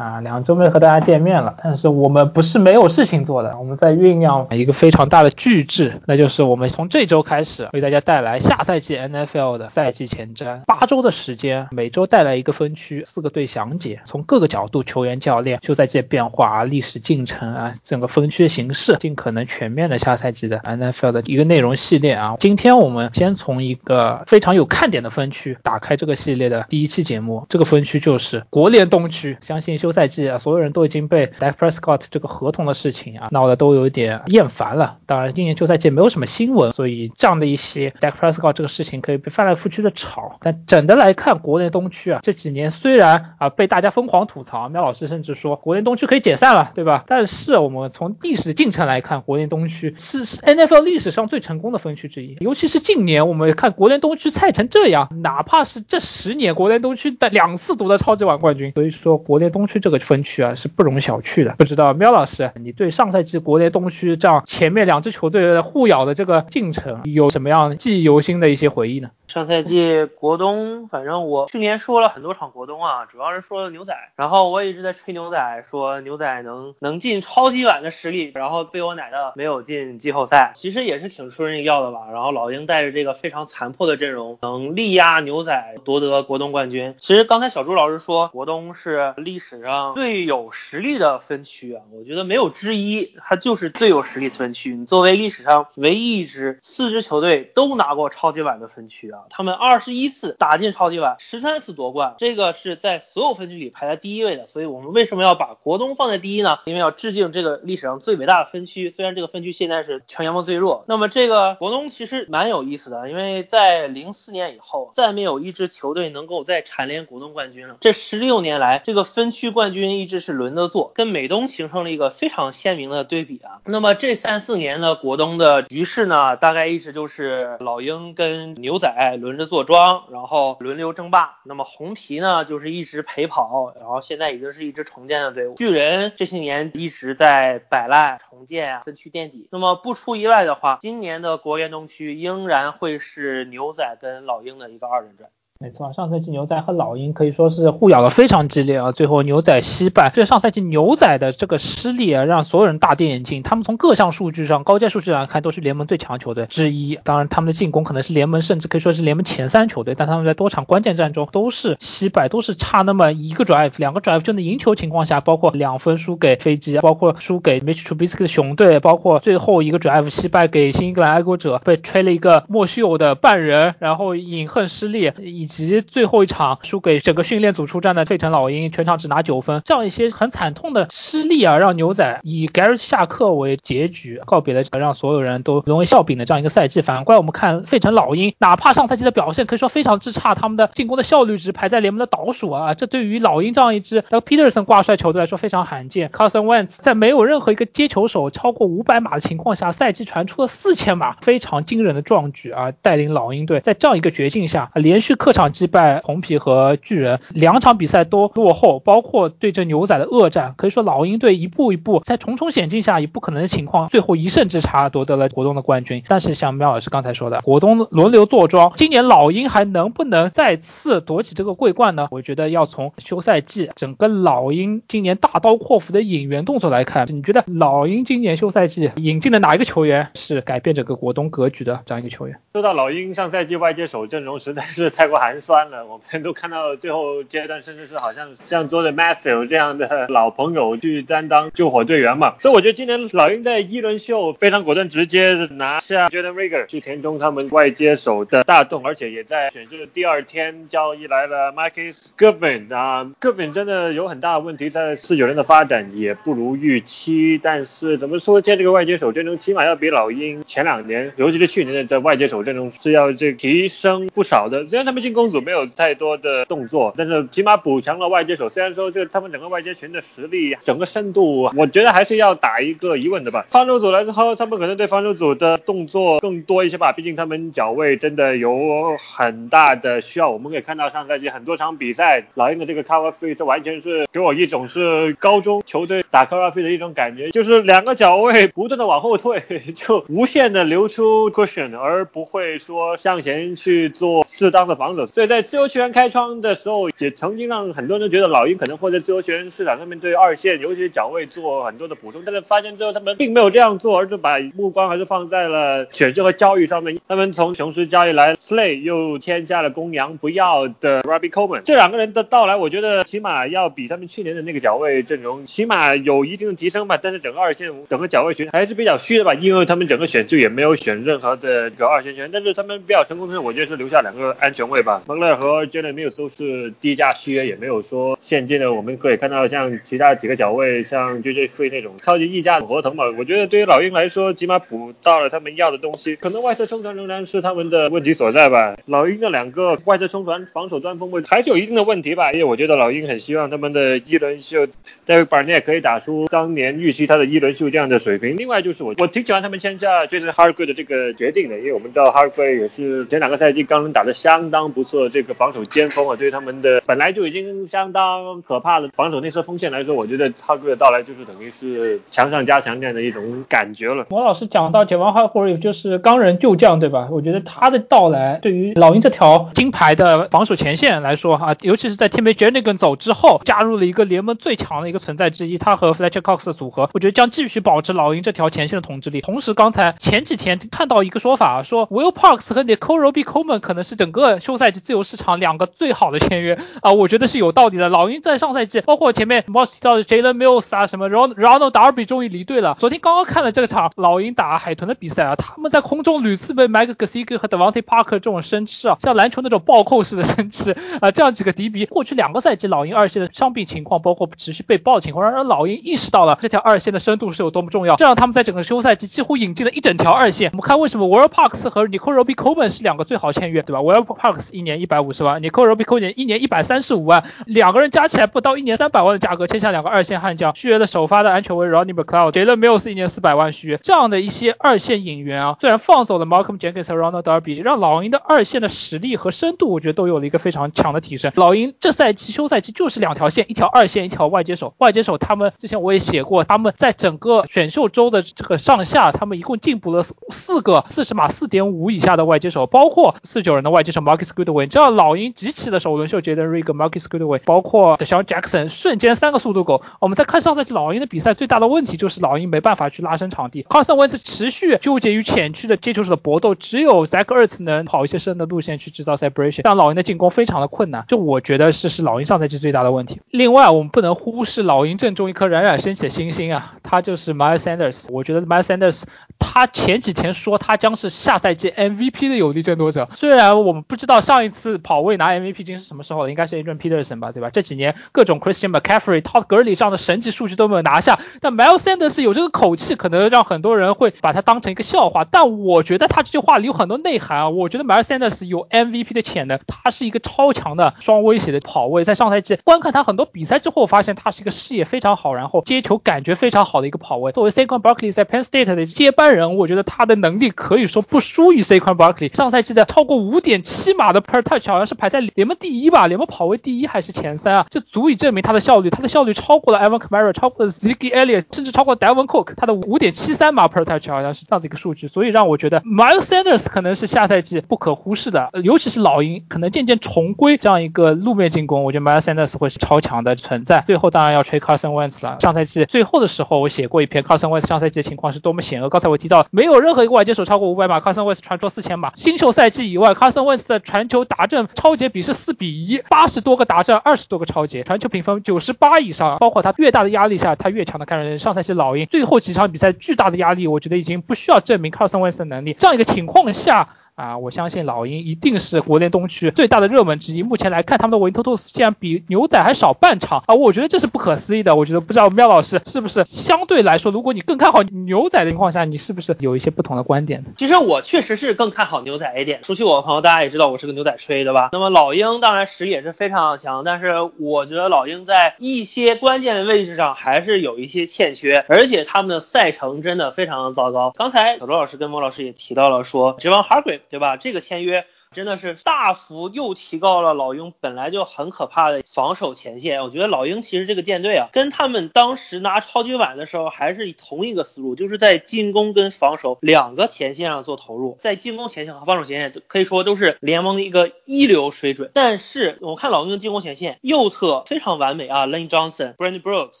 啊，两周没和大家见面了，但是我们不是没有事情做的，我们在酝酿一个非常大的巨制，那就是我们从这周开始为大家带来下赛季 NFL 的赛季前瞻，八周的时间，每周带来一个分区，四个队详解，从各个角度，球员、教练、休赛季变化啊、历史进程啊，整个分区的形式，尽可能全面的下赛季的 NFL 的一个内容系列啊。今天我们先从一个非常有看点的分区打开这个系列的第一期节目，这个分区就是国联东区，相信休。赛季啊，所有人都已经被 Dak Prescott 这个合同的事情啊闹得都有点厌烦了。当然，今年休赛季没有什么新闻，所以这样的一些 Dak Prescott 这个事情可以被翻来覆去的炒。但整的来看，国内东区啊这几年虽然啊被大家疯狂吐槽，喵老师甚至说国内东区可以解散了，对吧？但是我们从历史进程来看，国内东区是 NFL 历史上最成功的分区之一。尤其是近年，我们看国内东区菜成这样，哪怕是这十年国内东区的两次夺得超级碗冠军，所以说国内东区。这个分区啊是不容小觑的。不知道喵老师，你对上赛季国内东区这样前面两支球队互咬的这个进程有什么样记忆犹新的一些回忆呢？上赛季国东，反正我去年说了很多场国东啊，主要是说了牛仔，然后我也一直在吹牛仔，说牛仔能能进超级碗的实力，然后被我奶的没有进季后赛，其实也是挺出人意料的吧。然后老鹰带着这个非常残破的阵容，能力压牛仔夺得国东冠军。其实刚才小朱老师说国东是历史上最有实力的分区啊，我觉得没有之一，它就是最有实力的分区。你作为历史上唯一一支四支球队都拿过超级碗的分区啊。他们二十一次打进超级碗，十三次夺冠，这个是在所有分区里排在第一位的。所以我们为什么要把国东放在第一呢？因为要致敬这个历史上最伟大的分区。虽然这个分区现在是全联盟最弱，那么这个国东其实蛮有意思的，因为在零四年以后，再没有一支球队能够再蝉联国东冠军了。这十六年来，这个分区冠冠军一直是轮着做，跟美东形成了一个非常鲜明的对比啊。那么这三四年的国东的局势呢，大概一直就是老鹰跟牛仔。轮着坐庄，然后轮流争霸。那么红皮呢，就是一直陪跑，然后现在已经是一支重建的队伍。巨人这些年一直在摆烂重建啊，分区垫底。那么不出意外的话，今年的国联东区仍然会是牛仔跟老鹰的一个二人转。没错，上赛季牛仔和老鹰可以说是互咬的非常激烈啊，最后牛仔惜败。这上赛季牛仔的这个失利啊，让所有人大跌眼镜。他们从各项数据上、高阶数据来看，都是联盟最强球队之一。当然，他们的进攻可能是联盟甚至可以说是联盟前三球队，但他们在多场关键战中都是惜败，都是差那么一个 drive、两个 drive 就能赢球情况下，包括两分输给飞机，包括输给 Mitch Trubisky 的熊队，包括最后一个 drive 惜败给新英格兰爱国者，被吹了一个莫须有的半人，然后饮恨失利，以及最后一。场输给整个训练组出战的费城老鹰，全场只拿九分，这样一些很惨痛的失利啊，让牛仔以 Garry 下课为结局告别了让所有人都沦为笑柄的这样一个赛季。反过来我们看费城老鹰，哪怕上赛季的表现可以说非常之差，他们的进攻的效率值排在联盟的倒数啊，这对于老鹰这样一支 Peterson 挂帅球队来说非常罕见。Carson Wentz 在没有任何一个接球手超过五百码的情况下，赛季传出了四千码，非常惊人的壮举啊！带领老鹰队在这样一个绝境下，连续客场场击败红。皮和巨人两场比赛都落后，包括对阵牛仔的恶战，可以说老鹰队一步一步在重重险境下以不可能的情况，最后一胜之差夺得了国东的冠军。但是像苗老师刚才说的，国东轮流坐庄，今年老鹰还能不能再次夺起这个桂冠呢？我觉得要从休赛季整个老鹰今年大刀阔斧的引援动作来看，你觉得老鹰今年休赛季引进的哪一个球员是改变整个国东格局的这样一个球员？说到老鹰上赛季外接手阵容实在是太过寒寒酸了，我们。都看到最后阶段，甚至是好像像坐在 Matthew 这样的老朋友去担当救火队员嘛。所以我觉得今年老鹰在一轮秀非常果断，直接拿下 Jordan Rigger 去填充他们外接手的大洞，而且也在选秀的第二天交易来了 Marcus g o v i n 啊，Goodwin 真的有很大的问题，在四九人的发展也不如预期。但是怎么说，在这个外接手阵容起码要比老鹰前两年，尤其是去年的外接手阵容是要这提升不少的。虽然他们进攻组没有太多。的动作，但是起码补强了外接手。虽然说这他们整个外接群的实力、整个深度，我觉得还是要打一个疑问的吧。防守组来之后，他们可能对防守组的动作更多一些吧。毕竟他们脚位真的有很大的需要。我们可以看到上赛季很多场比赛，老鹰的这个 cover free 这完全是给我一种是高中球队打 cover free 的一种感觉，就是两个脚位不断的往后退，就无限的留出 cushion，而不会说向前去做适当的防守。所以在自由球员。开窗的时候也曾经让很多人都觉得老鹰可能会在自由球员市场上面对二线，尤其是脚位做很多的补充，但是发现之后他们并没有这样做，而是把目光还是放在了选秀和交易上面。他们从雄狮交易来 Slay，又添加了公羊不要的 Robbie Coleman，这两个人的到来，我觉得起码要比他们去年的那个脚位阵容起码有一定的提升吧。但是整个二线整个脚位群还是比较虚的吧，因为他们整个选秀也没有选任何的个二线球员，但是他们比较成功的是，我觉得是留下两个安全位吧，蒙勒和。没有说是低价续约，也没有说现金的。我们可以看到像其他几个角位，像 JJ 费那种超级溢价合同嘛。我觉得对于老鹰来说，起码补到了他们要的东西。可能外侧冲传仍然是他们的问题所在吧。老鹰的两个外侧冲传防守端锋位还是有一定的问题吧。因为我觉得老鹰很希望他们的一轮秀 David Barnett 可以打出当年预期他的一轮秀这样的水平。另外就是我我挺喜欢他们签下就是 hard 贵的这个决定的，因为我们知道 hard 贵也是前两个赛季刚能打得相当不不错这个防守尖锋啊，对他们的本来就已经相当可怕的防守内侧锋线来说，我觉得哈格的到来就是等于是强上加强这样的一种感觉了。王老师讲到杰王哈格瑞就是钢人旧将，对吧？我觉得他的到来对于老鹰这条金牌的防守前线来说，哈，尤其是在 Tim j e n n i g a n 走之后，加入了一个联盟最强的一个存在之一，他和 Fletcher Cox 的组合，我觉得将继续保持老鹰这条前线的统治力。同时，刚才前几天看到一个说法，说 Will Parks 和 Nicole Roby Coleman 可能是整个休赛季自由市场两个最好的签约啊，我觉得是有道理的。老鹰在上赛季，包括前面 Moss 提到的 Jalen Mills 啊，什么 Ron Ronald Darby 终于离队了。昨天刚刚看了这场老鹰打海豚的比赛啊，他们在空中屡次被 Mike Gascick 和 Devontae Parker 这种生吃啊，像篮球那种暴扣式的生吃啊，这样几个敌比。过去两个赛季老鹰二线的伤病情况，包括持续被爆的情况，让老鹰意识到了这条二线的深度是有多么重要，这让他们在整个休赛季几乎引进了一整条二线。我们看为什么 Will Parks 和 Nicole Roby Coleman 是两个最好签约，对吧？Will Parks 一年一百五十万，Nicole Roby Coleman 一年一百三十五万，两个人加起来不到一年三百万的价格签下两个二线悍将，续约的首发的安全卫 Ronnie McLeod，Jalen Mills 一年四百万续约，这样的一些二线引援啊，虽然放走了 Malcolm Jenkins 和 Ronald Darby，让老鹰的二线的实力和深度，我觉得都有了一个非常强的提升。老鹰这赛季休赛季就是两条线，一条二线，一条外接手。外接手他们之前我也写过，他们在整个选秀周的这个上下，他们一共进补了四个四十码四点五以下的外接手，包括四九人的外接手 Marcus Good Goodwin，这样老鹰集齐的首轮秀 Jaden Reed、Marcus Goodwin，包括小 Jackson，瞬间三个速度狗。我们再看上赛季老鹰的比赛，最大的问题就是老鹰没办法去拉伸场地，Carson Wentz 持续纠结于前区的接球手的搏斗，只有 Zach Ertz 能跑一些深的路线去制造 separation，让老鹰的进攻非常的困难。就我觉得是是老鹰上赛季最大的问题。另外，我们不能忽视老鹰阵中一颗冉冉升起的星星啊，他就是 Miles Sanders。我觉得 Miles Sanders 他前几天说他将是下赛季 MVP 的有力争夺者。虽然我们不知道上上一次跑位拿 MVP 金是什么时候了，应该是 Adrian Peterson 吧，对吧？这几年各种 Christian McCaffrey、Todd Gurley 这样的神级数据都没有拿下，但 Miles Sanders 有这个口气，可能让很多人会把他当成一个笑话。但我觉得他这句话里有很多内涵啊。我觉得 Miles Sanders 有 MVP 的潜能，他是一个超强的双威胁的跑位。在上赛季观看他很多比赛之后，发现他是一个视野非常好，然后接球感觉非常好的一个跑位。作为 Saquon Barkley 在 Penn State 的接班人，我觉得他的能力可以说不输于 Saquon Barkley。上赛季的超过五点七码的 per touch 好像是排在联盟第一吧，联盟跑位第一还是前三啊？这足以证明他的效率，他的效率超过了 Evan Kamara，超过了 Ziggy Elliott，甚至超过 Devon Cook。他的五点七三码 per touch 好像是这样子一个数据，所以让我觉得 Miles Sanders 可能是下赛季不可忽视的，尤其是老鹰可能渐渐重归这样一个路面进攻，我觉得 Miles Sanders 会是超强的存在。最后当然要吹 Carson Wentz 了，上赛季最后的时候我写过一篇 Carson Wentz 上赛季的情况是多么险恶。刚才我提到没有任何一个外接手超过五百码，Carson Wentz 传出四千码。新秀赛季以外，Carson Wentz 的传球达阵超节比是四比一，八十多个达阵，二十多个超节，传球评分九十八以上。包括他越大的压力下，他越强的看人。上赛季老鹰最后几场比赛巨大的压力，我觉得已经不需要证明 Carson Wentz 的能力。这样一个情况下。啊，我相信老鹰一定是国联东区最大的热门之一。目前来看，他们的 Win Totals 竟然比牛仔还少半场啊！我觉得这是不可思议的。我觉得不知道喵老师是不是相对来说，如果你更看好牛仔的情况下，你是不是有一些不同的观点？其实我确实是更看好牛仔一点。熟悉我的朋友，大家也知道我是个牛仔吹的吧？那么老鹰当然实力也是非常强，但是我觉得老鹰在一些关键的位置上还是有一些欠缺，而且他们的赛程真的非常的糟糕。刚才小罗老师跟莫老师也提到了说，指望 Hargrave 对吧？这个签约。真的是大幅又提高了老鹰本来就很可怕的防守前线。我觉得老鹰其实这个舰队啊，跟他们当时拿超级碗的时候还是同一个思路，就是在进攻跟防守两个前线上做投入，在进攻前线和防守前线可以说都是联盟的一个一流水准。但是我看老鹰的进攻前线右侧非常完美啊，Lane Johnson、Brandon Brooks、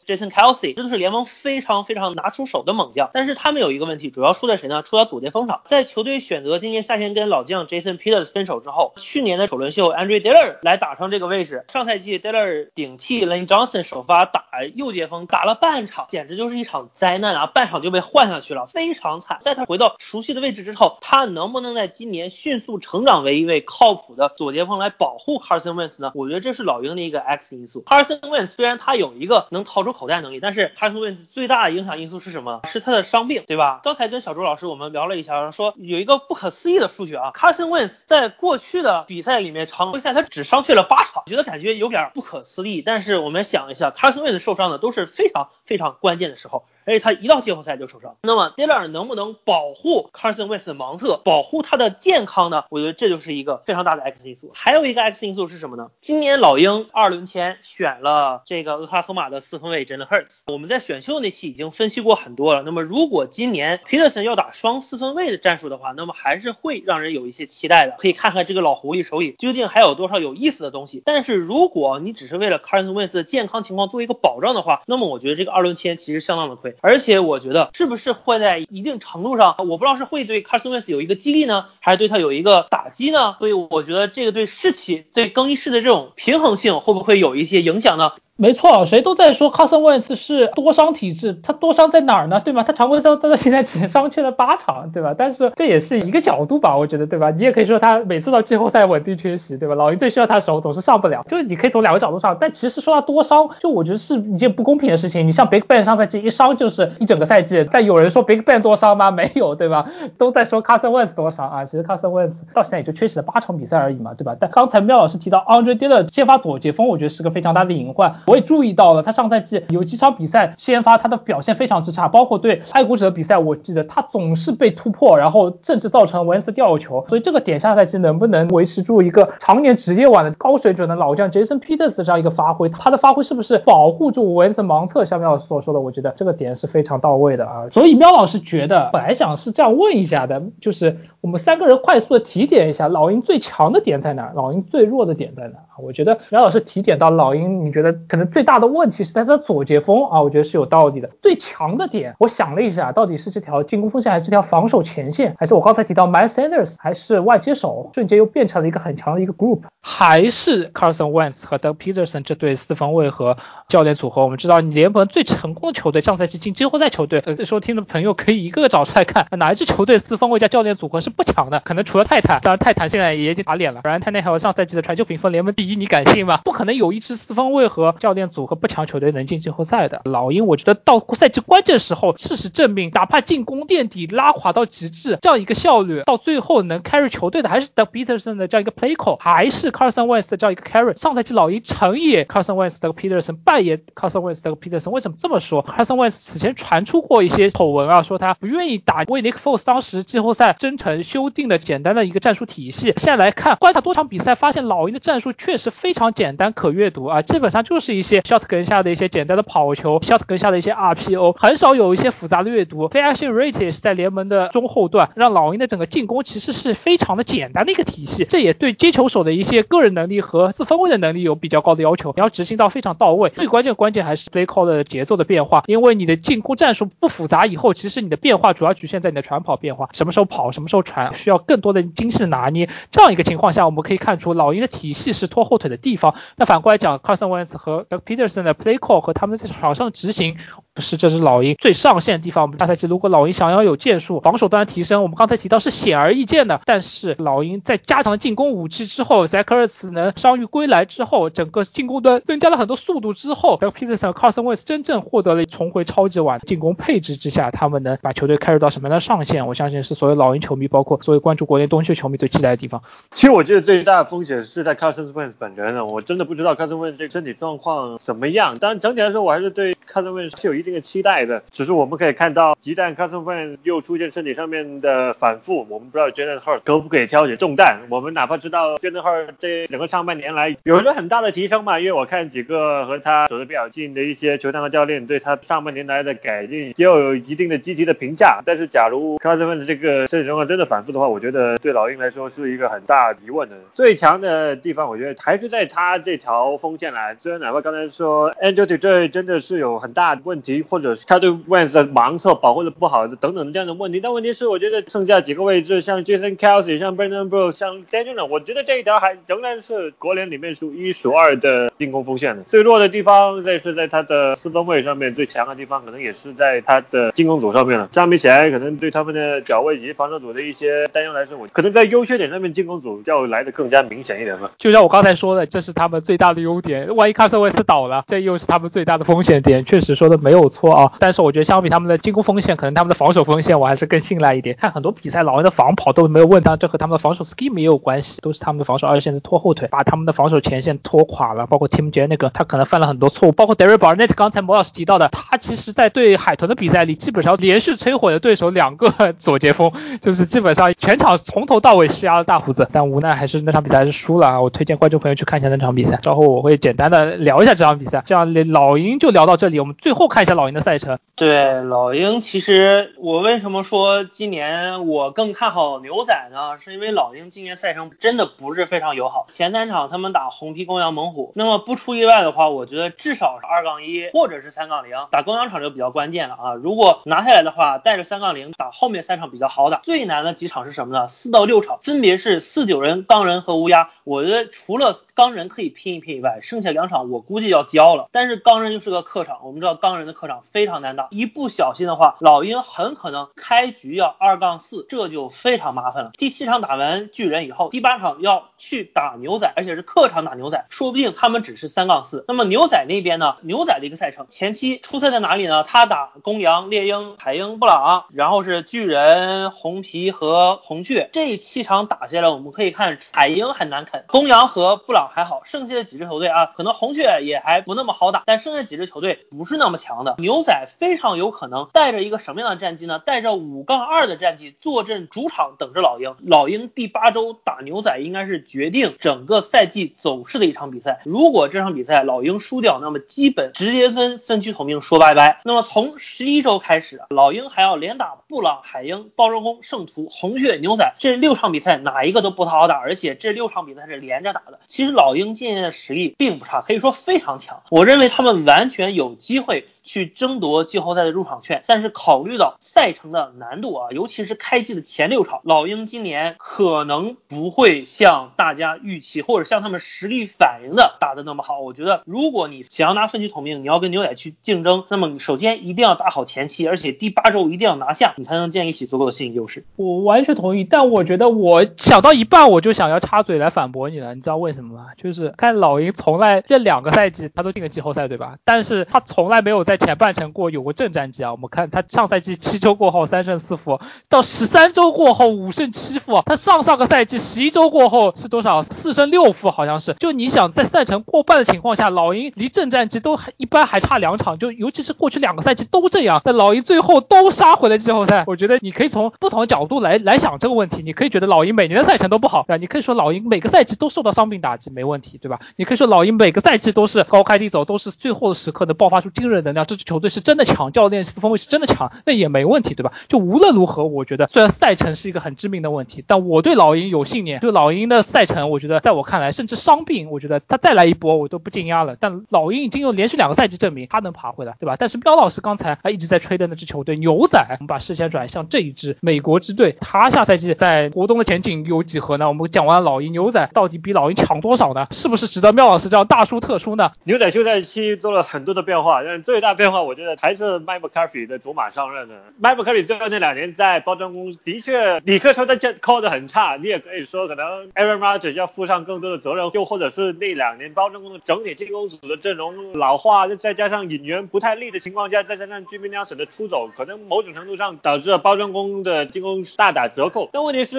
Jason Kelsey，这都是联盟非常非常拿出手的猛将。但是他们有一个问题，主要出在谁呢？出在左接锋上。在球队选择今年夏天跟老将 Jason Peters。分手之后，去年的首轮秀 Andre Diller 来打上这个位置。上赛季 Diller 顶替 Lane Johnson 首发打右接锋，打了半场，简直就是一场灾难啊！半场就被换下去了，非常惨。在他回到熟悉的位置之后，他能不能在今年迅速成长为一位靠谱的左接锋来保护 Carson Wentz 呢？我觉得这是老鹰的一个 X 因素。Carson Wentz 虽然他有一个能掏出口袋能力，但是 Carson Wentz 最大的影响因素是什么？是他的伤病，对吧？刚才跟小周老师我们聊了一下，说有一个不可思议的数据啊，Carson Wentz 在过去的比赛里面，常规赛他只伤缺了八场，觉得感觉有点不可思议。但是我们想一下卡斯维斯受伤的都是非常非常关键的时候，而且他一到季后赛就受伤。那么 d i l l a r 能不能保护 Carson Wentz 的盲测，保护他的健康呢？我觉得这就是一个非常大的 X 因素。还有一个 X 因素是什么呢？今年老鹰二轮签选了这个俄克拉荷马的四分卫 Jalen Hurts，我们在选秀那期已经分析过很多了。那么如果今年 Peterson 要打双四分卫的战术的话，那么还是会让人有一些期待的。可以看看这个老狐狸手里究竟还有多少有意思的东西。但是如果你只是为了 Carson Wentz 的健康情况做一个保障的话，那么我觉得这个二轮签其实相当的亏。而且我觉得是不是会在一定程度上，我不知道是会对 customers 有一个激励呢，还是对它有一个打击呢？所以我觉得这个对士气、对更衣室的这种平衡性会不会有一些影响呢？没错，谁都在说 Carson Wentz 是多伤体质，他多伤在哪儿呢？对吗？他常规赛到现在只伤缺了八场，对吧？但是这也是一个角度吧，我觉得，对吧？你也可以说他每次到季后赛稳定缺席，对吧？老鹰最需要他的时候总是上不了，就是你可以从两个角度上。但其实说他多伤，就我觉得是一件不公平的事情。你像 Big Ben 上赛季一伤就是一整个赛季，但有人说 Big Ben 多伤吗？没有，对吧？都在说 Carson Wentz 多伤啊，其实 Carson Wentz 到现在也就缺席了八场比赛而已嘛，对吧？但刚才喵老师提到 Andre Dillard 先发左截锋，我觉得是个非常大的隐患，我也注意到了他。上赛季有几场比赛先发，他的表现非常之差，包括对爱国者的比赛，我记得他总是被突破，然后甚至造成文斯吊球。所以这个点下赛季能不能维持住一个常年职业碗的高水准的老将 Jason Peters 这样一个发挥，他的发挥是不是保护住文斯盲测？像喵老师所说的，我觉得这个点是非常到位的啊。所以喵老师觉得，本来想是这样问一下的，就是我们三个人快速的提点一下老鹰最强的点在哪，老鹰最弱的点在哪？我觉得苗老师提点到老鹰，你觉得可能最大的问题是在他的左截锋啊，我觉得是有道理的。最强的点，我想了一下，到底是这条进攻锋线，还是这条防守前线，还是我刚才提到 My Sanders，还是外接手，瞬间又变成了一个很强的一个 group，还是 Carson Wentz 和 Doug Peterson 这对四分卫和教练组合？我们知道，你联盟最成功的球队，上赛季进季后赛球队，这时候听的朋友可以一个个找出来看，哪一支球队四分卫加教练组合是不强的？可能除了泰坦，当然泰坦现在也已经打脸了，不然泰坦还有上赛季的传球评分联盟第一。你敢信吗？不可能有一支四分卫和教教练组合不强球队能进季后赛的。老鹰，我觉得到赛季关键时候，事实证明，哪怕进攻垫底拉垮到极致，这样一个效率，到最后能 carry 球队的还是 d o u Peterson 的这样一个 play call，还是 Carson Wentz 的这样一个 carry。上赛季老鹰成也 Carson Wentz 的 Peterson，败也 Carson Wentz 的 Peterson。为什么这么说？Carson Wentz 此前传出过一些丑闻啊，说他不愿意打为 Nick Foles 当时季后赛征程修订的简单的一个战术体系。现在来看，观察多场比赛，发现老鹰的战术确实。非常简单可阅读啊，基本上就是一些 shotgun 下的一些简单的跑球，shotgun 下的一些 RPO，很少有一些复杂的阅读。Play action rate 也是在联盟的中后段，让老鹰的整个进攻其实是非常的简单的一个体系。这也对接球手的一些个人能力和自分位的能力有比较高的要求，你要执行到非常到位。最关键关键还是 play call 的节奏的变化，因为你的进攻战术不复杂以后，其实你的变化主要局限在你的传跑变化，什么时候跑，什么时候传，需要更多的精细拿捏。这样一个情况下，我们可以看出老鹰的体系是拖后腿的地方。那反过来讲，Carson Wentz 和 Doug Peterson 的 play call 和他们在场上执行，不是这是老鹰最上限的地方。我们大赛季如果老鹰想要有建树，防守端提升，我们刚才提到是显而易见的。但是老鹰在加强进攻武器之后，Zach Ertz 能伤愈归来之后，整个进攻端增加了很多速度之后，Doug Peterson、Carson Wentz 真正获得了重回超级碗进攻配置之下，他们能把球队开入到什么样的上限？我相信是所有老鹰球迷，包括所有关注国内东区球迷最期待的地方。其实我觉得最大的风险是在 Carson Wentz 本人呢，我真的不知道 Carson Wentz 这个身体状况怎么样。当然整体来说，我还是对 Carson Wentz 是有一定的期待的。只是我们可以看到，一旦 Carson Wentz 又出现身体上面的反复，我们不知道 Jalen h u r t 可不可以挑起重担。我们哪怕知道 Jalen h u r t 这整个上半年来有一个很大的提升嘛，因为我看几个和他走得比较近的一些球探和教练对他上半年来的改进也有一定的积极的评价。但是假如 Carson Wentz 这个身体状况真的反复的话，我觉得对老鹰来说是一个很大疑问的。最强的地方，我觉得还是在他这条锋线来。虽然哪怕刚才说 Angel 这真的是有很大的问题，或者是他对 Wentz 的盲测保护的不好的等等这样的问题，但问题是我觉得剩下几个位置，像 Jason Kelsey、像 Brandon Brook、像 Daniel，我觉得这一条还仍然是国联里面数一数二的进攻锋线的。最弱的地方在是在他的四分位上面，最强的地方可能也是在他的进攻组上面了。相比起来，可能对他们的脚位以及防守组的一些担忧来说，我可能在优缺点上面，进攻组要来的更加明显一点吧。就像我刚才说的，这是他们最大的优点。万一卡瑟维斯倒了，这又是他们最大的风险点。确实说的没有错啊。但是我觉得相比他们的进攻锋线，可能他们的防守锋线我还是更信赖一点。看很多比赛，老鹰的防跑都没有问题，这和他们的防守 scheme 也有关系，都是他们的防守二线是拖后腿，把他们的防守前线拖垮了。包括 Tim J 那个，他可能犯了很多错误。包括 d e r r y Barnett，刚才莫老师提到的，他其实在对海豚的比赛里，基本上连续摧毁了对手两个左截锋，就是基本上全场从头到尾施压了大胡子。但无奈还是那场比赛还是输了啊！我推荐观众朋友去看一下那场比赛。稍后我会简单的聊聊一下这场比赛。这样老鹰就聊到这里，我们最后看一下老鹰的赛程。对老鹰，其实我为什么说今年我更看好牛仔呢？是因为老鹰今年赛程真的不是非常友好。前三场他们打红皮、公羊、猛虎，那么不出意外的话，我觉得至少是二杠一或者是三杠零。打公羊场就比较关键了啊！如果拿下来的话，带着三杠零打后面三场比较好打。最难的几场是什么呢？四到六场，分别是四九人、钢人和乌鸦。我觉得除了钢人可以拼一拼以外，剩下两场我估计要交了。但是钢人又是个客场，我们知道钢人的客场非常难打。一不小心的话，老鹰很可能开局要二杠四，这就非常麻烦了。第七场打完巨人以后，第八场要去打牛仔，而且是客场打牛仔，说不定他们只是三杠四。那么牛仔那边呢？牛仔的一个赛程前期出赛在哪里呢？他打公羊、猎鹰、海鹰、布朗，然后是巨人、红皮和红雀。这七场打下来，我们可以看海鹰很难啃，公羊和布朗还好，剩下的几支球队啊，可能红雀也还不那么好打，但剩下几支球队不是那么强的。牛仔非常有可能带着一个什么样的战绩呢？带着五杠二的战绩坐镇主场等着老鹰。老鹰第八周打牛仔应该是决定整个赛季走势的一场比赛。如果这场比赛老鹰输掉，那么基本直接跟分区头名说拜拜。那么从十一周开始，老鹰还要连打布朗、海鹰、暴风宫、圣徒、红雀、牛仔这六场比赛，哪一个都不太好打，而且这六场比赛是连着打的。其实老鹰今年的实力并不差，可以说非常强。我认为他们完全有机会。去争夺季后赛的入场券，但是考虑到赛程的难度啊，尤其是开季的前六场，老鹰今年可能不会像大家预期或者像他们实力反映的打的那么好。我觉得，如果你想要拿分区统命，你要跟牛仔去竞争，那么你首先一定要打好前期，而且第八周一定要拿下，你才能建立起足够的心理优势。我完全同意，但我觉得我想到一半我就想要插嘴来反驳你了，你知道为什么吗？就是看老鹰从来这两个赛季他都进了季后赛，对吧？但是他从来没有在前半程过有过正战绩啊！我们看他上赛季七周过后三胜四负，到十三周过后五胜七负。他上上个赛季十一周过后是多少？四胜六负，好像是。就你想在赛程过半的情况下，老鹰离正战绩都还一般，还差两场。就尤其是过去两个赛季都这样，那老鹰最后都杀回了季后赛。我觉得你可以从不同的角度来来想这个问题。你可以觉得老鹰每年的赛程都不好，对吧？你可以说老鹰每个赛季都受到伤病打击，没问题，对吧？你可以说老鹰每个赛季都是高开低走，都是最后的时刻能爆发出惊人能量。这支球队是真的强，教练四分卫是真的强，那也没问题，对吧？就无论如何，我觉得虽然赛程是一个很致命的问题，但我对老鹰有信念。就老鹰的赛程，我觉得在我看来，甚至伤病，我觉得他再来一波我都不惊讶了。但老鹰已经有连续两个赛季证明他能爬回来，对吧？但是喵老师刚才他一直在吹的那支球队牛仔，我们把视线转向这一支美国之队，他下赛季在活动的前景有几何呢？我们讲完老鹰，牛仔到底比老鹰强多少呢？是不是值得妙老师这样大书特书呢？牛仔休赛期做了很多的变化，但最大变化，我觉得还是 Mike McCarthy 的走马上任的。Mike McCarthy 最后那两年在包装工的确，你可以说他这 call 的很差，你也可以说可能 Aaron Rodgers 要负上更多的责任，又或者是那两年包装工的整体进攻组的阵容老化，再加上引援不太利的情况下，再加上 Jimmy Nelson 的出走，可能某种程度上导致了包装工的进攻大打折扣。但问题是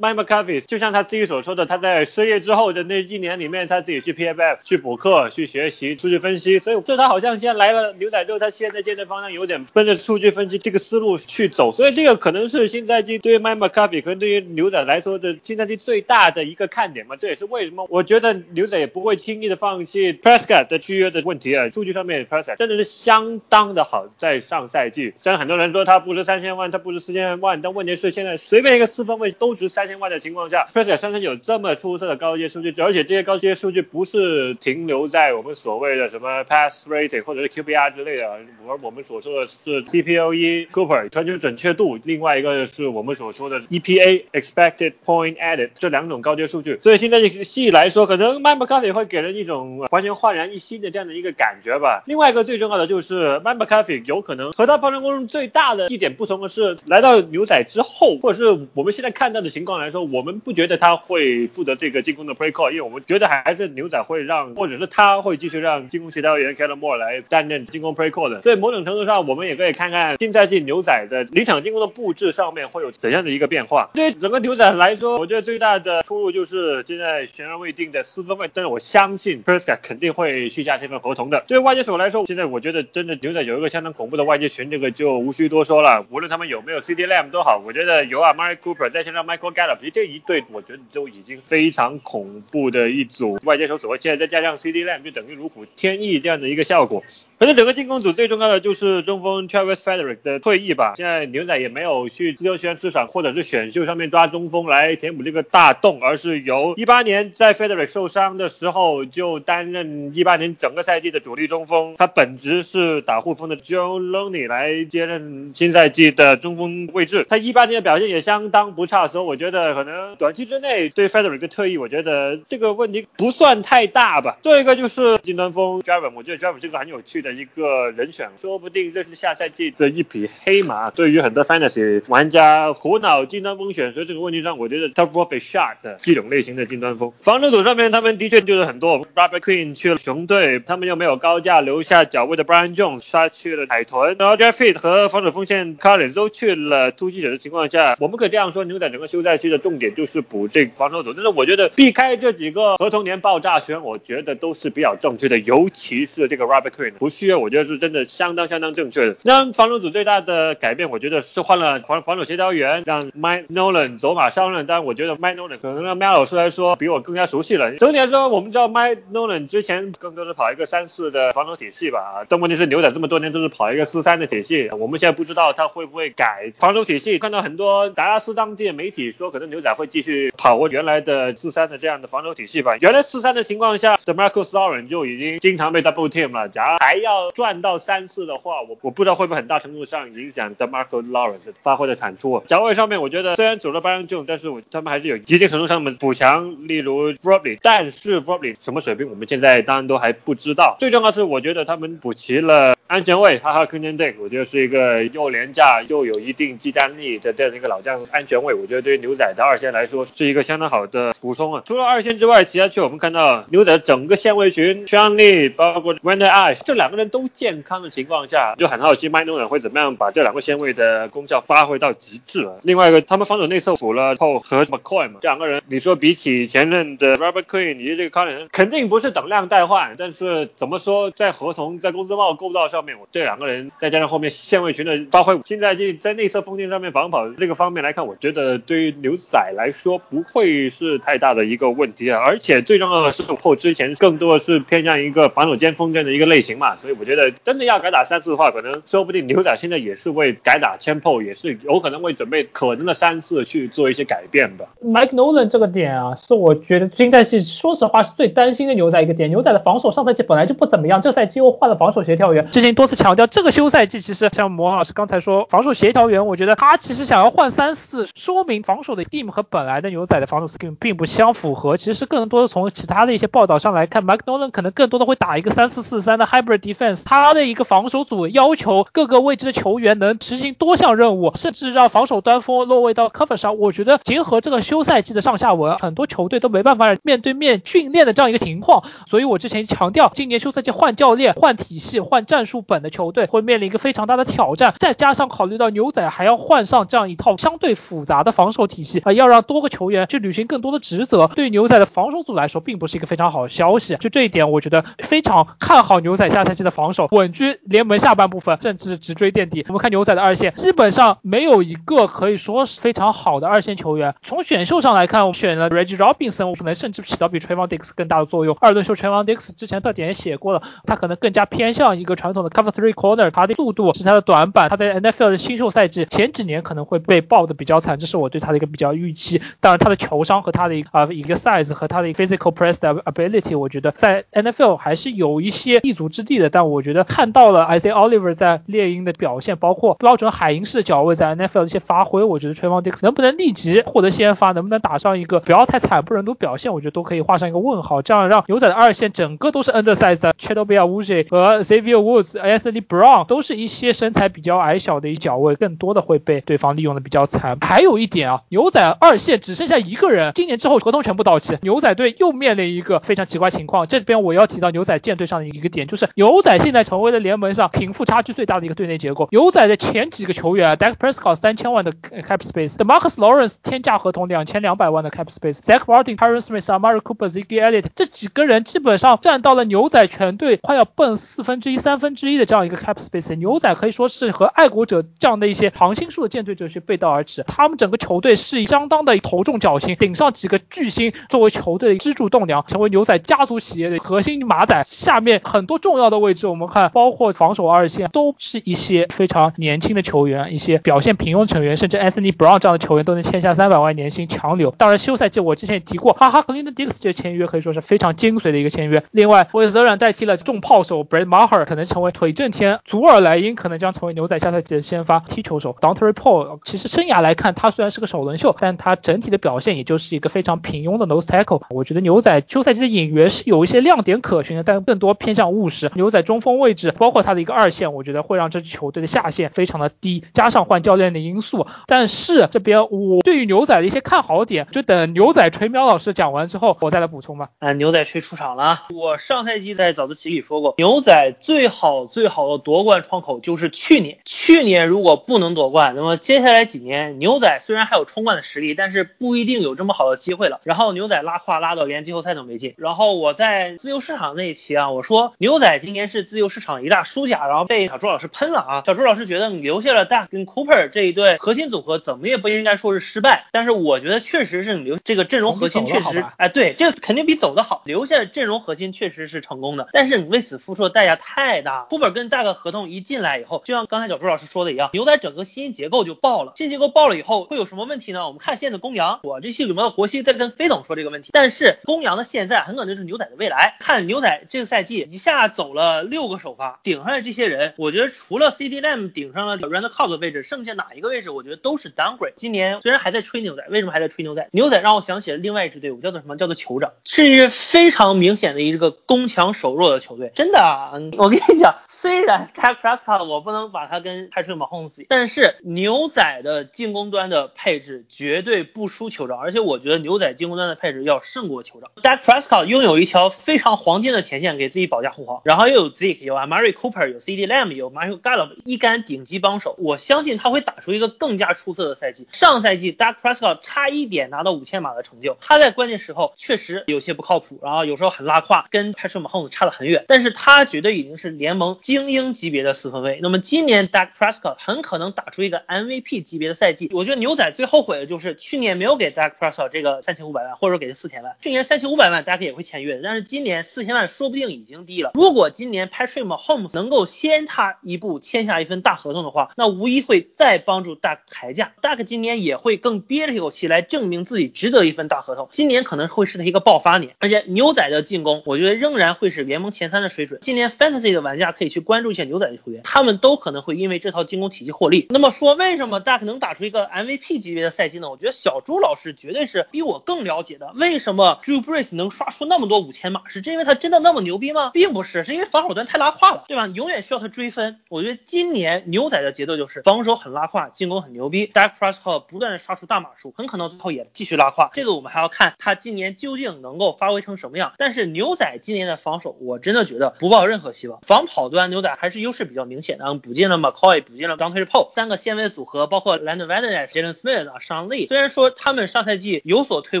Mike McCarthy 就像他自己所说的，他在失业之后的那一年里面，他自己去 PFF 去补课、去学习数据分析，所以所以他好像现在来了牛仔，他现在建的方向有点奔着数据分析这个思路去走，所以这个可能是新赛季对于 Mike McCarthy 可能对于牛仔来说的新赛季最大的一个看点嘛。这也是为什么我觉得牛仔也不会轻易的放弃 Prescott 的续约的问题啊。数据上面 Prescott 真的是相当的好，在上赛季虽然很多人说他不值三千万，他不值四千万，但问题是现在随便一个四分位都值三千万的情况下，Prescott 身上有这么出色的高阶数据，而且这些高阶数据不是停留在我们所谓的什么 pass rating 或者是 QBR 类的，而我们所说的是 CPOE Cooper 传球准确度，另外一个是我们所说的 EPA Expected Point Added 这两种高阶数据。所以现在这个戏来说，可能 Mike McCarthy 会给人一种完全焕然一新的这样的一个感觉吧。另外一个最重要的就是 Mike McCarthy 有可能和他包装工最大的一点不同的是，来到牛仔之后，或者是我们现在看到的情况来说，我们不觉得他会负责这个进攻的 Play Call，因为我们觉得还是牛仔会让，或者是他会继续让进攻协调员 k e l l e Moore 来担任进攻 play call 的。在某种程度上，我们也可以看看新赛季牛仔的临场进攻的布置上面会有怎样的一个变化。对整个牛仔来说，我觉得最大的出入就是现在悬而未定的四分卫，但是我相信 p r e s c o t 肯定会续下这份合同的。对于外接手来说，现在我觉得真的牛仔有一个相当恐怖的外接群，这个就无需多说了。无论他们有没有 CD Lamb 都好，我觉得有啊 Mary Cooper 再加上 Michael Gallup，这一对我觉得都已经非常恐怖的一组外接手组合，现在再加上 CD Lamb，就等于如虎添翼这样的一个效果。可能整个进攻组最重要的就是中锋 Travis Frederick 的退役吧。现在牛仔也没有去自由球员市场或者是选秀上面抓中锋来填补这个大洞，而是由一八年在 Frederick 受伤的时候就担任一八年整个赛季的主力中锋，他本职是打护锋的 Joe Loney 来接任新赛季的中锋位置。他一八年的表现也相当不差，所以我觉得可能短期之内对 Frederick 的退役，我觉得这个问题不算太大吧。最后一个就是金端锋 Javon，我觉得 Javon 这个很有趣的。一个人选，说不定这是下赛季的一匹黑马。对于很多 fantasy 玩家苦恼金端锋选，所以这个问题上，我觉得 top profit shot 的这种类型的金端锋。防守组上面，他们的确就是很多。Robert Queen 去了熊队，他们又没有高价留下脚位的 Brian Jones，他去了海豚。然后 Jeff Fit 和防守锋线 Collins 都去了突击者的情况下，我们可以这样说，牛仔整个休赛期的重点就是补这个防守组。但是我觉得避开这几个合同年爆炸圈，我觉得都是比较正确的，尤其是这个 Robert Queen 不是需要。我觉得是真的相当相当正确的。那防守组最大的改变，我觉得是换了防防守协调员，让 Mike Nolan 走马上任。但我觉得 Mike Nolan 可能让 Mel 老师来说比我更加熟悉了。整体来说，我们知道 Mike Nolan 之前更多是跑一个三四的防守体系吧。但问题是牛仔这么多年都是跑一个四三的体系，我们现在不知道他会不会改防守体系。看到很多达拉斯当地的媒体说，可能牛仔会继续跑回原来的四三的这样的防守体系吧。原来四三的情况下，Marcus Lawrence 就已经经常被 double team 了。假如还要要转到三次的话，我我不知道会不会很大程度上影响 Demarco Lawrence 发挥的产出。脚位上面，我觉得虽然走了 Brian Jones，但是我他们还是有一定程度上面补强，例如 Robley，但是 Robley 什么水平，我们现在当然都还不知道。最重要是，我觉得他们补齐了安全位，哈哈 k e n n Dick，我觉得是一个又廉价又有一定技战力的这样一个老将安全位，我觉得对于牛仔的二线来说是一个相当好的补充啊。除了二线之外，其他区我们看到牛仔整个线位群 s h a n l e 包括 Wendell Ice 这两个人都健康的情况下，就很好奇麦诺人会怎么样把这两个线位的功效发挥到极致了。另外一个，他们防守内侧辅了后和 McCoy 嘛，这两个人，你说比起前任的 Robert Quinn 以及这个 c o l i n 肯定不是等量代换，但是怎么说，在合同在工资帽构造上面，我这两个人再加上后面线位群的发挥，新赛季在内侧锋线上面防跑这个方面来看，我觉得对于牛仔来说不会是太大的一个问题啊。而且最重要的是，后之前更多的是偏向一个防守间锋这样的一个类型嘛，所以我觉得真的要改打三次的话，可能说不定牛仔现在也是为改打 tempo，也是有可能会准备可能的三次去做一些改变吧。Mike Nolan 这个点啊，是我觉得新赛季说实话是最担心的牛仔一个点。牛仔的防守上赛季本来就不怎么样，这赛季又换了防守协调员。之前多次强调，这个休赛季其实像魔老师刚才说，防守协调员，我觉得他其实想要换三四，说明防守的 scheme 和本来的牛仔的防守 scheme 并不相符合。其实更多的从其他的一些报道上来看，Mike Nolan 可能更多的会打一个三四四三的 hybrid defense，他的一个防守组要求各个位置的球员能执行多项任务，甚至让防守端锋落位到 cover 上。我觉得结合这个休赛季的上下文，很多球队都没办法面对面训练的这样一个情况。所以我之前强调，今年休赛季换教练、换体系、换战术本的球队会面临一个非常大的挑战。再加上考虑到牛仔还要换上这样一套相对复杂的防守体系啊，要让多个球员去履行更多的职责，对牛仔的防守组来说并不是一个非常好的消息。就这一点，我觉得非常看好牛仔下赛季的防守，稳居联盟下半部分，甚至直追垫底。我们看牛仔的二线，基本上没有一个可以说是非常好的二线球员。从选秀上来看，我选了 Reggie Robinson，可能甚至起到比 Trayvon Diggs 更大的作用。二轮秀 Trayvon Diggs 之前特点也写过了，他可能更加偏向一个传统的 Cover Three Corner，他的速度是他的短板。他在 NFL 的新秀赛季前几年可能会被爆的比较惨，这是我对他的一个比较预期。当然，他的球商和他的一啊一个 size 和他的 physical press 的 ability，我觉得在 NFL 还是有一些立足之地的。但我觉得看到了 Isaiah Oliver 在猎鹰的表现，包括标准海鹰式的脚位在 NFL 的一些发挥，我觉得 Trayvon Diggs 能不能立即获得先发，能不能打上一个不要太惨不忍睹表现，我觉得都可以画上一个问号。这样让牛仔的二线整个都是 undersize 的 c h a d o b i a w u j i 和 Xavier Woods、Anthony Brown 都是一些身材比较矮小的一脚位，更多的会被对方利用的比较惨。还有一点啊，牛仔二线只剩下一个人，今年之后合同全部到期，牛仔队又面临一个非常奇怪情况。这边我要提到牛仔舰队上的一个点，就是牛牛仔现在成为了联盟上贫富差距最大的一个队内结构。牛仔的前几个球员啊，Dak Prescott 三千万的 cap space，Demarcus Lawrence 天价合同两千两百万的 cap space，Zach Martin、Tyron Smith、Amari Cooper、Ziggy Elliott 这几个人基本上占到了牛仔全队快要奔四分之一、三分之一的这样一个 cap space。牛仔可以说是和爱国者这样的一些常青树的舰队者是背道而驰。他们整个球队是以相当的头重脚轻，顶上几个巨星作为球队的支柱栋梁，成为牛仔家族企业的核心马仔。下面很多重要的位置，我们看包括防守二线，都是一些非常年轻的球员，一些表现平庸成员，甚至 Anthony Brown 这样的球员都能签下三百万年薪强留。当然，休赛季我之前也提过，哈哈克林的 Dix 这签约可以说是非常精髓的一个签约。另外，韦泽然代替了重炮手 Brad Maher，可能成为腿正天；祖尔莱因可能将成为牛仔下赛季的先发踢球手。Dontre Paul 其实生涯来看，他虽然是个首轮秀，但他整体的表现也就是一个非常平庸的 nose tackle。我觉得牛仔休赛季的引援是有一些亮点可循的，但更多偏向务实。牛仔中锋位置，包括他的一个二线，我觉得会让这支球队的下限非常的低，加上换教练的因素。但是这边我对于牛仔的一些看好点，就等牛仔锤苗老师讲完之后，我再来补充吧。啊，牛仔锤出场了啊！我上赛季在早自习里说过，牛仔最好最好的夺冠窗口就是去年。去年如果不能夺冠，那么接下来几年牛仔虽然还有冲冠的实力，但是不一定有这么好的机会了。然后牛仔拉胯拉到连季后赛都没进。然后我在自由市场那一期啊，我说牛仔今年是自由市场一大输家，然后被小朱老师喷了啊。小朱老师觉得你留下了 Duck 跟 Cooper 这一对核心组合，怎么也不应该说是失败。但是我觉得确实是你留这个阵容核心确实，哎，对，这个肯定比走的好。留下阵容核心确实是成功的，但是你为此付出的代价太大。Cooper 跟 Duck 合同一进来以后，就像刚才小朱老师说的一样，牛仔整个新结构就爆了。新结构爆了以后会有什么问题呢？我们看现在的公羊，我这期有没有国西在跟飞总说这个问题？但是公羊的现在很可能就是牛仔的未来。看牛仔这个赛季一下走了六个首发，顶上来这些人，我觉得除了 CD Lamb 顶上了 Randall Cobb 的位置，剩下哪一个位置我觉得都是 downgrade。今年虽然还在吹牛仔，为什么还在吹牛仔？牛仔让我想起了另外一支队伍，叫做什么？叫做酋长，是一支非常明显的一个攻强守弱的球队。真的，啊，我跟你讲，虽然 Dak Prescott 我不能把他跟 Patrick Mahomes 比，但是牛仔的进攻端的配置绝对不输酋长，而且我觉得牛仔进攻端的配置要胜过酋长。Dak Prescott 拥有一条非常黄金的前线，给自己保驾护航，然后又有 Zeke，有 Amari Cooper，有 CD Lamb，有 Michael Gallup，一干顶级帮手。我相信他会打出一个更加出色的赛季。上赛季 Dak Prescott 差一点拿到五千码的成就，他在关键时候确实有些不靠谱，然后有时候很拉胯，跟 Patrick Mahomes 差得很远。但是他绝对已经是联盟精英级别的四分卫。那么今年 Dak Prescott 很可能打出一个 MVP 级别的赛季。我觉得牛仔最后悔的就是去年没有给 Dak Prescott 这个三千五百万，或者说给他四千万。去年三千五百万大家也会签约的，但是今年四千万说不定已经低了。如果今年 Patrick Mahomes 能够先他一步签下一份大合同的话，那无疑会再帮助 Dak 抬价。Dak 今年也会更憋着一口气来证明自己值得一份大合同。今年可能会是他一个爆发年，而且牛仔的进攻，我觉得仍然会是联盟前三的水准。今年 Fantasy 的玩家可以去关注一下牛仔的球员，他们都可能会因为这套进攻体系获利。那么说，为什么 Duck 能打出一个 MVP 级别的赛季呢？我觉得小朱老师绝对是比我更了解的。为什么 Drew Brees 能刷出那么多五千码？是因为他真的那么牛逼吗？并不是，是因为防守端太拉胯了，对吧？永远需要他追分。我觉得今年牛仔的节奏就是防守很拉胯，进攻很牛逼。，Duck Prescott 不断的刷出大码数，很可能最后也继续拉胯。这个我们还要看他今年究竟能够发挥成什么样。但是牛仔今年的防守，我真的觉得不抱任何希望。防跑端牛仔还是优势比较明显的，补进了 McCoy，补进了 Dontre Paul 三个纤维组合，包括 Landon v a d e n e s Jalen Smith 啊，Sean Lee。虽然说他们上赛季有所退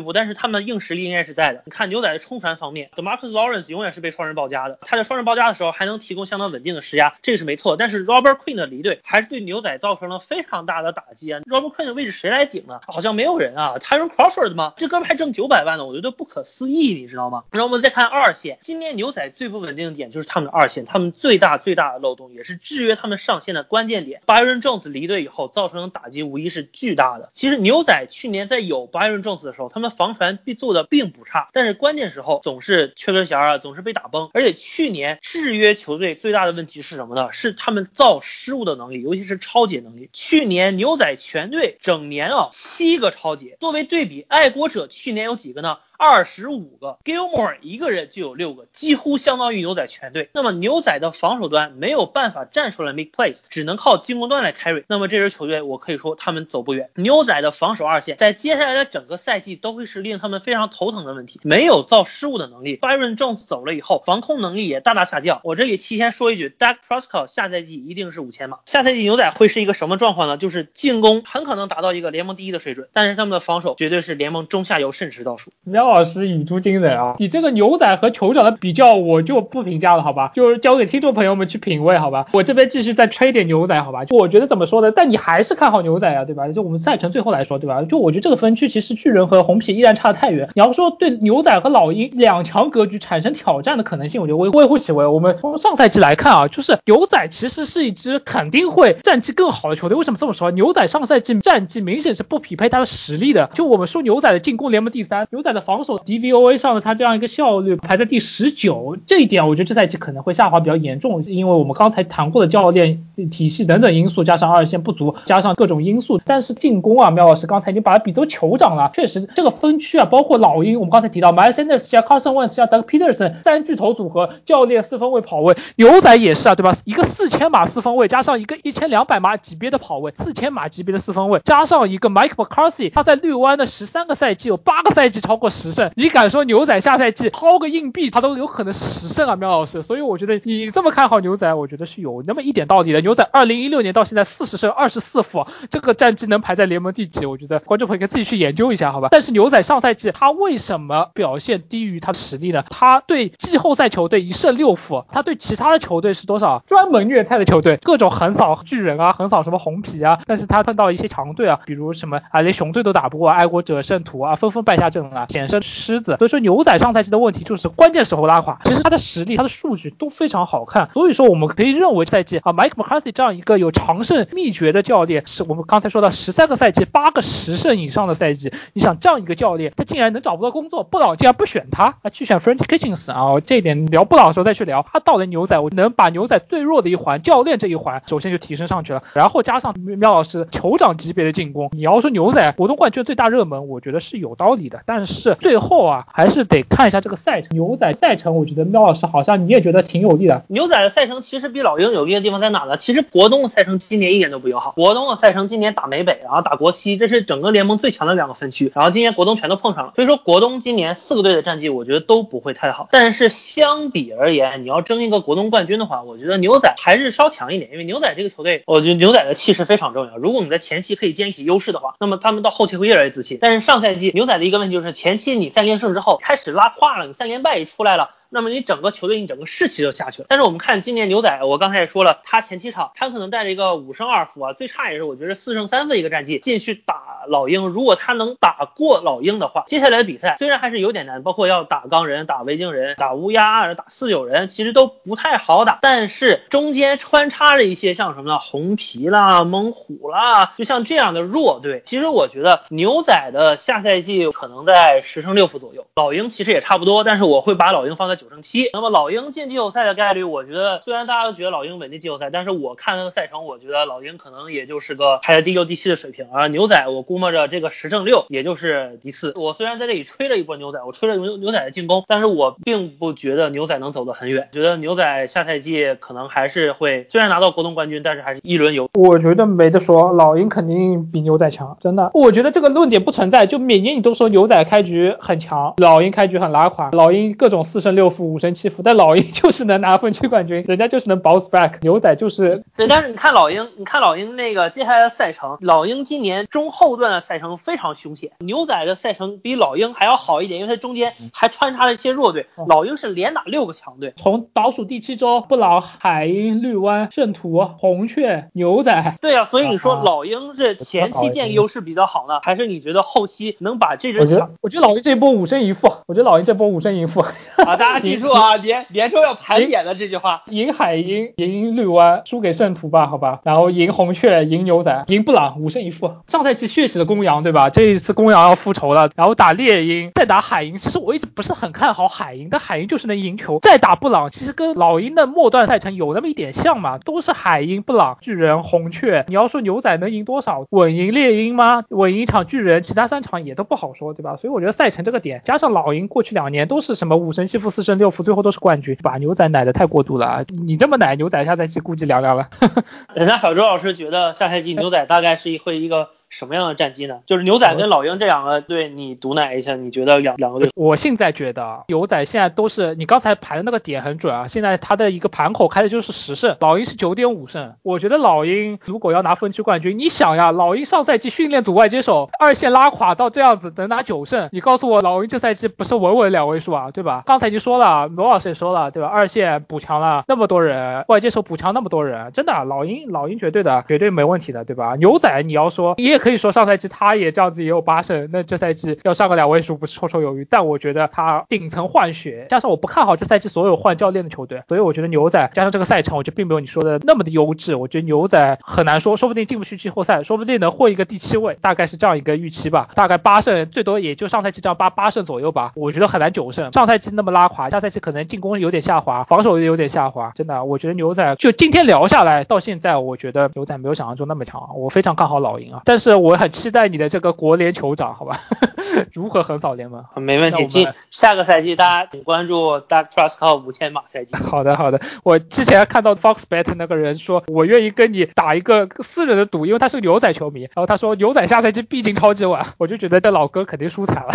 步，但是他们的硬实力应该是在的。你看牛仔的冲传方面，Demarcus Lawrence 永远是被双人包夹的，他在双人包夹的时候还能提供相当稳定的施压，这个是没错。但是 Robert Quinn 的离队还是对牛仔造成了非常大的打击啊。Robert Quinn 的位置谁来顶呢？好像没有人啊。Tyron Crawford 吗？这哥们还挣九百万呢，我觉得不可思议，你知道吗？然后我们再看二线，今年牛仔最不稳定的点就是他们的二线，他们最大最大的漏洞也是制约他们上线的关键点。Byron Jones 离队以后造成的打击无疑是巨大的。其实牛仔去年在有 Byron Jones 的时候，他们防传做的并不差，但是关键时候总是缺根弦啊，总是被打崩。而且去年制约球队最大的问题是什么呢？是他们造失误的能力，尤其是超解能力。去年牛仔全队整年啊七个超解，作为对比，爱国者去年有几个呢？二十五个，Gilmore 一个人就有六个，几乎相当于牛仔全队。那么牛仔的防守端没有办法站出来 make plays，只能靠进攻端来 carry。那么这支球队，我可以说他们走不远。牛仔的防守二线在接下来的整个赛季都会是令他们非常头疼的问题，没有造失误的能力。Byron Jones 走了以后，防控能力也大大下降。我这里提前说一句，Dak Prescott 下赛季一定是五千码。下赛季牛仔会是一个什么状况呢？就是进攻很可能达到一个联盟第一的水准，但是他们的防守绝对是联盟中下游甚至倒数。老师语出惊人啊！你这个牛仔和酋长的比较，我就不评价了，好吧？就是交给听众朋友们去品味，好吧？我这边继续再吹点牛仔，好吧？就我觉得怎么说呢？但你还是看好牛仔啊，对吧？就我们赛程最后来说，对吧？就我觉得这个分区其实巨人和红皮依然差得太远。你要说对牛仔和老鹰两强格局产生挑战的可能性，我觉得微微乎其微。我们从上赛季来看啊，就是牛仔其实是一支肯定会战绩更好的球队。为什么这么说？牛仔上赛季战绩明显是不匹配他的实力的。就我们说牛仔的进攻联盟第三，牛仔的防防守 DVOA 上的他这样一个效率排在第十九，这一点我觉得这赛季可能会下滑比较严重，因为我们刚才谈过的教练体系等等因素，加上二线不足，加上各种因素。但是进攻啊，苗老师刚才已经把它比作酋长了。确实，这个分区啊，包括老鹰，我们刚才提到 Miles Sanders 加 Carson Wentz 加 Doug Peterson 三巨头组合，教练四分卫跑位，牛仔也是啊，对吧？一个四千码四分卫，加上一个一千两百码级别的跑位，四千码级别的四分卫，加上一个 Mike McCarthy，他在绿湾的十三个赛季有八个赛季超过十十胜，你敢说牛仔下赛季抛个硬币他都有可能十胜啊，苗老师？所以我觉得你这么看好牛仔，我觉得是有那么一点道理的。牛仔二零一六年到现在四十胜二十四负，这个战绩能排在联盟第几？我觉得观众朋友可以自己去研究一下，好吧？但是牛仔上赛季他为什么表现低于他的实力呢？他对季后赛球队一胜六负，他对其他的球队是多少？专门虐菜的球队，各种横扫巨人啊，横扫什么红皮啊。但是他碰到一些强队啊，比如什么啊，连熊队都打不过，爱国者、圣徒啊，纷纷败下阵来，险狮子。所以说牛仔上赛季的问题就是关键时候拉垮。其实他的实力、他的数据都非常好看，所以说我们可以认为赛季啊，Mike McCarthy 这样一个有长胜秘诀的教练，是我们刚才说到十三个赛季八个十胜以上的赛季。你想这样一个教练，他竟然能找不到工作，布朗竟然不选他，啊，去选 Frank Kitchens 啊，这一点聊布朗的时候再去聊。他到了牛仔，我能把牛仔最弱的一环教练这一环首先就提升上去了，然后加上喵老师酋长级别的进攻，你要说牛仔活动冠军最大热门，我觉得是有道理的。但是最后啊，还是得看一下这个赛程。牛仔赛程，我觉得喵老师好像你也觉得挺有利的。牛仔的赛程其实比老鹰有利的地方在哪呢？其实国东的赛程今年一点都不友好。国东的赛程今年打美北，然后打国西，这是整个联盟最强的两个分区。然后今年国东全都碰上了，所以说国东今年四个队的战绩，我觉得都不会太好。但是相比而言，你要争一个国东冠军的话，我觉得牛仔还是稍强一点，因为牛仔这个球队，我觉得牛仔的气势非常重要。如果我们在前期可以建立起优势的话，那么他们到后期会越来越自信。但是上赛季牛仔的一个问题就是前期你三连胜之后开始拉胯了，你三连败也出来了。那么你整个球队，你整个士气就下去了。但是我们看今年牛仔，我刚才也说了，他前七场他可能带着一个五胜二负啊，最差也是我觉得四胜三负一个战绩进去打老鹰。如果他能打过老鹰的话，接下来的比赛虽然还是有点难，包括要打钢人、打维京人、打乌鸦、打四九人，其实都不太好打。但是中间穿插着一些像什么呢，红皮啦、猛虎啦，就像这样的弱队。其实我觉得牛仔的下赛季可能在十胜六负左右，老鹰其实也差不多，但是我会把老鹰放在。九胜七，那么老鹰进季后赛的概率，我觉得虽然大家都觉得老鹰稳定季后赛，但是我看他的赛程，我觉得老鹰可能也就是个排在第六、第七的水平啊。牛仔我估摸着这个十胜六，也就是第四。我虽然在这里吹了一波牛仔，我吹了牛牛仔的进攻，但是我并不觉得牛仔能走得很远。觉得牛仔下赛季可能还是会，虽然拿到国东冠军，但是还是一轮游。我觉得没得说，老鹰肯定比牛仔强，真的。我觉得这个论点不存在，就每年你都说牛仔开局很强，老鹰开局很拉垮，老鹰各种四胜六。负五胜七负，但老鹰 就是能拿分区冠军，人家就是能 bounce back。牛仔就是对，但是你看老鹰，你看老鹰那个接下来的赛程，老鹰今年中后段的赛程非常凶险，牛仔的赛程比老鹰还要好一点，因为它中间还穿插了一些弱队。老鹰是连打六个强队，从倒数第七周，布朗、海鹰、绿湾、圣徒、红雀、牛仔。对啊，所以你说老鹰这前期建优势比较好呢，还是你觉得后期能把这支强？我觉得老鹰这波五胜一负，我觉得老鹰这波五胜一负啊，大家。记住啊，年年终要盘点的这句话。赢海鹰，赢绿湾，输给圣徒吧，好吧。然后赢红雀，赢牛仔，赢布朗，五胜一负。上赛季血洗的公羊，对吧？这一次公羊要复仇了，然后打猎鹰，再打海鹰。其实我一直不是很看好海鹰，但海鹰就是能赢球。再打布朗，其实跟老鹰的末段赛程有那么一点像嘛，都是海鹰、布朗、巨人、红雀。你要说牛仔能赢多少？稳赢猎鹰吗？稳赢一场巨人，其他三场也都不好说，对吧？所以我觉得赛程这个点，加上老鹰过去两年都是什么五胜七负、四胜六负，最后都是冠军，把牛仔奶的太过度了啊。你这么奶，牛仔下赛季估计凉凉了。人家小周老师觉得下赛季牛仔大概是会一个。什么样的战绩呢？就是牛仔跟老鹰这两个队，你毒奶一下，你觉得两两个队？我现在觉得牛仔现在都是你刚才排的那个点很准啊，现在他的一个盘口开的就是十胜，老鹰是九点五胜。我觉得老鹰如果要拿分区冠军，你想呀，老鹰上赛季训练组外接手二线拉垮到这样子，能拿九胜，你告诉我老鹰这赛季不是稳稳两位数啊，对吧？刚才已经说了，罗老师也说了，对吧？二线补强了那么多人，外接手补强那么多人，真的老鹰老鹰绝对的绝对没问题的，对吧？牛仔你要说你也可以说上赛季他。也这样子也有八胜，那这赛季要上个两位数不是绰绰有余。但我觉得他顶层换血，加上我不看好这赛季所有换教练的球队，所以我觉得牛仔加上这个赛程，我觉得并没有你说的那么的优质。我觉得牛仔很难说，说不定进不去季后赛，说不定能获一个第七位，大概是这样一个预期吧。大概八胜，最多也就上赛季这样八八胜左右吧。我觉得很难九胜。上赛季那么拉垮，下赛季可能进攻有点下滑，防守也有点下滑。真的，我觉得牛仔就今天聊下来到现在，我觉得牛仔没有想象中那么强。我非常看好老鹰啊，但是我很期待你的这个国联。酋长，好吧，如何横扫联盟？没问题。今下个赛季大家请关注 Dark Prescott 五千码赛季。好的，好的。我之前看到 Fox Bet 那个人说，我愿意跟你打一个私人的赌，因为他是牛仔球迷。然后他说牛仔下赛季必进超级碗，我就觉得这老哥肯定输惨了。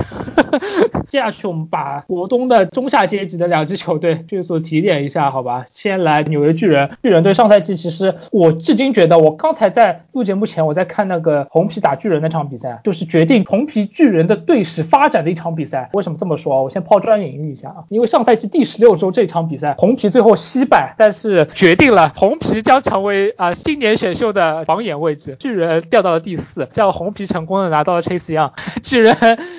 接下去我们把国东的中下阶级的两支球队迅速提点一下，好吧？先来纽约巨人。巨人队上赛季其实我至今觉得，我刚才在录节目前我在看那个红皮打巨人那场比赛，就是决定红皮巨人的队史发展的一场比赛。为什么这么说？我先抛砖引玉一下啊，因为上赛季第十六周这场比赛，红皮最后惜败，但是决定了红皮将成为啊今年选秀的榜眼位置，巨人掉到了第四，这样红皮成功的拿到了 Chase Young，巨人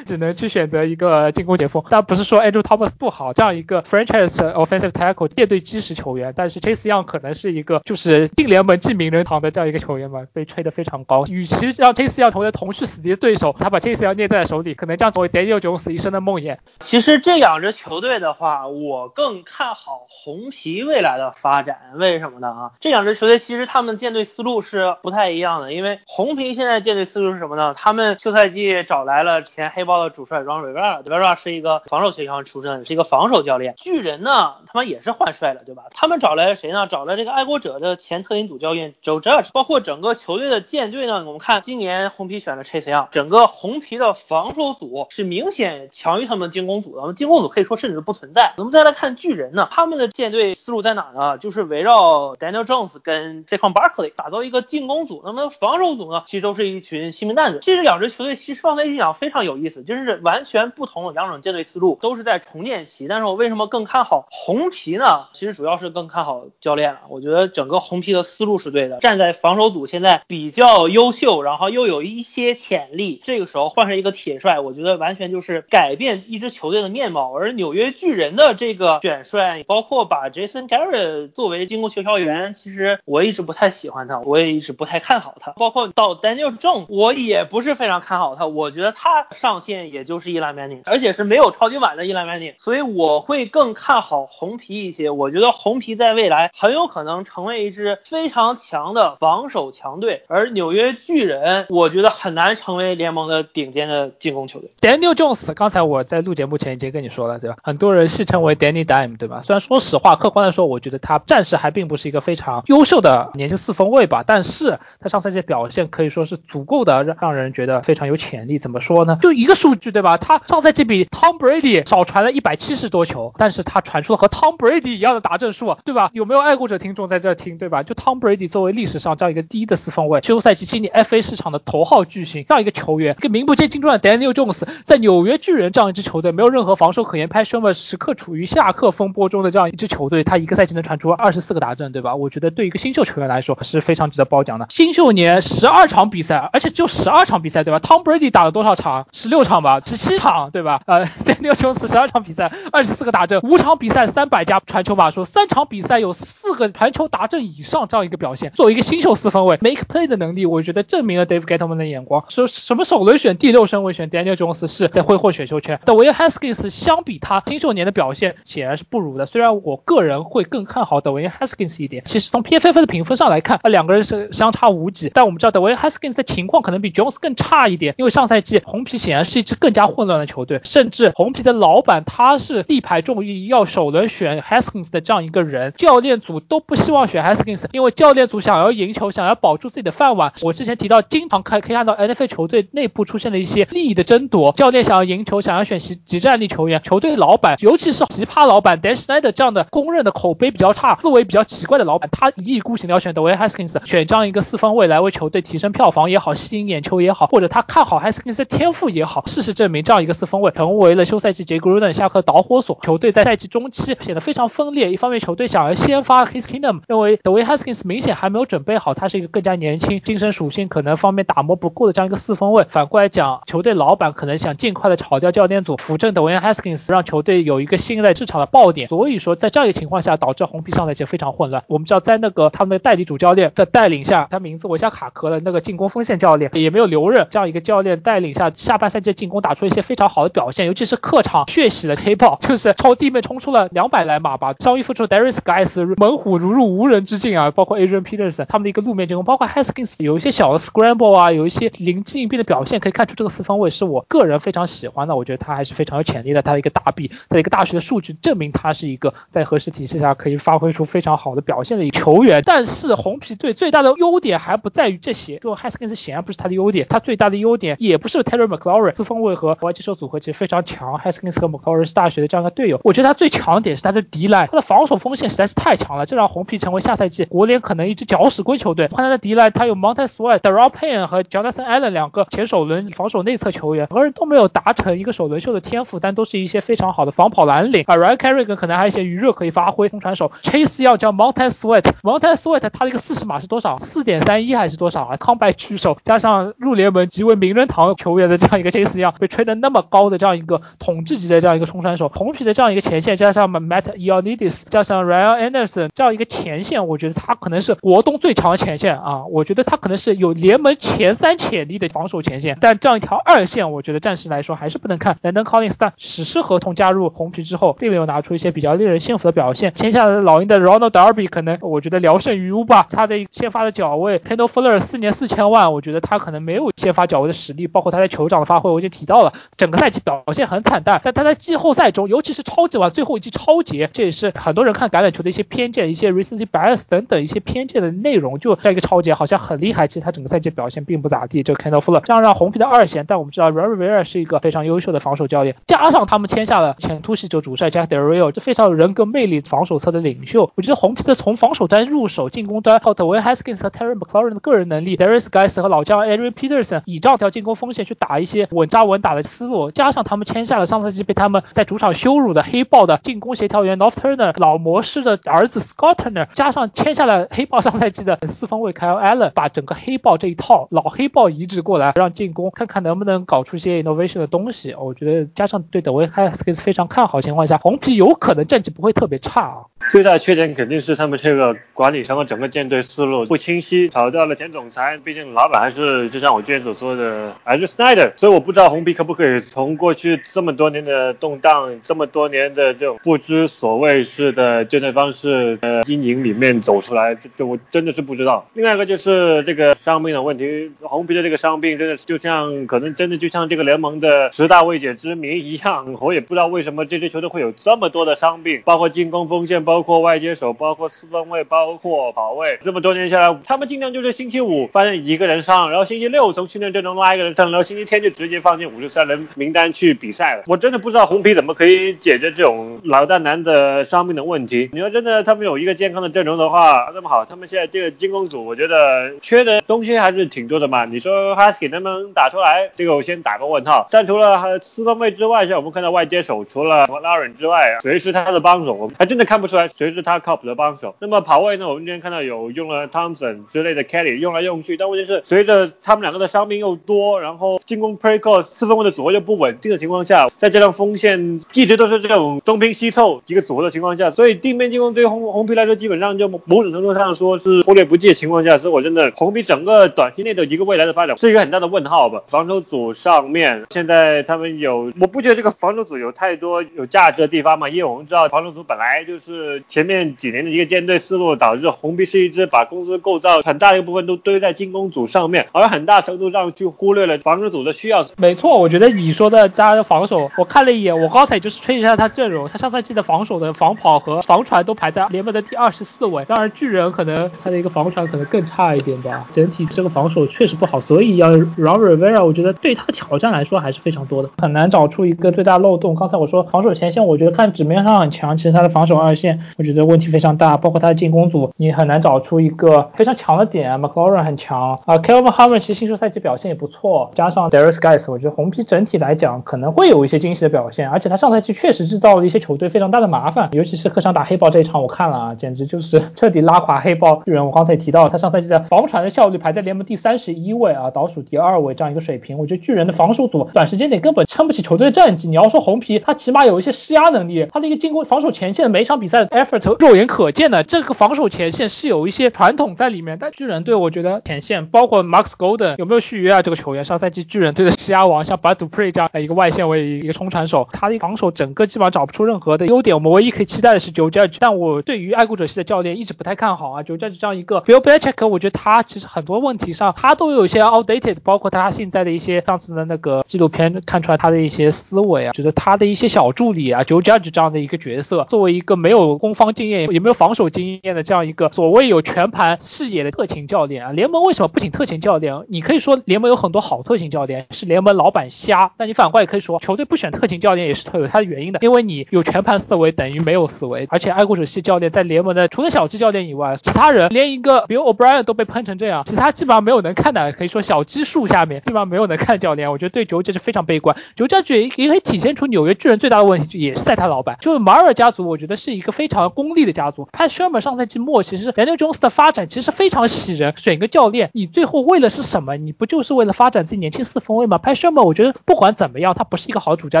只能去选择一个。进攻解封，但不是说 Andrew Thomas 不好，这样一个 franchise offensive tackle 舰队基石球员，但是 Chase Young 可能是一个就是进联盟进名人堂的这样一个球员嘛，被吹得非常高。与其让 Chase Young 成为同去死敌的对手，他把 Chase Young 捏在了手里，可能将成为 Dario 九死一生的梦魇。其实这两支球队的话，我更看好红皮未来的发展，为什么呢？啊，这两支球队其实他们舰队思路是不太一样的，因为红皮现在舰队思路是什么呢？他们休赛季找来了前黑豹的主帅 Ron Rivera，对吧？是一个防守学校出身，是一个防守教练。巨人呢，他们也是换帅了，对吧？他们找来了谁呢？找了这个爱国者的前特林组教练 Joe Judge。包括整个球队的舰队呢，我们看今今年红皮选了 Chase Young，整个红皮的防守组是明显强于他们进攻组的。我们进攻组可以说甚至不存在。我们再来看巨人呢，他们的舰队思路在哪呢？就是围绕 Daniel Jones 跟 j a c o n Barkley 打造一个进攻组。那么防守组呢，其实都是一群新兵蛋子。这两支球队其实放在一起讲非常有意思，就是完全不同的两种舰队思路。都是在重建期，但是我为什么更看好红皮呢？其实主要是更看好教练了。我觉得整个红皮的思路是对的，站在防守组现在比较优秀，然后又有一些潜力，这个时候换上一个铁帅，我觉得完全就是改变一支球队的面貌。而纽约巨人的这个选帅，包括把 Jason Garrett 作为进攻协调员，其实我一直不太喜欢他，我也一直不太看好他。包括到 Daniel Jones，我也不是非常看好他，我觉得他上限也就是伊兰曼尼，而且是没有超级碗。的伊兰曼尼，所以我会更看好红皮一些。我觉得红皮在未来很有可能成为一支非常强的防守强队，而纽约巨人，我觉得很难成为联盟的顶尖的进攻球队。Daniel Jones，刚才我在录节目前已经跟你说了，对吧？很多人戏称为 Danny Dime，对吧？虽然说实话，客观的说，我觉得他暂时还并不是一个非常优秀的年轻四分卫吧，但是他上赛季表现可以说是足够的让让人觉得非常有潜力。怎么说呢？就一个数据，对吧？他上赛季比 Tom Brady 少传了一百七十多球，但是他传出了和 Tom Brady 一样的达阵数，对吧？有没有爱国者听众在这听，对吧？就 Tom Brady 作为历史上这样一个第一的四分卫，休赛季经历 FA 市场的头号巨星，这样一个球员，一个名不见经传的 Daniel Jones，在纽约巨人这样一支球队没有任何防守可言，拍 s h e r 时刻处于下课风波中的这样一支球队，他一个赛季能传出二十四个达阵，对吧？我觉得对一个新秀球员来说是非常值得褒奖的。新秀年十二场比赛，而且只有十二场比赛，对吧？Tom Brady 打了多少场？十六场。吧，十七场对吧？呃，Daniel Jones 十二场比赛，二十四个达阵，五场比赛三百加传球码数，三场比赛有四个传球达阵以上这样一个表现。作为一个新秀四分卫，make play 的能力，我觉得证明了 Dave Gettleman 的眼光。说什么首轮选第六顺位选 Daniel Jones 是在挥霍选秀权，但 Will Haskins 相比他新秀年的表现显然是不如的。虽然我个人会更看好 Will Haskins 一点，其实从 PFF 的评分上来看，两个人是相差无几。但我们知道 Will Haskins 的情况可能比 Jones 更差一点，因为上赛季红皮显然是一支更加混乱的球队，甚至红皮的老板他是力排众议要首轮选 Haskins 的这样一个人，教练组都不希望选 Haskins，因为教练组想要赢球，想要保住自己的饭碗。我之前提到金，经常看可以看到 NFL 球队内部出现了一些利益的争夺，教练想要赢球，想要选极极战力球员，球队老板，尤其是奇葩老板 Dan Snyder 这样的公认的口碑比较差、思维比较奇怪的老板，他一意孤行的要选 Dwayne Haskins，选这样一个四分卫来为球队提升票房也好，吸引眼球也好，或者他看好 Haskins 的天赋也好，事实证明，这样一个四分卫成为了休赛季杰 Gruden 下课导火索，球队在赛季中期显得非常分裂。一方面，球队想要先发 His Kingdom，认为 Dwayne Haskins 明显还没有准备好，他是一个更加年轻、精神属性可能方面打磨不够的这样一个四分卫。反过来讲，球队老板可能想尽快的炒掉教练组，扶正 Dwayne Haskins，让球队有一个新的市场的爆点。所以说，在这样一个情况下，导致红皮上赛季非常混乱。我们知道，在那个他们的代理主教练的带领下，他名字我一下卡壳了，那个进攻锋线教练也没有留任，这样一个教练带领下，下半赛季进攻打出一些非常好的表现，尤其是客场血洗了黑豹，就是朝地面冲出了两百来码吧。伤愈复出 Darius Guys 猛虎如入无人之境啊，包括 Adrian Peterson 他们的一个路面进攻，包括 Haskins 有一些小的 scramble 啊，有一些临机应变的表现，可以看出这个四分卫是我个人非常喜欢的。我觉得他还是非常有潜力的，他的一个大臂，他的一个大学的数据证明他是一个在合适体系下可以发挥出非常好的表现的一个球员。但是红皮队最大的优点还不在于这些，就 Haskins 显然不是他的优点，他最大的优点也不是 Terry McLaurin 四分卫和外接手组合其实非常强，Haskins 和 McLaurin 是大学的这样一个队友。我觉得他最强点是他的 D line，他的防守锋线实在是太强了，这让红皮成为下赛季国联可能一支搅屎棍球队。看他的 D line，他有 Montez Sweat、Daryl Payne 和 Jonathan Allen 两个前首轮防守内侧球员，两个人都没有达成一个首轮秀的天赋，但都是一些非常好的防跑蓝领。啊，Ryan Kerrigan 可能还有一些余热可以发挥。中传手 Chase 要叫 Montez Sweat，Montez Sweat 他的一个四十码是多少？四点三一还是多少啊？康拜狙手加上入联盟极为名人堂球员的这样一个 Chase 样被吹得那么高的这样一个统治级的这样一个冲传手，红皮的这样一个前线加上 Matt Ioannidis 加上 Ryan Anderson 这样一个前线，我觉得他可能是国东最强的前线啊！我觉得他可能是有联盟前三潜力的防守前线，但这样一条二线，我觉得暂时来说还是不能看。Landon Collins 但史诗合同加入红皮之后，并没有拿出一些比较令人信服的表现。签下了老鹰的 Ronald Darby，可能我觉得聊胜于无吧。他的先发的脚位 k e n d l Fuller 四年四千万，我觉得他可能没有先发脚位的实力，包括他在酋长的发挥，我已经提到了，整个赛季表现很惨淡。但他在季后赛中，尤其是超级碗最后一季超节，这也是很多人看橄榄球的一些偏见、一些 recency bias 等等一些偏见的内容。就在一个超节好像很厉害，其实他整个赛季表表现并不咋地。这个 Kendall Fuller 这样让红皮的二线，但我们知道 Ron Rivera 是一个非常优秀的防守教练，加上他们签下了前突袭者主帅 Jack Del Rio，这非常有人格魅力防守侧的领袖。我觉得红皮的从防守端入手，进攻端靠 Dwayne Haskins 和 Terry McLaurin 的个人能力，Darius Guys 和老将 Adrian Peterson 以这条进攻锋线去打一些稳扎稳打的思路，加上他们签下了上赛季被他们在主场羞辱的黑豹的进攻协调员 North Turner 老模式的儿子 Scott Turner，加上签下了黑豹上赛季的四分卫 Kyle Allen，把整个黑豹这一套老黑豹移植过来，让进攻看看能不能搞出一些 innovation 的东西。我觉得加上对 Dwayne Haskins 非常看好情况下，红皮有可能战绩不会特别差啊。最大的缺点肯定是他们这个管理层和整个舰队思路不清晰，炒掉了前总裁，毕竟老板还是就像我之前所说的还是 Snyder，所以我不知道红皮可不可以从过去这么多年的动荡，这么多年的这种不知所谓式的舰队方式的阴影里面走出来，这这我真的是不知道。另外一个就是这个伤病的问题，红皮的这个伤病真的就像可能真的就像这个联盟的十大未解之谜一样，我也不知道为什么这支球队会有这么多的伤病，包括进攻锋线，包包括外接手，包括四分卫，包括跑位。这么多年下来，他们尽量就是星期五发现一个人伤，然后星期六从训练阵中拉一个人上，然后星期天就直接放进五十三人名单去比赛了。我真的不知道红皮怎么可以解决这种老大难的伤病的问题。你要真的他们有一个健康的阵容的话，那么好，他们现在这个进攻组，我觉得缺的东西还是挺多的嘛。你说 Husky 能不能打出来？这个我先打个问号。但除了四分卫之外，像我们看到外接手，除了 l a r e n 之外，谁是他的帮手？我还真的看不出。出来谁是他靠谱的帮手。那么跑位呢，我们今天看到有用了 Thompson 之类的 Kelly 用来用去，但问题是随着他们两个的伤病又多，然后进攻 Play Call 四分位的组合又不稳定的情况下，再加上锋线一直都是这种东拼西凑几个组合的情况下，所以地面进攻对于红红皮来说基本上就某种程度上说是忽略不计的情况下，所以我真的红皮整个短期内的一个未来的发展是一个很大的问号吧。防守组上面现在他们有，我不觉得这个防守组有太多有价值的地方嘛，因为我们知道防守组本来就是呃前面几年的一个舰队思路，导致红皮是一支把公司构造很大一部分都堆在进攻组上面，而很大程度上就忽略了防守组的需要。没错，我觉得你说的加防守，我看了一眼，我刚才就是吹一下他阵容，他上赛季的防守的防跑和防传都排在联盟的第二十四位，当然巨人可能他的一个防传可能更差一点吧，整体这个防守确实不好，所以要 Ron Rivera，我觉得对他挑战来说还是非常多的，很难找出一个最大漏洞。刚才我说防守前线，我觉得看纸面上很强，其实他的防守二线我觉得问题非常大，包括他的进攻组，你很难找出一个非常强的点。McLaurin 很强啊，Kevin Harmon 其实新秀赛季表现也不错，加上 Darius Guys，我觉得红皮整体来讲可能会有一些惊喜的表现，而且他上赛季确实制造了一些球队非常大的麻烦，尤其是客场打黑豹这一场，我看了啊，简直就是彻底拉垮黑豹巨人。我刚才提到，他上赛季的防传的效率排在联盟第三十一位啊，倒数第二位这样一个水平。我觉得巨人的防守组短时间内根本撑不起球队的战绩。你要说红皮，他起码有一些施压能力，他的一个进攻防守前线每场比赛 effort 肉眼可见的，这个防守前线是有一些传统在里面。但巨人队我觉得前线包括 Max Golden 有没有续约啊？这个球员上赛季巨人队的施压王，像 Bud Dupree 这样一个外线为一个冲传手，他的防守整个基本上找不出任何的优点。我们唯一可以期待的是 Joe Judge，但我对于爱国者系的教练一直不太看好啊。Joe Judge 这样一个 Bill Belichick，我觉得他其实很多问题上他都有一些 outdated，包括他现在的一些上次的那个纪录片看出来他的一些思维啊，觉得他的一些小助理啊，Joe Judge 这样的一个角色，作为一个没有攻方经验也没有防守经验的这样一个所谓有全盘视野的特勤教练啊，联盟为什么不请特勤教练？你可以说联盟有很多好特勤教练，是联盟老板瞎，但你反过来也可以说球队不选特勤教练也是有他的原因的，因为你有全盘思维等于没有思维，而且爱国者系教练在联盟的除了小鸡教练以外，其他人连一个比如 O'Brien 都被喷成这样，其他基本上没有能看的，可以说小鸡树下面基本上没有能看教练，我觉得对球这是非常悲观。球家具也可以体现出纽约巨人最大的问题，也是在他老板，就是马尔家族，我觉得是一个非非常功利的家族。Pat Shermer 上赛季末其实 Daniel Jones 的发展其实非常喜人，选一个教练，你最后为了是什么？你不就是为了发展自己年轻四分卫吗？Pat Shermer 我觉得不管怎么样，他不是一个好主教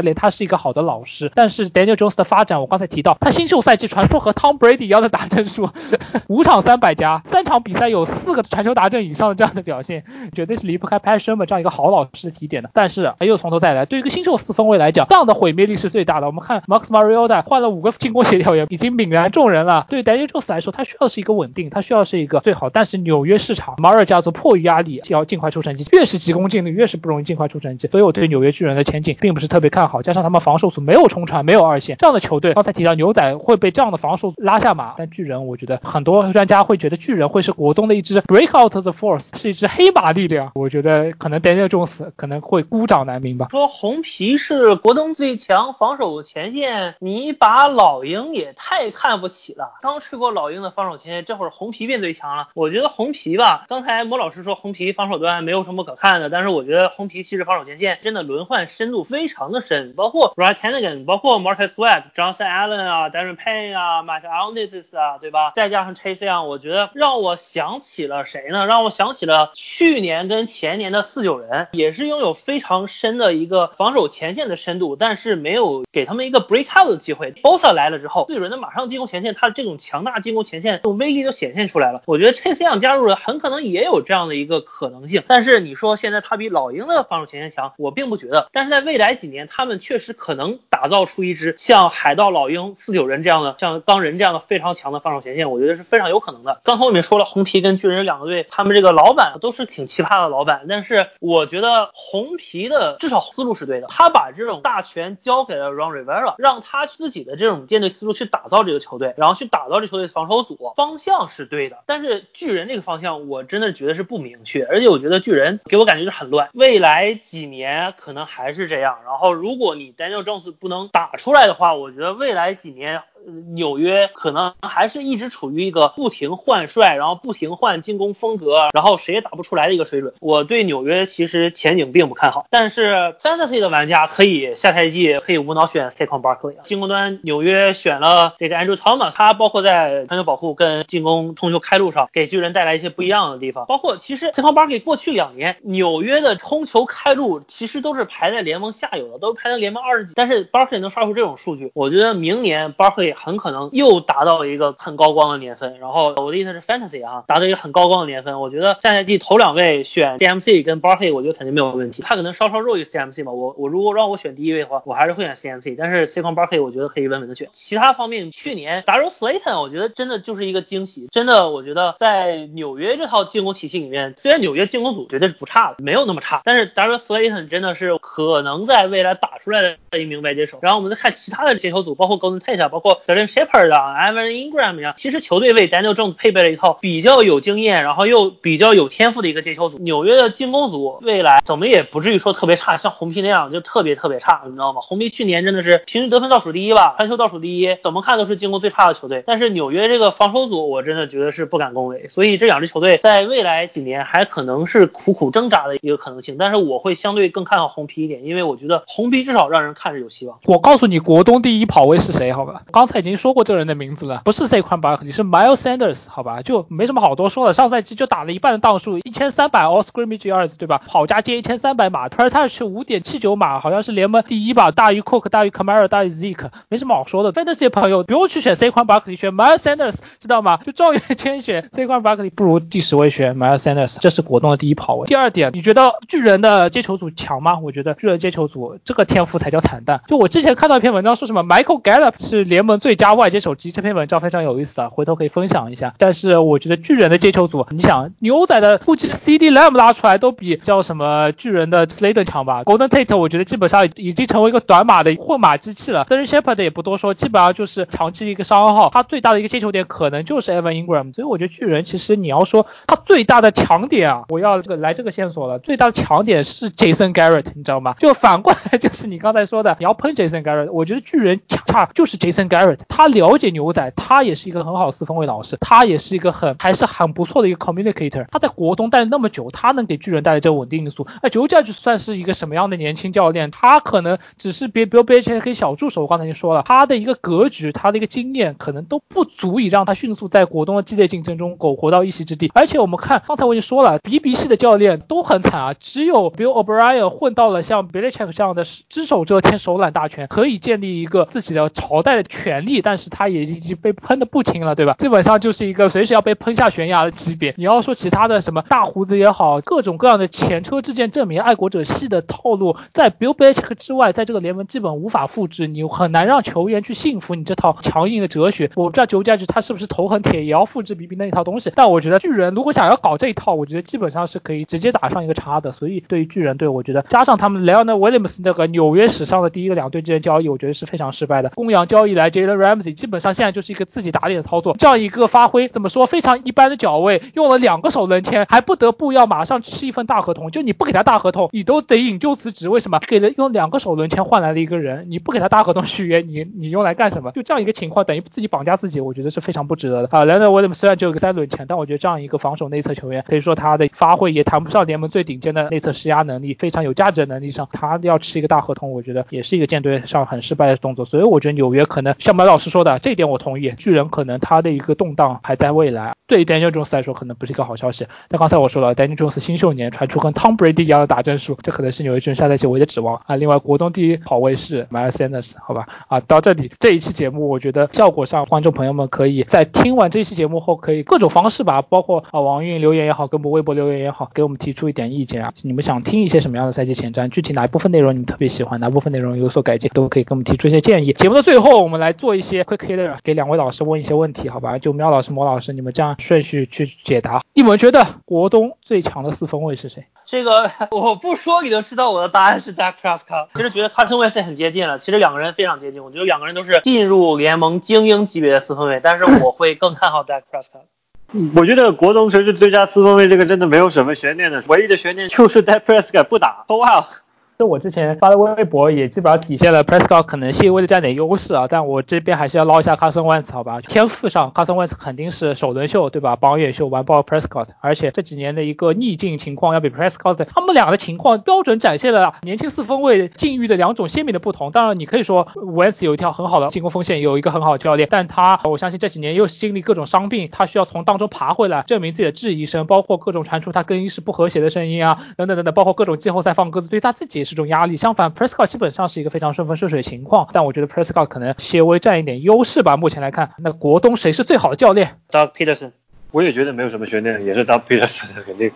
练，他是一个好的老师。但是 Daniel Jones 的发展，我刚才提到，他新秀赛季传出和 Tom Brady 一样的打阵数，五场三百加，三场比赛有四个传球达阵以上的这样的表现，绝对是离不开 Pat Shermer 这样一个好老师的提点的。但是又从头再来，对于一个新秀四分卫来讲，这样的毁灭力是最大的。我们看 Max Mariota 换了五个进攻协调员，已经泯然众人了。对 Daniel Jones 来说，他需要是一个稳定，他需要是一个最好。但是纽约市场马尔家族迫于压力要尽快出成绩，越是急功近利，越是不容易尽快出成绩。所以我对纽约巨人的前景并不是特别看好。加上他们防守组没有冲传，没有二线这样的球队，刚才提到牛仔会被这样的防守拉下马，但巨人我觉得很多专家会觉得巨人会是国东的一支 breakout the force，是一支黑马力量。我觉得可能 Daniel Jones 可能会孤掌难鸣吧。说红皮是国东最强防守前线，你把老鹰也太看不起了。刚吹过老鹰的防守前线，这会儿红皮变最强了。我觉得红皮吧，刚才莫老师说红皮防守端没有什么可看的，但是我觉得红皮其实防守前线真的轮换深度非常的深，包括 Ryan Kennigan，包括 Marcus Sweat、Johnson Allen 啊、Darren Payne 啊、Matt Alness 啊，对吧？再加上 Chase Young，我觉得让我想起了谁呢？让我想起了去年跟前年的四九人，也是拥有非常深的一个防守前线的深度，但是没有给他们一个 breakout 的机会。Bosa 来了之后，四九人的马马上进攻前线，他这种强大进攻前线这种威力就显现出来了。我觉得 Chase Young 加入了，很可能也有这样的一个可能性。但是你说现在他比老鹰的防守前线强，我并不觉得。但是在未来几年，他们确实可能打造出一支像海盗、老鹰、四九人这样的，像钢人这样的非常强的防守前线，我觉得是非常有可能的。刚才我们说了，红皮跟巨人两个队，他们这个老板都是挺奇葩的老板，但是我觉得红皮的至少思路是对的，他把这种大权交给了 Ron Rivera，让他自己的这种舰队思路去打造到这个球队，然后去打到这球队防守组，方向是对的。但是巨人这个方向，我真的觉得是不明确，而且我觉得巨人给我感觉是很乱，未来几年可能还是这样。然后如果你 Daniel Jones 不能打出来的话，我觉得未来几年。纽约可能还是一直处于一个不停换帅，然后不停换进攻风格，然后谁也打不出来的一个水准。我对纽约其实前景并不看好，但是 Fantasy 的玩家可以下赛季可以无脑选 Saquon Barkley。进攻端纽约选了这个 Andrew Thomas，他包括在传球保护跟进攻通球开路上给巨人带来一些不一样的地方，包括其实 Saquon Barkley 过去两年纽约的冲球开路其实都是排在联盟下游的，都是排在联盟二十几，但是 Barkley 能刷出这种数据，我觉得明年 Barkley 很可能又达到一个很高光的年份。然后我的意思是 Fantasy 啊，达到一个很高光的年份，我觉得下赛季头两位选 CMC 跟 Barkley，我觉得肯定没有问题。他可能稍稍弱于 CMC 吧，我我如果让我选第一位的话，我还是会选 CMC，但是 c o n Barkley 我觉得可以稳稳的选。其他方面，去年 Daryl Slayton 我觉得真的就是一个惊喜，真的我觉得在纽约这套进攻体系里面，虽然纽约进攻组绝对是不差的，没有那么差，但是 Daryl Slayton 真的是可能在未来打出来的一名外接手。然后我们再看其他的接球组，包括 Golden Tate，包括 Jalen Shepard 啊，Evan Ingram 呀，其实球队为 Daniel Jones 配备了一套比较有经验，然后又比较有天赋的一个接球组。纽约的进攻组未来怎么也不至于说特别差，像红皮那样就特别特别差，你知道吗？红皮去年真的是平均得分倒数第一吧，传球倒数第一，怎么看都是进攻最差的球队。但是纽约这个防守组，我真的觉得是不敢恭维。所以这两支球队在未来几年还可能是苦苦挣扎的一个可能性。但是我会相对更看好红皮一点，因为我觉得红皮至少让人看着有希望。我告诉你，国东第一跑位是谁？好吧，刚刚才已经说过这个人的名字了，不是 C 宽巴，你是 Miles Sanders，好吧，就没什么好多说的。上赛季就打了一半的档数，一千三百 All Scrimmage yards，对吧？跑加接一千三百码，Per Touch 五点七九码，好像是联盟第一吧，大于 Cook，大于 Camara，大于 Zeke，没什么好说的。Fantasy 朋友不用去选 C 宽巴，可以选 Miles Sanders，知道吗？就状元签选 C 宽巴，克利，不如第十位选 Miles Sanders，这是果冻的第一跑位。第二点，你觉得巨人的接球组强吗？我觉得巨人接球组这个天赋才叫惨淡。就我之前看到一篇文章，说什么 Michael Gallup 是联盟最佳外接手机，这篇文章非常有意思啊，回头可以分享一下。但是我觉得巨人的接球组，你想牛仔的估计 CD Lamb 拉出来都比叫什么巨人的 Slater 强吧？Golden Tate 我觉得基本上已经成为一个短码的混码机器了。d e r r Shepard 也不多说，基本上就是长期一个商号，他最大的一个接球点可能就是 Evan Ingram。所以我觉得巨人其实你要说他最大的强点啊，我要这个来这个线索了，最大的强点是 Jason Garrett，你知道吗？就反过来就是你刚才说的，你要喷 Jason Garrett，我觉得巨人恰恰就是 Jason Garrett，他了解牛仔，他也是一个很好四分卫老师，他也是一个很还是很不错的一个 communicator。他在国东待了那么久，他能给巨人带来这个稳定因素。那九 j 就算是一个什么样的年轻教练？他可能只是别 Bill b e l c h i c k 小助手。我刚才已经说了，他的一个格局，他的一个经验，可能都不足以让他迅速在国东的激烈竞争中苟活到一席之地。而且我们看，刚才我已经说了，BB 系的教练都很惨啊，只有 Bill O'Brien 混到了像 Belichick 这样的只手遮天、手揽大权，可以建立一个自己的朝代的权利，但是他也已经被喷的不轻了，对吧？基本上就是一个随时要被喷下悬崖的级别。你要说其他的什么大胡子也好，各种各样的前车之鉴证明爱国者系的套路，在 Bill Belichick 之外，在这个联盟基本无法复制，你很难让球员去信服你这套强硬的哲学。我不知道九加局他是不是头很铁，也要复制 BB 那一套东西，但我觉得巨人如果想要搞这一套，我觉得基本上是可以直接打上一个叉的。所以对于巨人队，我觉得加上他们 Leon Williams 那个纽约史上的第一个两队之间交易，我觉得是非常失败的。公羊交易来接 Ramsey，基本上现在就是一个自己打脸的操作。这样一个发挥怎么说非常一般的脚位，用了两个首轮签，还不得不要马上吃一份大合同。就你不给他大合同，你都得引咎辞职。为什么？给了用两个首轮签换来了一个人，你不给他大合同续约，你你用来干什么？就这样一个情况，等于自己绑架自己，我觉得是非常不值得的啊。Leon Williams 虽然只有一个三轮签，但我觉得这样一个防守内侧球员，可以说他的发挥也谈不上联盟最顶尖的内侧施压能力，非常有价值的能力上，他要吃一个大合同，我觉得也是一个舰队上很失败的动作。所以我觉得纽约可能像白老师说的，这一点我同意。巨人可能他的一个动荡还在未来，对 Daniel Jones 来说可能不是一个好消息。但刚才我说了，Daniel Jones 新秀年传出跟 Tom Brady 一样的打针术，这可能是纽约巨人下赛季唯一的指望啊。另外，国东第一跑位是 Miles Sanders，好吧啊。到这里这一期节目，我觉得效果上，观众朋友们可以在听完这一期节目后，可以各种方式吧，包括啊网易留言也好，跟我们微博留言也好，给我们提出一点意见啊。你们想听一些什么样的赛季前瞻？具体哪一部分内容你们特别喜欢，哪部分内容有所改进，都可以给我们提出一些建议。节目的最后，我们来做一些 quick hitter，给两位老师问一些问题，好吧？就喵老师、魔老师，你们这样顺序去解答。你们觉得国东最强的四分卫是谁？这个 我不说你都知道我的答案是 Dak Prescott。其实觉得 Carson Wentz 很接近了，其实两个人非常接近，我觉得两个人都是进入联盟精英级别的四分卫，但是我会更看好 Dak Prescott。我觉得国东谁是最佳四分卫，这个真的没有什么悬念的，唯一的悬念就是 Dak Prescott 不打，都 out。这我之前发的微博也基本上体现了 Prescott 可能细微的占点优势啊，但我这边还是要捞一下 Carson Wentz 好吧？天赋上 Carson Wentz 肯定是首轮秀对吧？榜眼秀完爆 Prescott，而且这几年的一个逆境情况要比 Prescott 他们俩的情况标准展现了年轻四分卫境遇的两种鲜明的不同。当然，你可以说 Wentz 有一条很好的进攻锋线，有一个很好的教练，但他我相信这几年又经历各种伤病，他需要从当中爬回来，证明自己的质疑声，包括各种传出他更衣室不和谐的声音啊，等等等等，包括各种季后赛放鸽子，对他自己是种压力。相反，Prescott 基本上是一个非常顺风顺水情况，但我觉得 Prescott 可能稍微占一点优势吧。目前来看，那国东谁是最好的教练？Doug Peterson，我也觉得没有什么悬念，也是 Doug Peterson 肯定。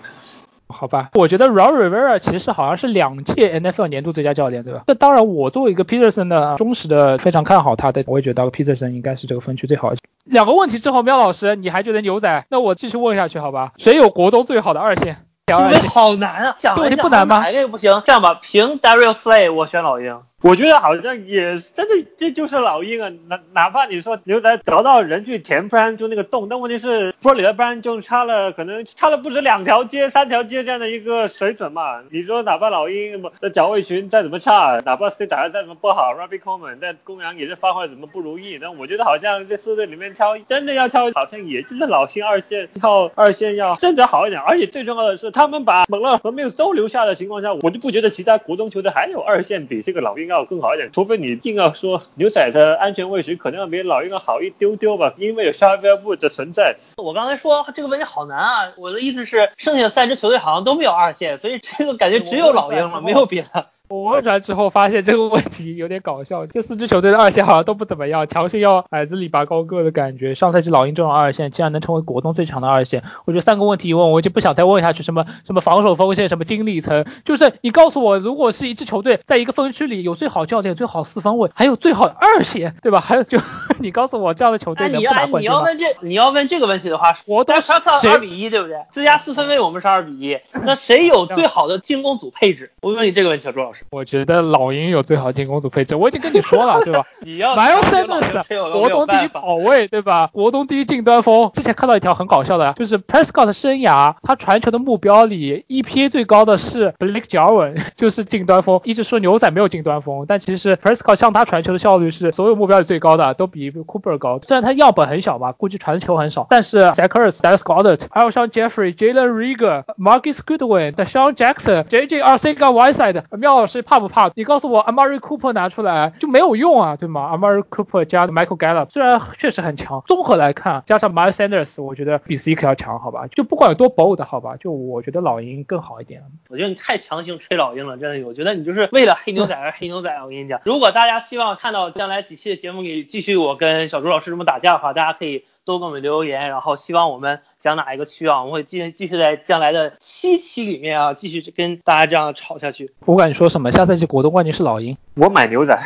好吧，我觉得 Ron Rivera 其实好像是两届 NFL 年度最佳教练，对吧？那当然，我作为一个 Peterson 的忠实的，非常看好他的，我也觉得 Peterson 应该是这个分区最好的。两个问题之后，喵老师，你还觉得牛仔？那我继续问下去，好吧？谁有国东最好的二线？这问题好难啊！这问题不难吗？哪个也不行。这样吧，凭 Darius Slay，我选老鹰。我觉得好像也真的，这就是老鹰啊！哪哪怕你说牛仔找到人去填 Brand 就那个洞，但问题是说里的 Brand 就差了，可能差了不止两条街、三条街这样的一个水准嘛。你说哪怕老鹰的脚位群再怎么差，哪怕 C 打的再怎么不好，Robbie Coleman 在公羊也是发挥怎么不如意，但我觉得好像这四队里面挑，真的要挑，好像也就是老星二线靠二线要真的好一点。而且最重要的是，他们把蒙勒和 Mills 都留下的情况下，我就不觉得其他国中球队还有二线比这个老鹰。要更好一点，除非你硬要说牛仔的安全位置可能要比老鹰要好一丢丢吧，因为有沙菲尔布的存在。我刚才说这个问题好难啊，我的意思是剩下的三支球队好像都没有二线，所以这个感觉只有老鹰了，没有别的。我问出来之后发现这个问题有点搞笑，这四支球队的二线好像都不怎么样，强行要矮子里拔高个的感觉。上赛季老鹰这种二线竟然能成为国东最强的二线，我觉得三个问题一问，我就不想再问下去。什么什么防守锋线，什么经理层，就是你告诉我，如果是一支球队在一个分区里有最好教练、最好四分卫，还有最好的二线，对吧？还有就 你告诉我这样的球队能不拿冠军吗？你要问这你要问这个问题的话，我都是二比一，对不对？最佳四分卫我们是二比一，那谁有最好的进攻组配置？我问你这个问题，小朱老师，我觉得老。鹰有最好进攻组配置，我已经跟你说了，对吧？你要 Miles Sanders，国东第一跑位，对吧？国东第一近端锋。之前看到一条很搞笑的，就是 Prescott 生涯他传球的目标里，EPA 最高的是 Blake Jarwin，就是近端锋。一直说牛仔没有近端锋，但其实 Prescott 向他传球的效率是所有目标里最高的，都比 Cooper 高。虽然他样本很小吧，估计传球很少，但是 Dallas Goddard，还有像 Jeffrey、Jalen Rieger、Marcus Goodwin、Sean Jackson、JJ Arcega Whiteside，妙老师怕不怕？你告诉我，Amari Cooper 拿出来就没有用啊，对吗？Amari Cooper 加 Michael Gallup 虽然确实很强，综合来看，加上 Miles Sanders，我觉得比 Zeke 要强，好吧？就不管有多 bold，好吧？就我觉得老鹰更好一点。我觉得你太强行吹老鹰了，真的，我觉得你就是为了黑牛仔而黑牛仔。我跟你讲，如果大家希望看到将来几期的节目里继续我跟小朱老师这么打架的话，大家可以。多给我们留言，然后希望我们讲哪一个区啊？我们会继继续在将来的七期里面啊，继续跟大家这样吵下去。不管你说什么，下赛季国东冠军是老鹰，我买牛仔，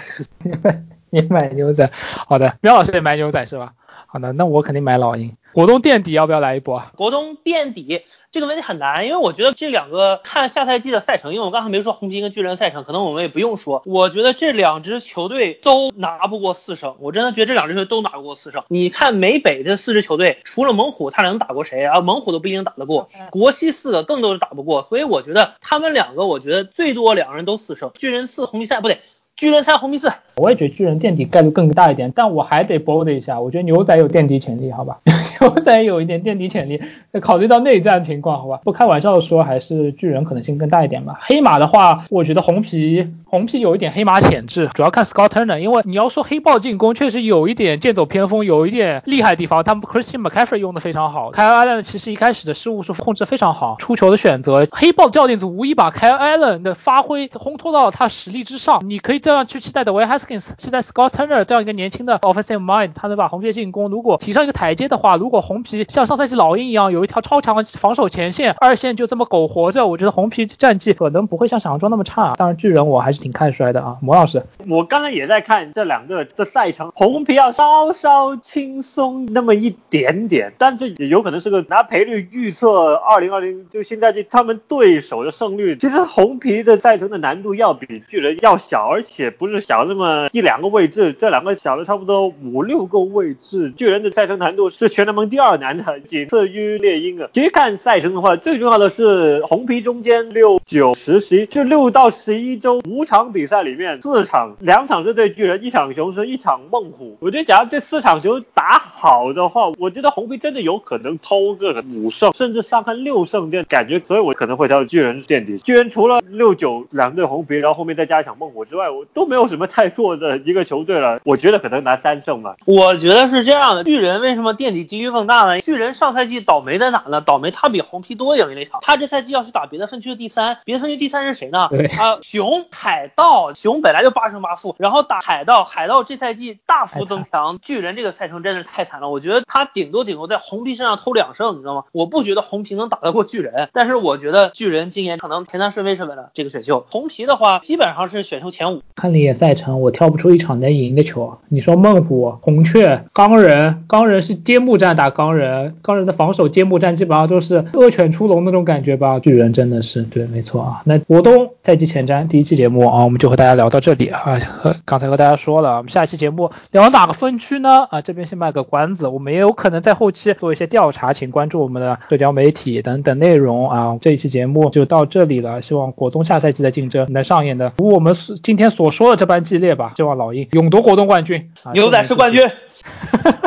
你买牛仔，好的，苗老师也买牛仔是吧？好的，那我肯定买老鹰。国东垫底要不要来一波？国东垫底这个问题很难，因为我觉得这两个看下赛季的赛程，因为我刚才没说红皮跟巨人赛程，可能我们也不用说。我觉得这两支球队都拿不过四胜，我真的觉得这两支球队都拿不过四胜。你看美北这四支球队，除了猛虎，他俩能打过谁啊？猛虎都不一定打得过，国西四个更都是打不过。所以我觉得他们两个，我觉得最多两个人都四胜。巨人四红皮赛不对。巨人三红皮四，我也觉得巨人垫底概率更大一点，但我还得 bold 一下，我觉得牛仔有垫底潜力，好吧？牛仔有一点垫底潜力，考虑到内战情况，好吧？不开玩笑的说，还是巨人可能性更大一点吧。黑马的话，我觉得红皮红皮有一点黑马潜质，主要看 Scott Turner，因为你要说黑豹进攻确实有一点剑走偏锋，有一点厉害的地方，他们 Christian McCaffrey 用的非常好，Kyle Allen 其实一开始的失误是控制非常好，出球的选择，黑豹教练组无疑把 Kyle Allen 的发挥烘托到了他实力之上，你可以这样去期待的 Way Haskins，期待 Scott Turner 这样一个年轻的 offensive mind，他能把红皮进攻如果提上一个台阶的话，如果红皮像上赛季老鹰一样有一条超强的防守前线，二线就这么苟活着，我觉得红皮战绩可能不会像想象中那么差。当然巨人我还是挺看衰的啊，魔老师，我刚才也在看这两个的赛程，红皮要稍稍轻松那么一点点，但这也有可能是个拿赔率预测二零二零就新赛季他们对手的胜率，其实红皮的赛程的难度要比巨人要小，而且。且不是小那么一两个位置，这两个小了差不多五六个位置。巨人的赛程难度是全联盟第二难的，仅次于猎鹰啊。其实看赛程的话，最重要的是红皮中间六九十十一，这六到十一周五场比赛里面，四场两场是对巨人，一场雄狮，一场猛虎。我觉得假如这四场球打好的话，我觉得红皮真的有可能偷个五胜，甚至上看六胜这感觉，所以我可能会挑巨人垫底。巨人除了六九两队红皮，然后后面再加一场猛虎之外，我都没有什么太弱的一个球队了。我觉得可能拿三胜吧。我觉得是这样的，巨人为什么垫底几率更大呢？巨人上赛季倒霉在哪呢？倒霉他比红皮多赢了一场，他这赛季要是打别的分区的第三，别的分区第三是谁呢？对啊，熊海盗，熊本来就八胜八负，然后打海盗，海盗这赛季大幅增强，巨人这个赛程真的是太惨了。我觉得他顶多顶多在红皮身上偷两胜，你知道吗？我不觉得红皮能打得过巨人，但是我觉得巨人今年可能前三顺位是稳了这个选秀。红皮的话，基本上是选秀前五。看了一眼赛程，我挑不出一场能赢的球。你说孟虎、红雀、钢人，钢人是揭幕战打钢人，钢人的防守揭幕战基本上都是恶犬出笼那种感觉吧？巨人真的是对，没错啊。那国东赛季前瞻第一期节目啊，我们就和大家聊到这里啊。和刚才和大家说了，我们下一期节目聊哪个分区呢？啊，这边先卖个关子，我们也有可能在后期做一些调查，请关注我们的社交媒体等等内容啊。这一期节目就到这里了，希望国东下赛季的竞争能上演的如我们所今天所说的这般激烈吧。希望老鹰勇夺活动冠军，啊牛仔是冠军。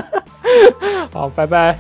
好，拜拜。